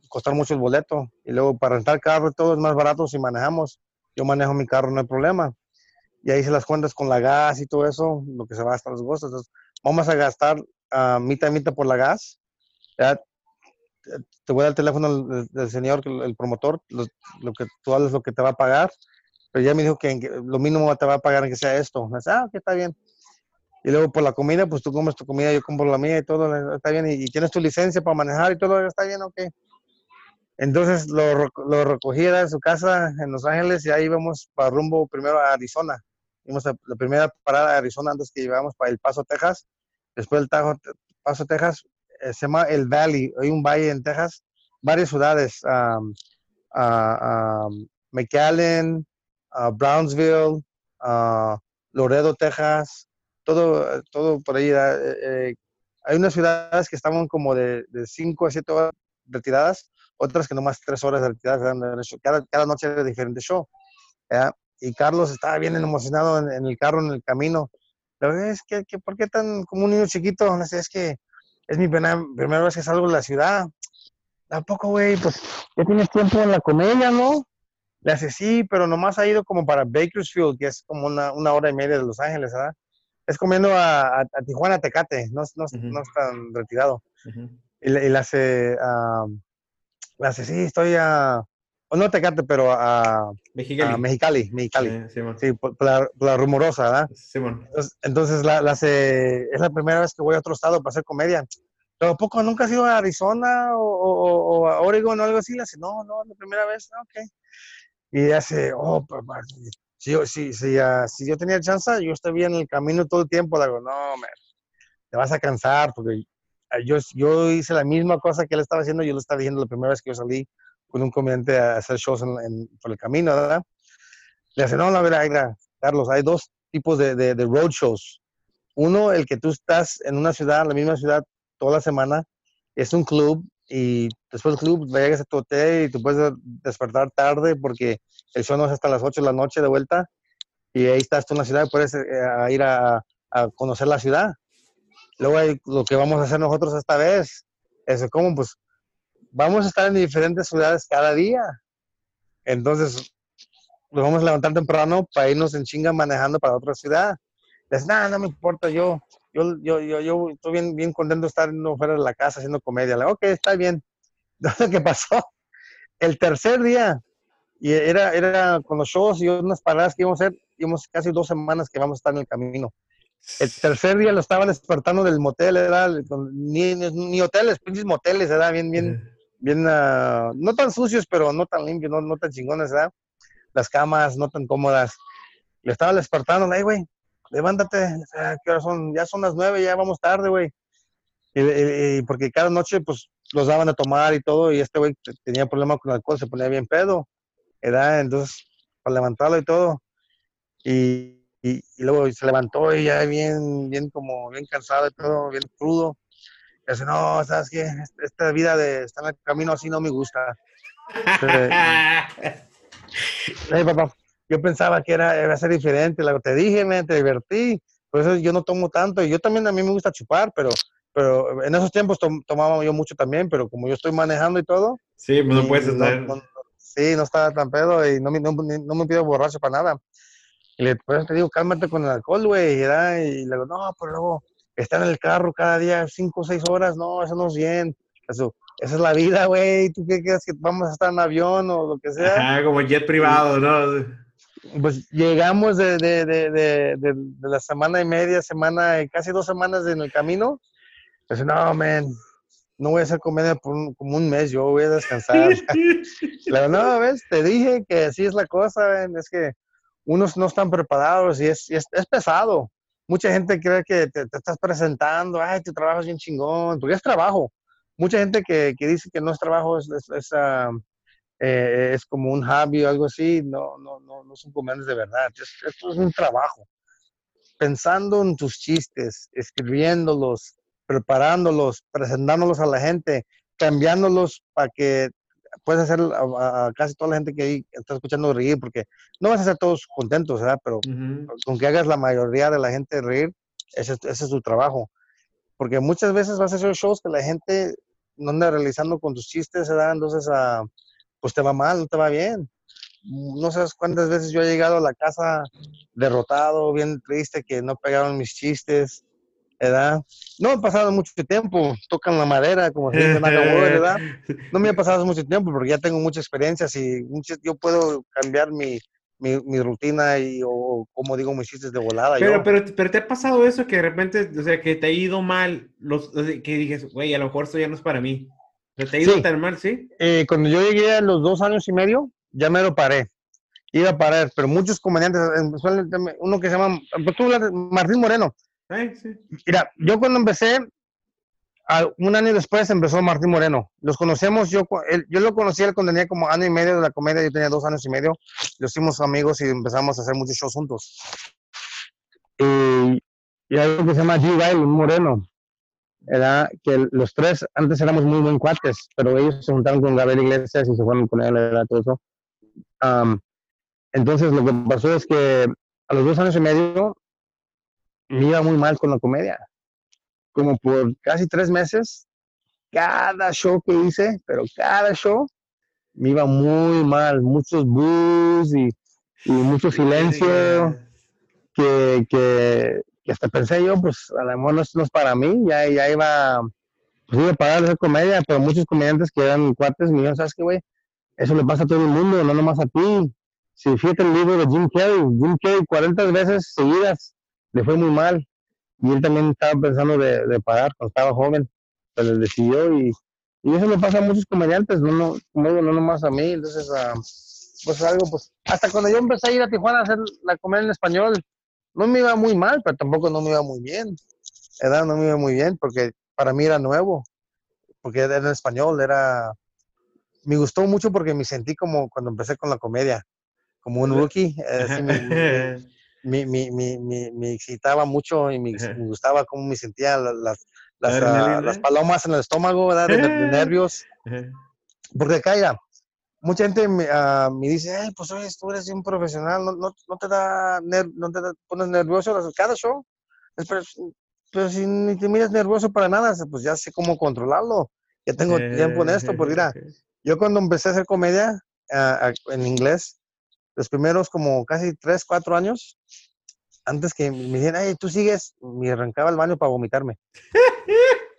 costar mucho el boleto y luego para rentar carro todo es más barato si manejamos yo manejo mi carro, no hay problema. Y ahí se las cuentas con la gas y todo eso, lo que se va hasta los. Entonces, vamos a gastar uh, mitad y mitad por la gas. Ya, te voy a dar el teléfono del, señor, el, promotor, lo, que tú hables, lo que te va a pagar. Pero ya me dijo que, lo mínimo te va a pagar en que sea esto. Dice, ah, ok, está bien. Y luego por la comida, pues tú comes tu comida, yo compro la mía y todo, está bien. Y, y tienes tu licencia para manejar y todo, está bien, ok. Entonces lo, lo recogí de su casa en Los Ángeles y ahí íbamos para rumbo primero a Arizona. Vimos la, primera parada de Arizona antes que llegábamos para El Paso, Texas. Después del Tajo, Paso, Texas, eh, se llama El Valley. Hay un valle en Texas, varias ciudades. Um, McAllen, Brownsville, Loredo, Texas, todo, todo por ahí. Eh, eh, hay unas ciudades que estaban como de 5 a 7 horas retiradas otras que nomás tres horas de actividad, cada, cada noche era diferente show. Y Carlos estaba bien emocionado en, el carro, en el camino. Pero es que, que, ¿por qué tan como un niño chiquito? No sé, es que es mi primera, primera vez que salgo de la ciudad. Tampoco, güey, pues ya tienes tiempo en la comedia, ¿no? Le hace sí, pero nomás ha ido como para Bakersfield, que es como una, una hora y media de Los Ángeles, ¿verdad? Es comiendo a, a, Tijuana, Tecate, no, no, no es tan retirado. y, le, hace, hace, sí, estoy a, no Tecate, pero a Mexicali, a Mexicali, Mexicali. Sí, sí por, la, rumorosa, ¿verdad? Sí, entonces, entonces la, la es la primera vez que voy a otro estado para hacer comedia. Pero poco, nunca has ido a Arizona o, o, a Oregon o algo así. Le hace, no, no, la primera vez, ok. Y hace, oh, pues, si, si, si, si yo tenía chance, yo estoy en el camino todo el tiempo. Le digo, no, man, te vas a cansar porque yo, yo hice la misma cosa que él estaba haciendo, yo lo estaba diciendo la primera vez que yo salí con un comediante a hacer shows en, por el camino. Le hace, no, la verdad, Carlos, hay dos tipos de, de, road shows. Uno, el que tú estás en una ciudad, la misma ciudad, toda la semana, es un club y después del club llegas a tu hotel y tú puedes despertar tarde porque el show no es hasta las 8 de la noche de vuelta y ahí estás en la ciudad y puedes eh, ir a conocer la ciudad. Luego lo que vamos a hacer nosotros esta vez es como, pues, vamos a estar en diferentes ciudades cada día. Entonces, nos vamos a levantar temprano para irnos en chinga manejando para otra ciudad. Les, nada, no me importa, yo, yo, yo, yo, yo estoy bien, bien contento de estar fuera de la casa haciendo comedia. Le, ok, está bien. ¿Qué pasó? El tercer día, y era, era con los shows y unas paradas que íbamos a hacer, íbamos casi dos semanas que vamos a estar en el camino. El tercer día lo estaba despertando del motel, era ni, ni, hoteles, pinches moteles, era bien, bien, bien, uh, no tan sucios, pero no tan limpios, no, no tan chingones, ¿verdad? Las camas no tan cómodas. Le estaba despertando, ay, güey, levántate, ¿qué hora son? Ya son las nueve, ya vamos tarde, güey. Y, porque cada noche, pues, los daban a tomar y todo, y este güey tenía problemas con el alcohol, se ponía bien pedo, ¿verdad? Entonces, para levantarlo y todo. Y, y, luego se levantó y ya bien, bien como, bien cansado y todo, bien crudo. Y dice, no, ¿sabes qué? Esta vida de estar en el camino así no me gusta. papá, yo pensaba que era, iba a ser diferente. Luego te dije, me te divertí. Por eso yo no tomo tanto. Y yo también, a mí me gusta chupar, pero, pero en esos tiempos tomaba yo mucho también, pero como yo estoy manejando y todo. Sí, pues no puedes estar. sí, no estaba tan pedo y no, no, no me pido borracho para nada. Y le pues, te digo, cálmate con el alcohol, güey. Y le digo, no, pero luego estar en el carro cada día cinco o seis horas, no, eso no es bien. Eso, esa es la vida, güey. ¿Tú qué crees que vamos a estar en avión o lo que sea? Ajá, como jet privado, ¿no? Pues llegamos de, de, de, de, la semana y media, semana, casi dos semanas en el camino. Pues no, man, no voy a hacer comedia por como un mes, yo voy a descansar. la no, ves, te dije que así es la cosa, es que unos no están preparados y es, es, pesado. Mucha gente cree que te, estás presentando, ay, tu trabajo es bien chingón, porque es trabajo. Mucha gente que, que dice que no es trabajo, es, es, eh, es, como un hobby o algo así, no, no, no, no son comediantes de verdad. esto es un trabajo. Pensando en tus chistes, escribiéndolos, preparándolos, presentándolos a la gente, cambiándolos para que puedes hacer a, casi toda la gente que está escuchando reír, porque no vas a ser todos contentos, ¿verdad? Pero con que hagas la mayoría de la gente reír, ese, ese, es tu trabajo. Porque muchas veces vas a hacer shows que la gente no anda realizando con tus chistes, ¿verdad? Entonces, uh, pues te va mal, no te va bien. No sabes cuántas veces yo he llegado a la casa derrotado, bien triste, que no pegaron mis chistes, ¿verdad? No ha pasado mucho tiempo, tocan la madera, como se dice ¿verdad? No me ha pasado mucho tiempo porque ya tengo muchas experiencias y yo puedo cambiar mi, mi, mi, rutina y o como digo mis chistes de volada. Pero, pero, pero te ha pasado eso que de repente, o sea, que te ha ido mal, los, que dijes, güey, a lo mejor esto ya no es para mí. ¿Te ha ido tan mal, sí? Eh, cuando yo llegué a los dos años y medio, ya me lo paré. Iba a parar, pero muchos comediantes, uno que se llama, pues Martín Moreno, Mira, yo cuando empecé, un año después empezó Martín Moreno. Los conocemos, yo, yo lo conocí, él cuando tenía como año y medio de la comedia, yo tenía dos años y medio. Los hicimos amigos y empezamos a hacer muchos shows juntos. Y, y hay algo que se llama G. un moreno. Era que los tres antes éramos muy buen cuates, pero ellos se juntaron con Gabriel Iglesias y se fueron con él, era todo eso. entonces lo que pasó es que a los dos años y medio me iba muy mal con la comedia. Como por casi tres meses, cada show que hice, pero cada show, me iba muy mal, muchos bus y, mucho silencio, que, que, hasta pensé yo, pues a lo mejor no, es para mí, ya, ya iba, pues iba a hacer comedia, pero muchos comediantes que eran cuates dijeron, ¿sabes qué, güey? Eso le pasa a todo el mundo, no nomás a ti. Si fíjate el libro de Jim Carrey, Jim Carrey 40 veces seguidas le fue muy mal. Y él también estaba pensando de, de parar cuando estaba joven, pero decidió y, y, eso le pasa a muchos comediantes, no, no, no, no nomás a mí. Entonces, uh, pues algo, pues, hasta cuando yo empecé a ir a Tijuana a hacer la comedia en español, no me iba muy mal, pero tampoco no me iba muy bien. Era, no me iba muy bien porque para mí era nuevo, porque era en español, era... Me gustó mucho porque me sentí como cuando empecé con la comedia, como un rookie. Eh, me, me, me, me, excitaba mucho y me, gustaba cómo me sentía las, las, ah, las, palomas en el estómago, ¿verdad? De, nervios. Porque acá mucha gente me, uh, me dice, Ay, pues oye, tú eres un profesional, no, no, no te da, no te pones nervioso cada show. Pero, pero, si ni te miras nervioso para nada, pues ya sé cómo controlarlo. Ya tengo tiempo en esto, porque mira, yo cuando empecé a hacer comedia uh, en inglés, los primeros como casi tres, cuatro años, antes que me dijeran, ay, tú sigues, me arrancaba el baño para vomitarme.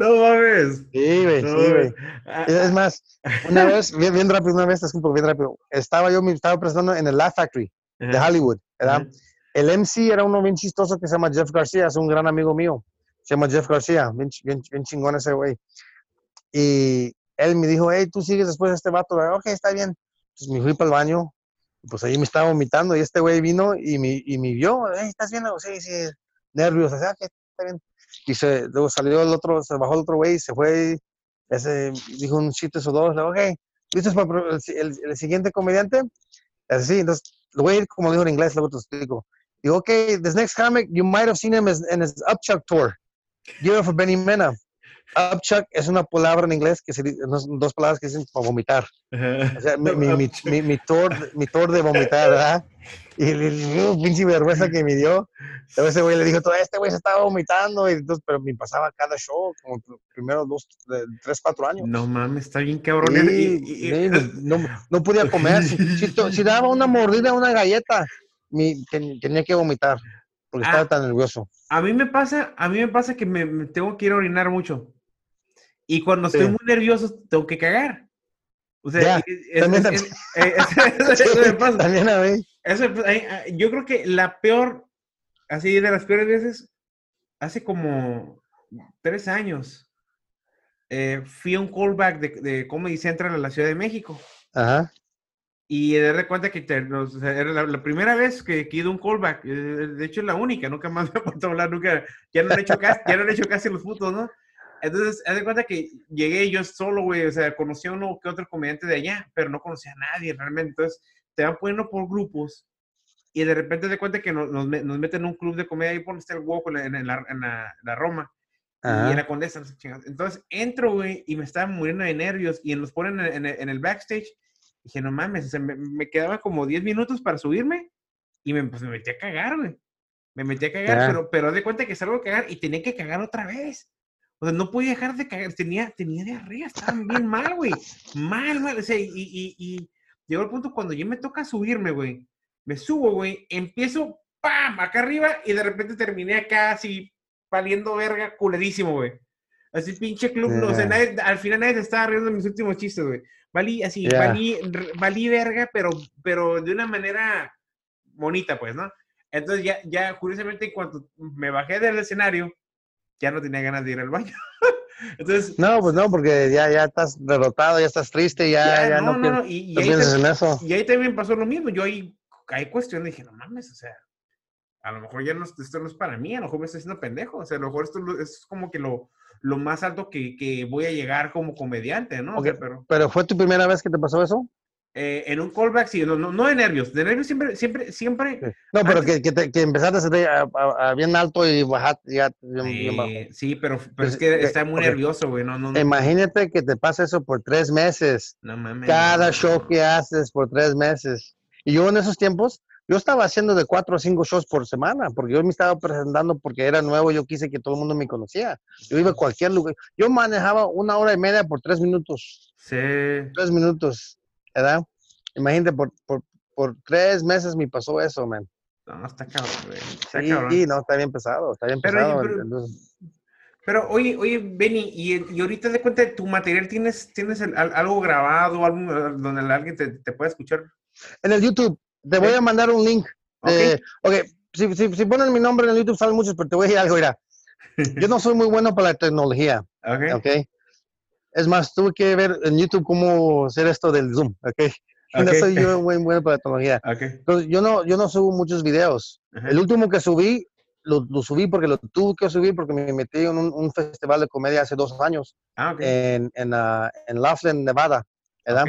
No mames. Sí, güey, No, sí, güey. ah, Es más, una vez, bien, bien rápido, una vez, disculpa, bien rápido. Estaba yo, me estaba presentando en el Laugh Factory de ajá, Hollywood, ¿verdad? ajá. El MC era uno bien chistoso que se llama Jeff García, es un gran amigo mío. Se llama Jeff García, bien, bien, bien chingón ese güey. Y él me dijo, hey, tú sigues después de este vato. ¿verdad? Ok, está bien. Entonces me fui para el baño, pues ahí me estaba vomitando y este güey vino y me, y me vio, ¿estás bien? Sí, sí, nervios, así, "Ah, ok, está bien. Y se, luego salió el otro, se bajó el otro güey y se fue, ese, dijo un chiste o dos, le digo, ok, ¿listos para pro- el, el- el siguiente comediante? Así, entonces, el güey, como dijo en inglés, luego te explico. Digo, ok, this next comic, you might have seen him in his Upchuck tour. Give it for Benny Mena. Upchuck es una palabra en inglés que se dos palabras que dicen para vomitar. O sea, mi, mi, mi, mi, tour, mi tour de vomitar, ¿verdad? Y le dio pinche vergüenza que me dio. Luego ese güey le dijo, todo este güey se estaba vomitando, y entonces, pero me pasaba cada show, como pr- primero dos, tres, cuatro años. No mames, está bien cabrón. Sí, Y- y- y- no, no- podía comer. Si, si si daba una mordida a una galleta, mi- ten- tenía que vomitar, porque Ah. estaba tan nervioso. A mí me pasa, a mí me pasa que me, me tengo que ir a orinar mucho. Y cuando estoy Sí. muy nervioso, tengo que cagar. O sea, a- eso me pasa. También a mí. Eso, ah, yo creo que la peor, así de las peores veces, hace como tres años, eh, fui a un callback de, de Comedy Central en la Ciudad de México. Ajá. Y de dar cuenta que te- nos- o sea, era la, la primera vez que, que he ido a un callback. eh, De hecho, es la única. Nunca más me he vuelto a hablar. Nunca, ya no han hecho casi, ya no han hecho casi los putos, ¿no? Entonces, haz de cuenta que llegué yo solo, güey. O sea, conocí a uno que otro comediante de allá, pero no conocía a nadie realmente. Entonces, te van poniendo por grupos y de repente te cuenta que nos, nos, me- nos meten en un club de comedia por está el hueco en la, en la, en la- la Roma y en Ajá. la Condesa. no sé. Entonces entro, güey, y me estaba muriendo de nervios y nos ponen en, en- el backstage. Dije, no mames, o sea, me, me quedaba como 10 minutos para subirme y me, pues, me metí a cagar, güey. Me metí a cagar, pero, pero haz de cuenta que salgo a cagar y tenía que cagar otra vez. O sea, no podía dejar de cagar. Tenía, tenía diarrea, estaba bien mal, güey. Mal, mal. O sea, y, y, y llegó el punto cuando yo me toca subirme, güey. Me subo, güey. Empiezo, ¡pam! Acá arriba y de repente terminé acá así, valiendo verga, culerísimo, güey. Así pinche club, no, o sea, nadie- al final nadie se estaba riendo de mis últimos chistes, güey. Valí, así, Ya. valí, valí verga, pero, pero de una manera bonita, pues, ¿no? Entonces ya, ya, curiosamente, en cuanto me bajé del escenario, ya no tenía ganas de ir al baño. Entonces, No, pues no, porque ya, ya estás derrotado, ya estás triste, ya, ya, no, no, no, y, ahí piensas tam- en eso. y ahí también pasó lo mismo. Yo ahí caí cuestión, dije, no mames, o sea, a lo mejor ya no, esto no es para mí, a lo mejor me estoy haciendo pendejo, o sea, a lo mejor esto es como que lo, lo más alto que, que voy a llegar como comediante, ¿no? O sea, Ok. pero ¿Pero fue tu primera vez que te pasó eso? Eh, en un callback, sí, no, no, no de nervios, de nervios siempre, siempre, siempre. No, pero Antes- que, que, te- que empezaste a, ser a- a- bien alto y bajaste ya bajo. eh, sí, pero, pero Pues, es que está muy nervioso, güey, no, no, no, Imagínate que te pasa eso por tres meses. no mames. Cada show que haces por tres meses. Y yo en esos tiempos, yo estaba haciendo de cuatro o cinco shows por semana, porque yo me estaba presentando porque era nuevo, yo quise que todo el mundo me conocía. Yo iba a cualquier lugar. Yo manejaba una hora y media por tres minutos. Sí. Tres minutos, ¿verdad? Imagínate, por, por, por tres meses me pasó eso, man. No, está cabrón, güey. Está Sí, cabrón. sí, no, está bien pesado, está bien Pero, pesado. pero- entonces- Pero oye, oye, Benny, y, y ahorita de cuenta de tu material, ¿tienes, tienes el- al- algo grabado, algo donde alguien te, te pueda escuchar? en el YouTube, te voy a mandar un link. De- ok, si, si, si ponen mi nombre en el YouTube salen muchos, pero te voy a decir algo, mira. Yo no soy muy bueno para la tecnología, Ok. ¿ok? Es más, tuve que ver en YouTube cómo hacer esto del Zoom, ¿ok? No Ok. soy yo muy bueno para la tecnología. Ok. Entonces, yo no, yo no subo muchos videos. Ajá. El último que subí, lo, lo subí porque lo tuve que subir porque me metí en un, un festival de comedia hace dos años Ah, ok. en, en, ah, en Laughlin, Nevada, ¿verdad?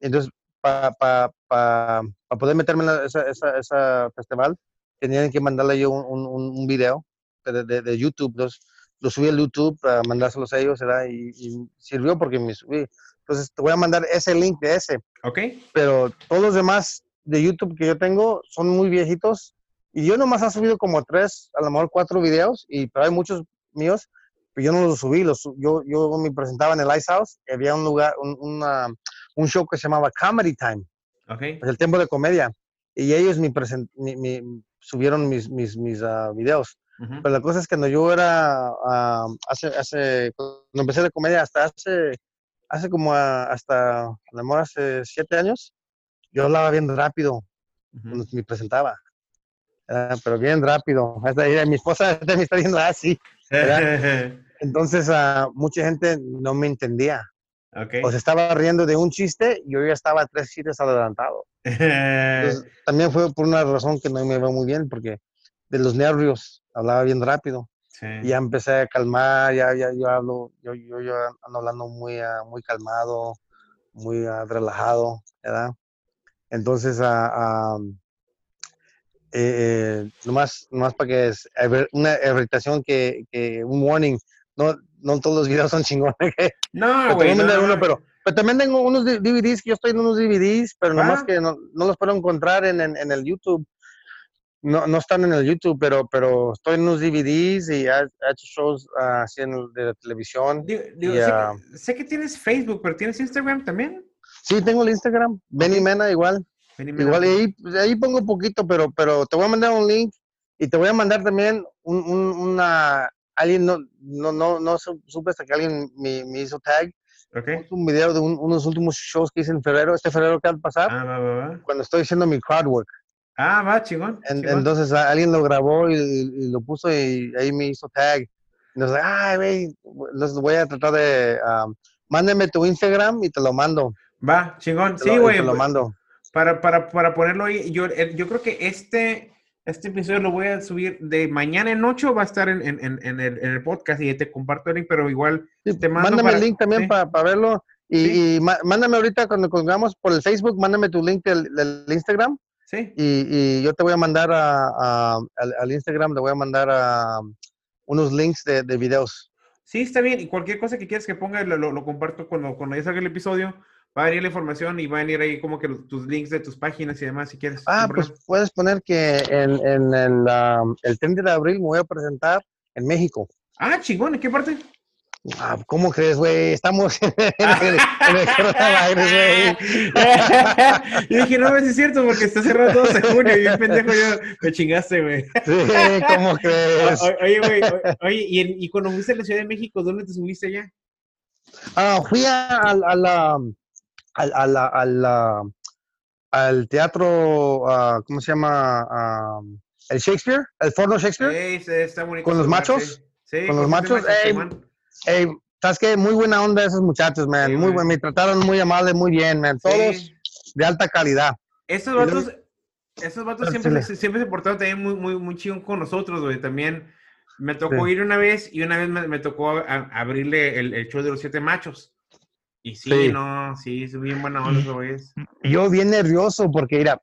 Entonces, para pa, pa, pa poder meterme en ese esa, esa festival, tenían que mandarle yo un, un, un- un video de, de, de YouTube. Entonces, lo subí al YouTube para mandárselos a ellos, ¿verdad? Y, y sirvió porque me subí. Entonces, te voy a mandar ese link de ese. Ok. Pero todos los demás de YouTube que yo tengo son muy viejitos. Y yo nomás he subido como tres, a lo mejor cuatro videos. Y, pero hay muchos míos, pero yo no los subí. Los, yo, yo me presentaba en el Ice House. Y había un lugar, un, una- un show que se llamaba Comedy Time Ok. es el tiempo de comedia. Y ellos me, present- mi- mi- subieron mis, mis, mis ah, videos. Pero la cosa es que cuando yo era, ah, hace, hace, cuando empecé de comedia, hasta hace, hace como ah, hasta, a lo mejor hace siete años, yo hablaba bien rápido cuando me presentaba. Ah, pero bien rápido. Hasta, ahí, mi esposa me está diciendo así. Entonces, mucha gente no me entendía. Okay. O se estaba riendo de un chiste y yo ya estaba tres chistes adelantado. también fue por una razón que no me va muy bien, porque de los nervios hablaba bien rápido. Y ya empecé a calmar, ya, ya yo hablo, yo, yo, yo ando hablando muy, uh, muy calmado, muy uh, relajado, ¿verdad? Entonces, uh, eh, eh, nomás, nomás para que es una irritación que, que, un warning, no, no todos los videos son chingones. no, güey. No, uno, pero, pero también tengo unos DVDs, que yo estoy en unos DVDs, pero nomás ah. que no, no, los puedo encontrar en, en, en el YouTube no, no están en el YouTube, pero, pero estoy en unos DVDs y he, hecho shows uh, así en, de televisión. Ah, sé, que, tienes Facebook, pero ¿tienes Instagram también? Sí, tengo el Instagram. Benny Mena igual. Igual, y ahí, pues, ahí pongo poquito, pero, pero te voy a mandar un link y te voy a mandar también un, un, una... Alguien, no, no, no, no supe hasta que alguien me, me hizo tag. Okay. Un video de unos últimos shows que hice en febrero, este febrero que va a pasar, ah, cuando estoy haciendo mi crowd work. Ah, va, chingón. Entonces alguien lo grabó y, lo puso y ahí me hizo tag. Nos ay, güey, los voy a tratar de. Um, mándeme tu Instagram y te lo mando. Va, chingón. sí, güey. Te lo mando. Para, para, para ponerlo ahí, yo, eh, yo creo que este, este episodio lo voy a subir de mañana en 8, va a estar en, en, en, el, en el, podcast y te comparto el link, pero igual te mando. Mándame el link también para, para verlo. Y, mándame ahorita cuando colgamos por el Facebook, mándame tu link del, del Instagram Sí. Y, yo te voy a mandar a, al, Instagram, te voy a mandar a, unos links de, videos. Sí, está bien. Y cualquier cosa que quieras que ponga, lo, lo, comparto cuando, cuando ya salga el episodio. Va a venir la información y va a venir ahí como que tus links de tus páginas y demás, si quieres. Ah, pues puedes poner que en, en el, el 30 de abril me voy a presentar en México. Ah, chingón. ¿En qué parte? Ah, ¿Cómo crees, güey? Estamos en el, coronavirus, güey. Yo dije, no, es cierto, porque está cerrado todo de junio y un pendejo yo me chingaste, güey. Sí, ¿cómo crees? oye, güey, oye, ¿y, y cuando fuiste a la Ciudad de México, dónde te subiste allá? Ah, fui a, a, a la, a, la, a la, al teatro, uh, ¿cómo se llama? Uh, el Shakespeare, el Forno Shakespeare. Sí, está bonito. Con los machos. Sí, con los machos. Ey, Hey, ¿sabes qué? Muy buena onda esos muchachos, man. muy me trataron muy amable, muy bien, man. Todos de alta calidad. Estos vatos, esos vatos siempre, siempre se portaron también muy, muy, muy chingón con nosotros, güey. También me tocó ir una vez y una vez me, tocó abrirle el, el, show de los siete machos. Y sí, no, sí, es bien buena onda, güey. Yo bien nervioso porque, mira,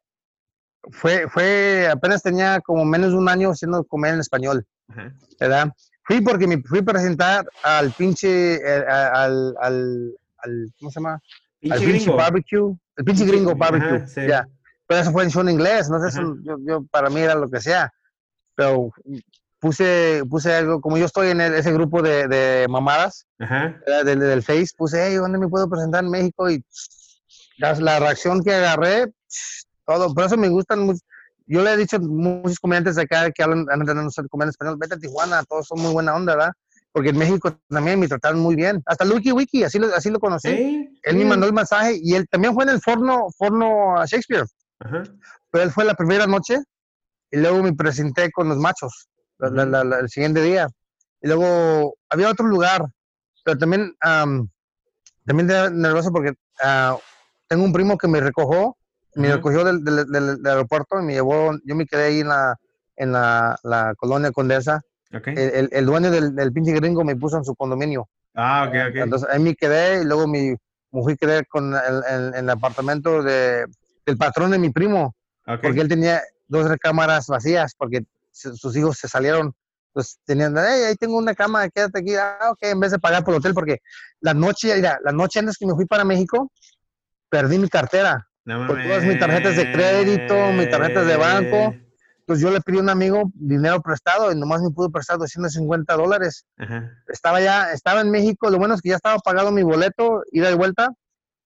fue, fue, apenas tenía como menos de un año haciendo comer en español, ¿verdad? Fui porque me fui a presentar al pinche, eh, al, al, al, ¿cómo se llama? al pinche barbecue, el pinche gringo barbecue, ya. Pero eso fue en show en inglés, no sé, eso, yo, para mí era lo que sea. Pero puse, puse algo, como yo estoy en ese grupo de, de mamadas del, del, Face, puse, hey, ¿dónde me puedo presentar en México? Y la, la reacción que agarré, todo, por eso me gustan mucho yo le he dicho a muchos comediantes de acá que hablan, no sé comer español, vete a Tijuana, todos son muy buena onda, ¿verdad? Porque en México también me trataron muy bien. Hasta Lucky Wiki, así lo, así lo conocí. él me mandó el mensaje y él también fue en el forno, forno Shakespeare. Pero él fue la primera noche y luego me presenté con los machos el siguiente día. Y luego había otro lugar, pero también, también nervioso porque ah, tengo un primo que me recogió me recogió del, del, aeropuerto y me llevó, yo me quedé ahí en la, en la, la colonia Condesa. El, el, dueño del, del, pinche gringo me puso en su condominio. Ah, ok, ok. Entonces ahí me quedé y luego me, me fui a quedar con el, el, apartamento de, del patrón de mi primo. Porque él tenía dos recámaras vacías porque sus hijos se salieron. Entonces tenían, hey, ahí tengo una cama, quédate aquí. Ah, ok, en vez de pagar por el hotel, porque la noche, mira, la noche antes que me fui para México, perdí mi cartera. No, por todas mis tarjetas de crédito, mis tarjetas de banco. Pues yo le pedí a un amigo dinero prestado y nomás me pudo prestar 250 dólares. Estaba ya, estaba en México, lo bueno es que ya estaba pagado mi boleto, ida y vuelta,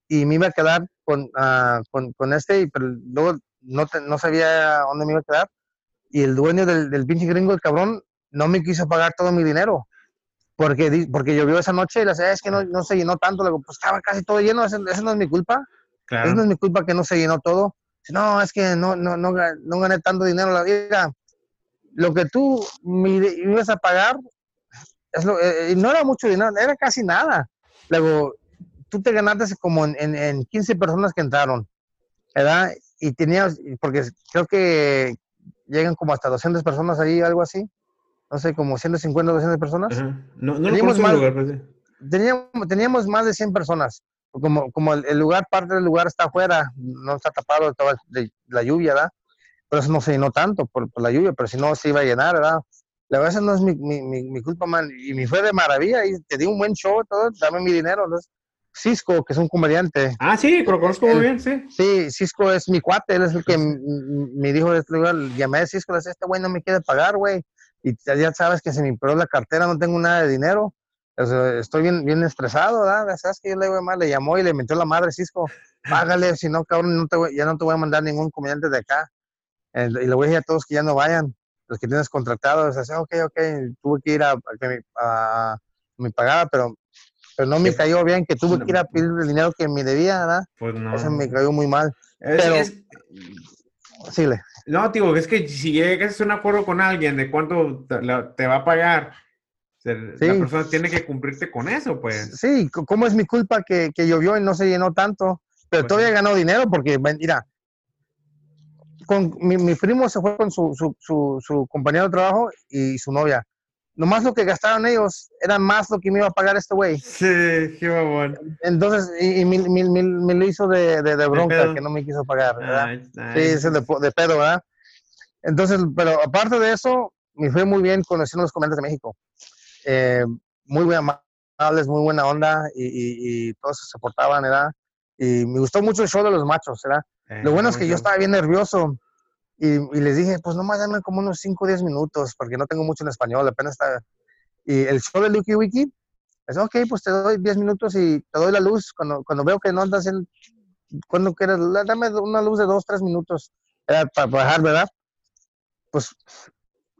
y me iba a quedar con, uh, con, con, este, pero luego no, no sabía dónde me iba a quedar. Y el dueño del, del pinche gringo, el cabrón, no me quiso pagar todo mi dinero. Porque, porque llovió esa noche y decía, es que no, no se llenó tanto. Le digo, pues estaba casi todo lleno, eso, no es mi culpa. Claro. No es mi culpa que no se llenó todo. No, es que no, no, no, no gané tanto dinero la vida. Lo que tú me ibas a pagar, es lo, eh, no era mucho dinero, era casi nada. Luego, tú te ganaste como en, en, en 15 personas que entraron, ¿verdad? Y tenías, porque creo que llegan como hasta 200 personas ahí, algo así. No sé, como 150, 200 personas. No, no teníamos, más, lugar, pues, teníamos, teníamos, más de 100 personas. Como, como el, lugar, parte del lugar está afuera, no está tapado de, la lluvia, ¿verdad? Pero eso no se llenó tanto por, la lluvia, pero si no se iba a llenar, ¿verdad? La verdad, eso no es mi, mi, mi, culpa, man. Y me fue de maravilla y te di un buen show, todo, dame mi dinero. ¿no? Cisco, que es un comediante. Ah, sí, lo conozco muy bien, sí. Sí, Cisco es mi cuate, él es el que me dijo de este lugar, llamé a Cisco, le dije, este güey no me quiere pagar, güey. Y ya sabes que se me perdió la cartera, no tengo nada de dinero. Estoy bien, bien estresado, ¿verdad? ¿Sabes que yo le digo, le llamó y le metió la madre Cisco, págale, si no, cabrón, no te ya no te voy a mandar ningún comediante de acá. y le voy a decir a todos que ya no vayan, los que tienes contratados, así, ok, ok, tuve que ir a, que me, a, me pagara, pero pero no me cayó bien que tuve que ir a pedir el dinero que me debía, ¿verdad? Pues no. Eso me cayó muy mal. pero, sí, le. No, tío, es que si llegas a un acuerdo con alguien de cuánto te, va a pagar, la persona tiene que cumplirte con eso, pues. Sí, ¿cómo es mi culpa que, que llovió y no se llenó tanto? Pero pues todavía ganó dinero porque, mira, con, mi, mi, primo se fue con su, su, su, su compañero de trabajo y su novia nomás lo que gastaron ellos era más lo que me iba a pagar este güey. Sí, qué bueno. Entonces, y, me, lo hizo de, de, bronca, que no me quiso pagar, ¿verdad? Sí, es de, de, pedo, ¿verdad? Entonces, pero aparte de eso, me fue muy bien conociendo los comediantes de México. Eh, muy amables, muy buena onda y, y, todos se soportaban, ¿verdad? Y me gustó mucho el show de los machos, ¿verdad? lo eh, bueno es que yo estaba bien nervioso y, les dije, pues nomás dame como unos 5 o 10 minutos, porque no tengo mucho en español, apenas está. Y el show de Lucky Wiki, es ok, pues te doy 10 minutos y te doy la luz. Cuando, cuando veo que no andas en. Cuando quieras, dame una luz de 2, 3 minutos para bajar, ¿verdad? Pues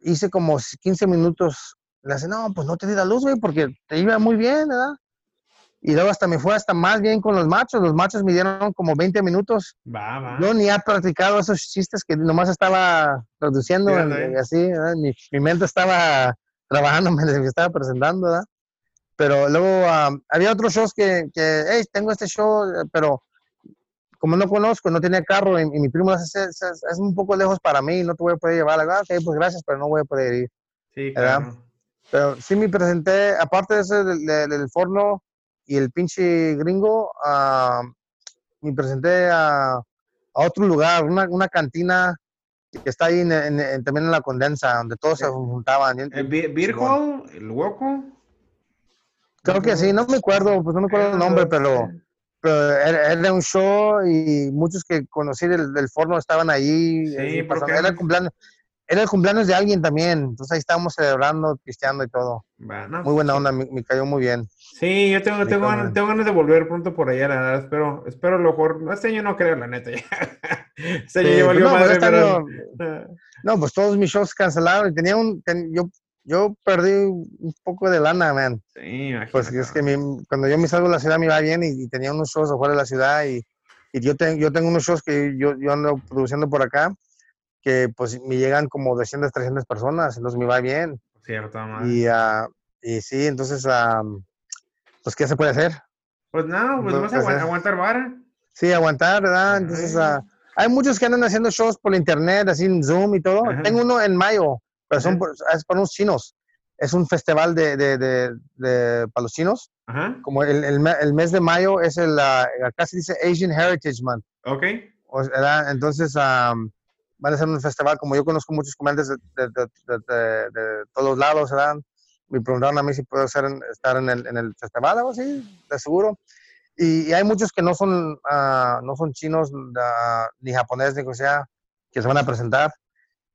hice como 15 minutos. Le hace, no, pues no te di la luz, güey, porque te iba muy bien, ¿verdad? Y luego hasta me fue hasta más bien con los machos. Los machos me dieron como 20 minutos. Va, va. Yo ni he practicado esos chistes que nomás estaba traduciendo y así. Mi, mi, mente estaba trabajando mientras me estaba presentando, ¿verdad? Pero luego había otros shows que, que, hey, tengo este show, pero como no conozco, no tenía carro y, mi primo es, es, es, un poco lejos para mí, no te voy a poder llevar. Ah, ok, pues gracias, pero no voy a poder ir. Sí, claro. Pero sí me presenté, aparte de ese del, del forno, y el pinche gringo uh, me presenté a, a, otro lugar, una, una cantina que está ahí en, en, también en la condensa, donde todos se juntaban. ¿El Virgo? ¿El Hueco? Creo que sí, no me acuerdo, pues no me acuerdo el nombre, pero, pero era, un show y muchos que conocí del, del forno estaban ahí. Sí, eh, porque era el cumpleaños era el cumpleaños de alguien también, entonces ahí estábamos celebrando, pisteando y todo. muy buena onda, me, cayó muy bien. Sí, yo tengo, tengo, ganas, tengo, ganas, de volver pronto por allá, la verdad, espero, espero lo mejor, este año no creo, la neta, este año sí, valió no, madre, este pero... no, pues todos mis shows cancelaron y tenía un, yo, yo perdí un poco de lana, man. Sí, Pues es que cuando yo me salgo de la ciudad me va bien y, tenía unos shows afuera de la ciudad y, y yo, yo tengo unos shows que yo, yo ando produciendo por acá que pues me llegan como 200, 300 personas, entonces me va bien. Cierto, y, uh, y sí, entonces, uh, pues, ¿qué se puede hacer? Pues no, pues vas a aguantar vara. Sí, aguantar, ¿verdad? Entonces, uh, hay muchos que andan haciendo shows por internet, así en Zoom y todo. Tengo uno en mayo, pero son por, es para unos chinos. Es un festival de, de, de, de para los chinos. Ajá. Como el, el, el, mes de mayo es el, acá se dice Asian Heritage Month. Ok. ¿verdad? Entonces, um, van a ser un festival, como yo conozco muchos comediantes de, de, de, todos lados, ¿verdad? Me preguntaron a mí si puedo ser, estar en el, en el festival, algo así, de seguro. Y, hay muchos que no son, uh, no son chinos, uh, ni japoneses, ni sea, que se van a presentar.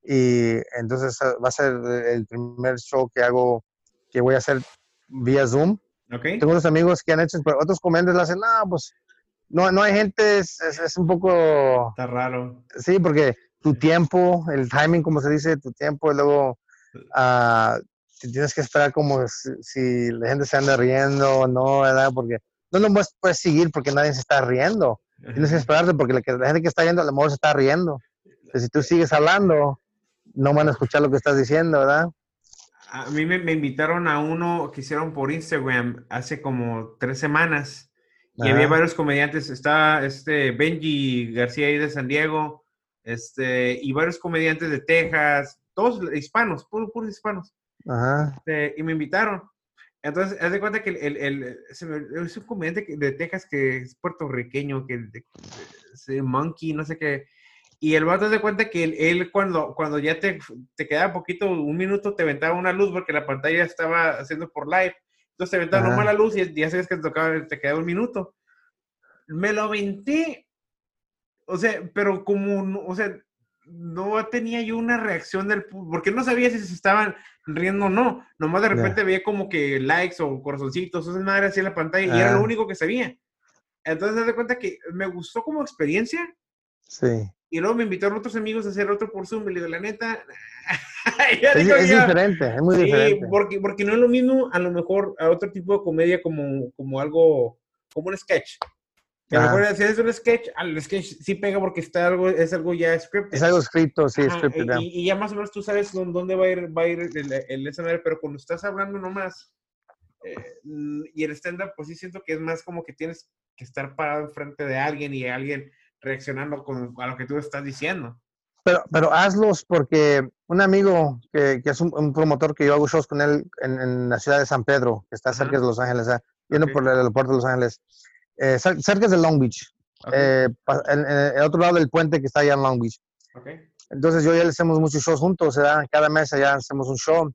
Y entonces ah, va a ser el primer show que hago, que voy a hacer vía Zoom. Okay. Tengo unos amigos que han hecho, pero otros comediantes lo hacen, no, pues no, no hay gente, es, es, es, un poco... Está raro. Sí, porque tu tiempo, el timing, como se dice, tu tiempo, y luego ah, tienes que esperar como si, la gente se anda riendo o no, ¿verdad? Porque no lo puedes seguir porque nadie se está riendo. Tienes que esperarte porque la, gente que está yendo a lo mejor se está riendo. si tú sigues hablando, no van a escuchar lo que estás diciendo, ¿verdad? A mí me, invitaron a uno que hicieron por Instagram hace como tres semanas y había varios comediantes. Está este Benji García ahí de San Diego, este, y varios comediantes de Texas, todos hispanos, puros, puros hispanos. Ajá. Este, y me invitaron. Entonces, haz de cuenta que el, el, es un comediante de Texas que es puertorriqueño, que es Monkey, no sé qué. Y el vato de cuenta que él, cuando, cuando ya te, te, quedaba poquito, un minuto, te aventaba una luz porque la pantalla estaba haciendo por live. Entonces te aventaba nomás la luz y ya sabes que te, tocaba, te quedaba un minuto. Me lo aventé. O sea, pero como, o sea, no tenía yo una reacción del porque no sabía si se estaban riendo o no. Nomás de repente veía como que likes o corazoncitos, esas madres así en la pantalla y era lo único que sabía. Entonces, das cuenta que me gustó como experiencia. Sí. Y luego me invitaron otros amigos a hacer otro por Zoom. Y le digo, la neta. es, diferente, es muy diferente. Porque, porque no es lo mismo, a lo mejor, a otro tipo de comedia como, como algo, como un sketch. Que a lo mejor es un sketch, al sketch sí pega porque está algo, es algo ya scripted. Es algo escrito, sí, scripted. Y, ya más o menos tú sabes dónde va a ir, va a ir el, escenario, pero cuando estás hablando nomás, eh, y el stand-up, pues sí siento que es más como que tienes que estar parado enfrente de alguien y alguien reaccionando con, a lo que tú estás diciendo. Pero, pero hazlos porque un amigo que, que es un, promotor que yo hago shows con él en, en la ciudad de San Pedro, que está cerca de Los Ángeles, ¿eh? viene por el aeropuerto de Los Ángeles, eh, cerca de Long Beach, eh, en, el otro lado del puente que está allá en Long Beach. Entonces yo y él hacemos muchos shows juntos, cada mes allá hacemos un show.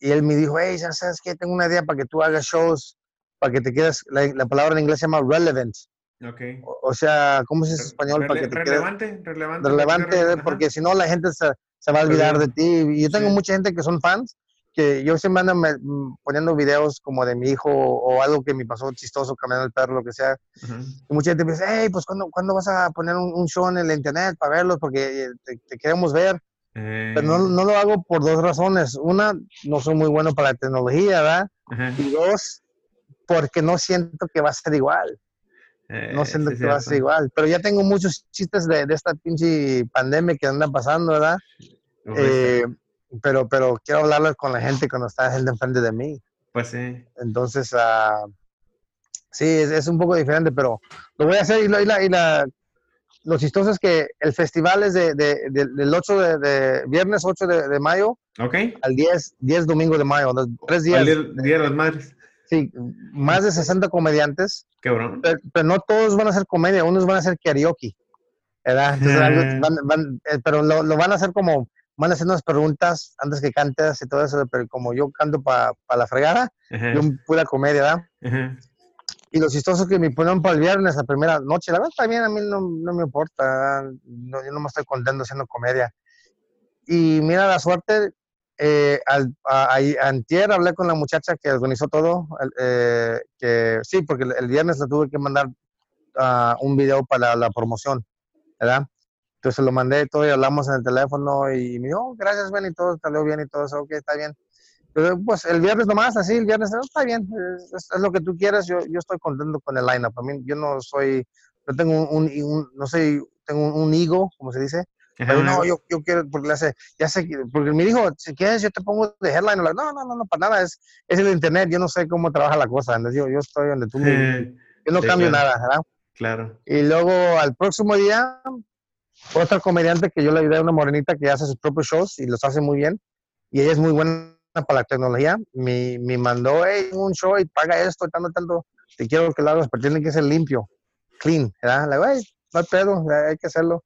Y él me dijo, hey, ¿sabes qué? Tengo una idea para que tú hagas shows, para que te quedes, la, la palabra en inglés se llama relevant. Okay. O, sea, ¿cómo se dice en español? para que relevante, relevante. Relevante, porque si no la gente se, se va a olvidar de ti. Y yo tengo mucha gente que son fans, que yo siempre ando mm, poniendo videos como de mi hijo o algo que me pasó chistoso, caminando el perro, lo que sea. Y mucha gente me dice, hey, pues ¿cuándo, ¿cuándo vas a poner un, show en el internet para verlo? Porque eh, te, queremos ver. Pero no, no, lo hago por dos razones. Una, no soy muy bueno para la tecnología, ¿verdad? Y dos, porque no siento que va a ser igual. No sé sí, que va a ser igual. Pero ya tengo muchos chistes de, de esta pinche pandemia que anda pasando, ¿verdad? Eh, pero, pero quiero hablarles con la gente cuando está gente enfrente de mí. Pues sí. Entonces, uh, sí, es, es, un poco diferente, pero lo voy a hacer. Y, la, y la, lo chistoso es que el festival es de, de, del 8 de, viernes 8 de, mayo Ok. al 10, 10 domingo de mayo, tres días. El día, de las madres. Sí, más de 60 comediantes. Qué bueno. Pero, no todos van a hacer comedia, unos van a hacer karaoke. ¿verdad? Entonces, van, van, eh, pero lo, lo, van a hacer como, van a hacer unas preguntas antes que cantes y todo eso, pero como yo canto para la fregada, yo pura comedia, ¿verdad? Y lo chistoso que me ponen para el viernes, la primera noche, la verdad también a mí no, no me importa, no, yo no me estoy contento haciendo comedia. Y mira la suerte, eh, al, a, antier hablé con la muchacha que organizó todo, eh, que sí, porque el, viernes le tuve que mandar uh, un video para la, promoción, ¿verdad? Entonces lo mandé todo y hablamos en el teléfono y me dijo, oh, gracias, Ben, y todo salió bien y todo eso, ok, está bien. Pero pues el viernes nomás, así, el viernes, está bien, es, lo que tú quieras, yo, yo estoy contento con el lineup. A mí, yo no soy, yo tengo un, un, no sé, tengo un, un ego, como se dice, pero no, yo, yo quiero, porque le hace, ya sé, porque me dijo, si quieres yo te pongo de headline. No, no, no, no, para nada, es, es el internet, yo no sé cómo trabaja la cosa, yo, yo estoy donde tú me, yo no cambio nada, ¿verdad? Claro. Y luego al próximo día, otra comediante que yo le ayudé a una morenita que hace sus propios shows y los hace muy bien, y ella es muy buena para la tecnología, me, me mandó, hey, un show y paga esto, tanto, tanto, te quiero que lo hagas, pero tiene que ser limpio, clean, ¿verdad? Le digo, hey, no hay pedo, hay que hacerlo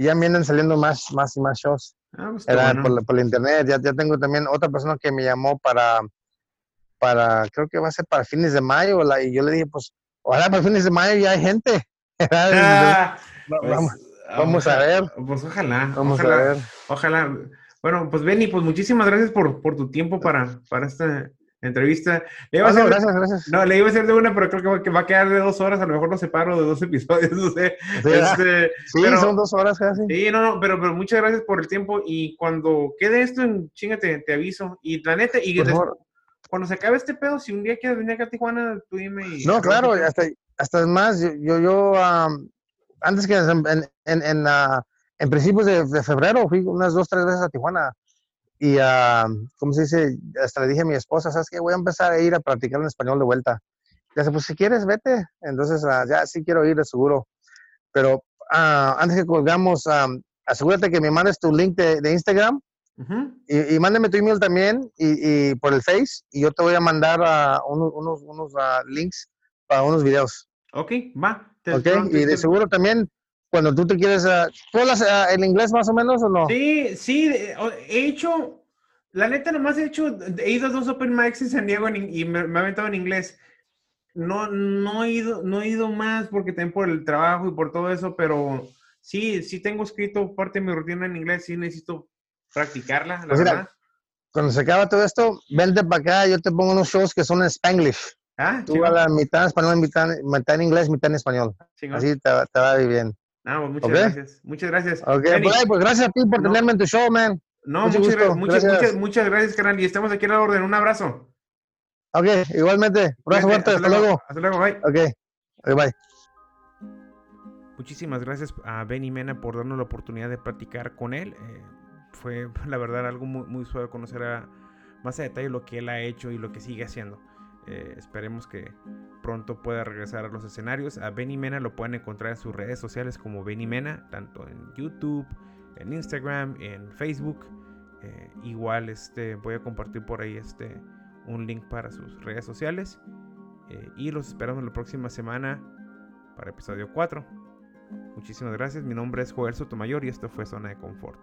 y ya vienen saliendo más, más y más shows. Ah, pues por, por, internet. Ya, ya tengo también otra persona que me llamó para, para, creo que va a ser para fines de mayo. La, y yo le dije, pues, ojalá para fines de mayo ya hay gente. Ah, pues, vamos, vamos, a ver. Pues ojalá. Vamos ojalá, a ver. Ojalá. Bueno, pues Benny, pues muchísimas gracias por, por tu tiempo para, para este, entrevista. Le iba a hacer, gracias, gracias. No, le iba a hacer de una, pero creo que va a quedar de dos horas. A lo mejor lo separo de dos episodios, no sé. Este, sí, son dos horas casi. Sí, no, no, pero, pero muchas gracias por el tiempo. Y cuando quede esto, en chingate, te aviso. Y la neta, y cuando se acabe este pedo, si un día quieres venir acá a Tijuana, tú dime. Y, no, claro, hasta, hasta más, yo, yo, antes que en, en, en, uh, en principios de, de, febrero fui unas dos, tres veces a Tijuana y, uh, ¿cómo se dice? Hasta le dije a mi esposa, ¿sabes qué? Voy a empezar a ir a practicar en español de vuelta. Ya se pues si quieres, vete. Entonces, uh, ya sí quiero ir, de seguro. Pero uh, antes que colgamos, asegúrate que me mandes tu link de, de Instagram y, y, mándame tu email también y, y, por el Face y yo te voy a mandar unos, unos, unos links para unos videos. Ok, va. ok, y de seguro también cuando tú te quieres, uh, ¿tú hablas uh, el inglés más o menos o no? Sí, sí, he hecho, la neta nomás he hecho, he ido a dos Open Mics en San Diego y me, me he aventado en inglés. No, no, he ido, no he ido más porque también por el trabajo y por todo eso, pero sí, sí tengo escrito parte de mi rutina en inglés, sí necesito practicarla, la pues verdad. cuando se acaba todo esto, vente para acá, yo te pongo unos shows que son en Spanglish. Ah, Tú a la mitad en español, mitad, mitad, en inglés, mitad en español. Así te, te, va a ir bien. Ah, pues muchas gracias. Muchas gracias. Ok, pues, pues, gracias a ti por tenerme en tu show, man. No, muchas, gracias. Muchas, muchas, muchas, gracias, canal. Y estamos aquí a la orden. Un abrazo. Ok, igualmente. Un abrazo fuerte. Hasta, luego. Hasta luego, bye. Ok, okay bye. Muchísimas gracias a Benny Mena por darnos la oportunidad de platicar con él. Eh, fue, la verdad, algo muy, muy suave conocer a, más a detalle lo que él ha hecho y lo que sigue haciendo. Eh, esperemos que pronto pueda regresar a los escenarios. A Benny Mena lo pueden encontrar en sus redes sociales como Benny Mena, tanto en YouTube, en Instagram, en Facebook. Eh, igual este, voy a compartir por ahí este, un link para sus redes sociales. Eh, y los esperamos la próxima semana para episodio 4. Muchísimas gracias. Mi nombre es Joel Sotomayor y esto fue Zona de Confort.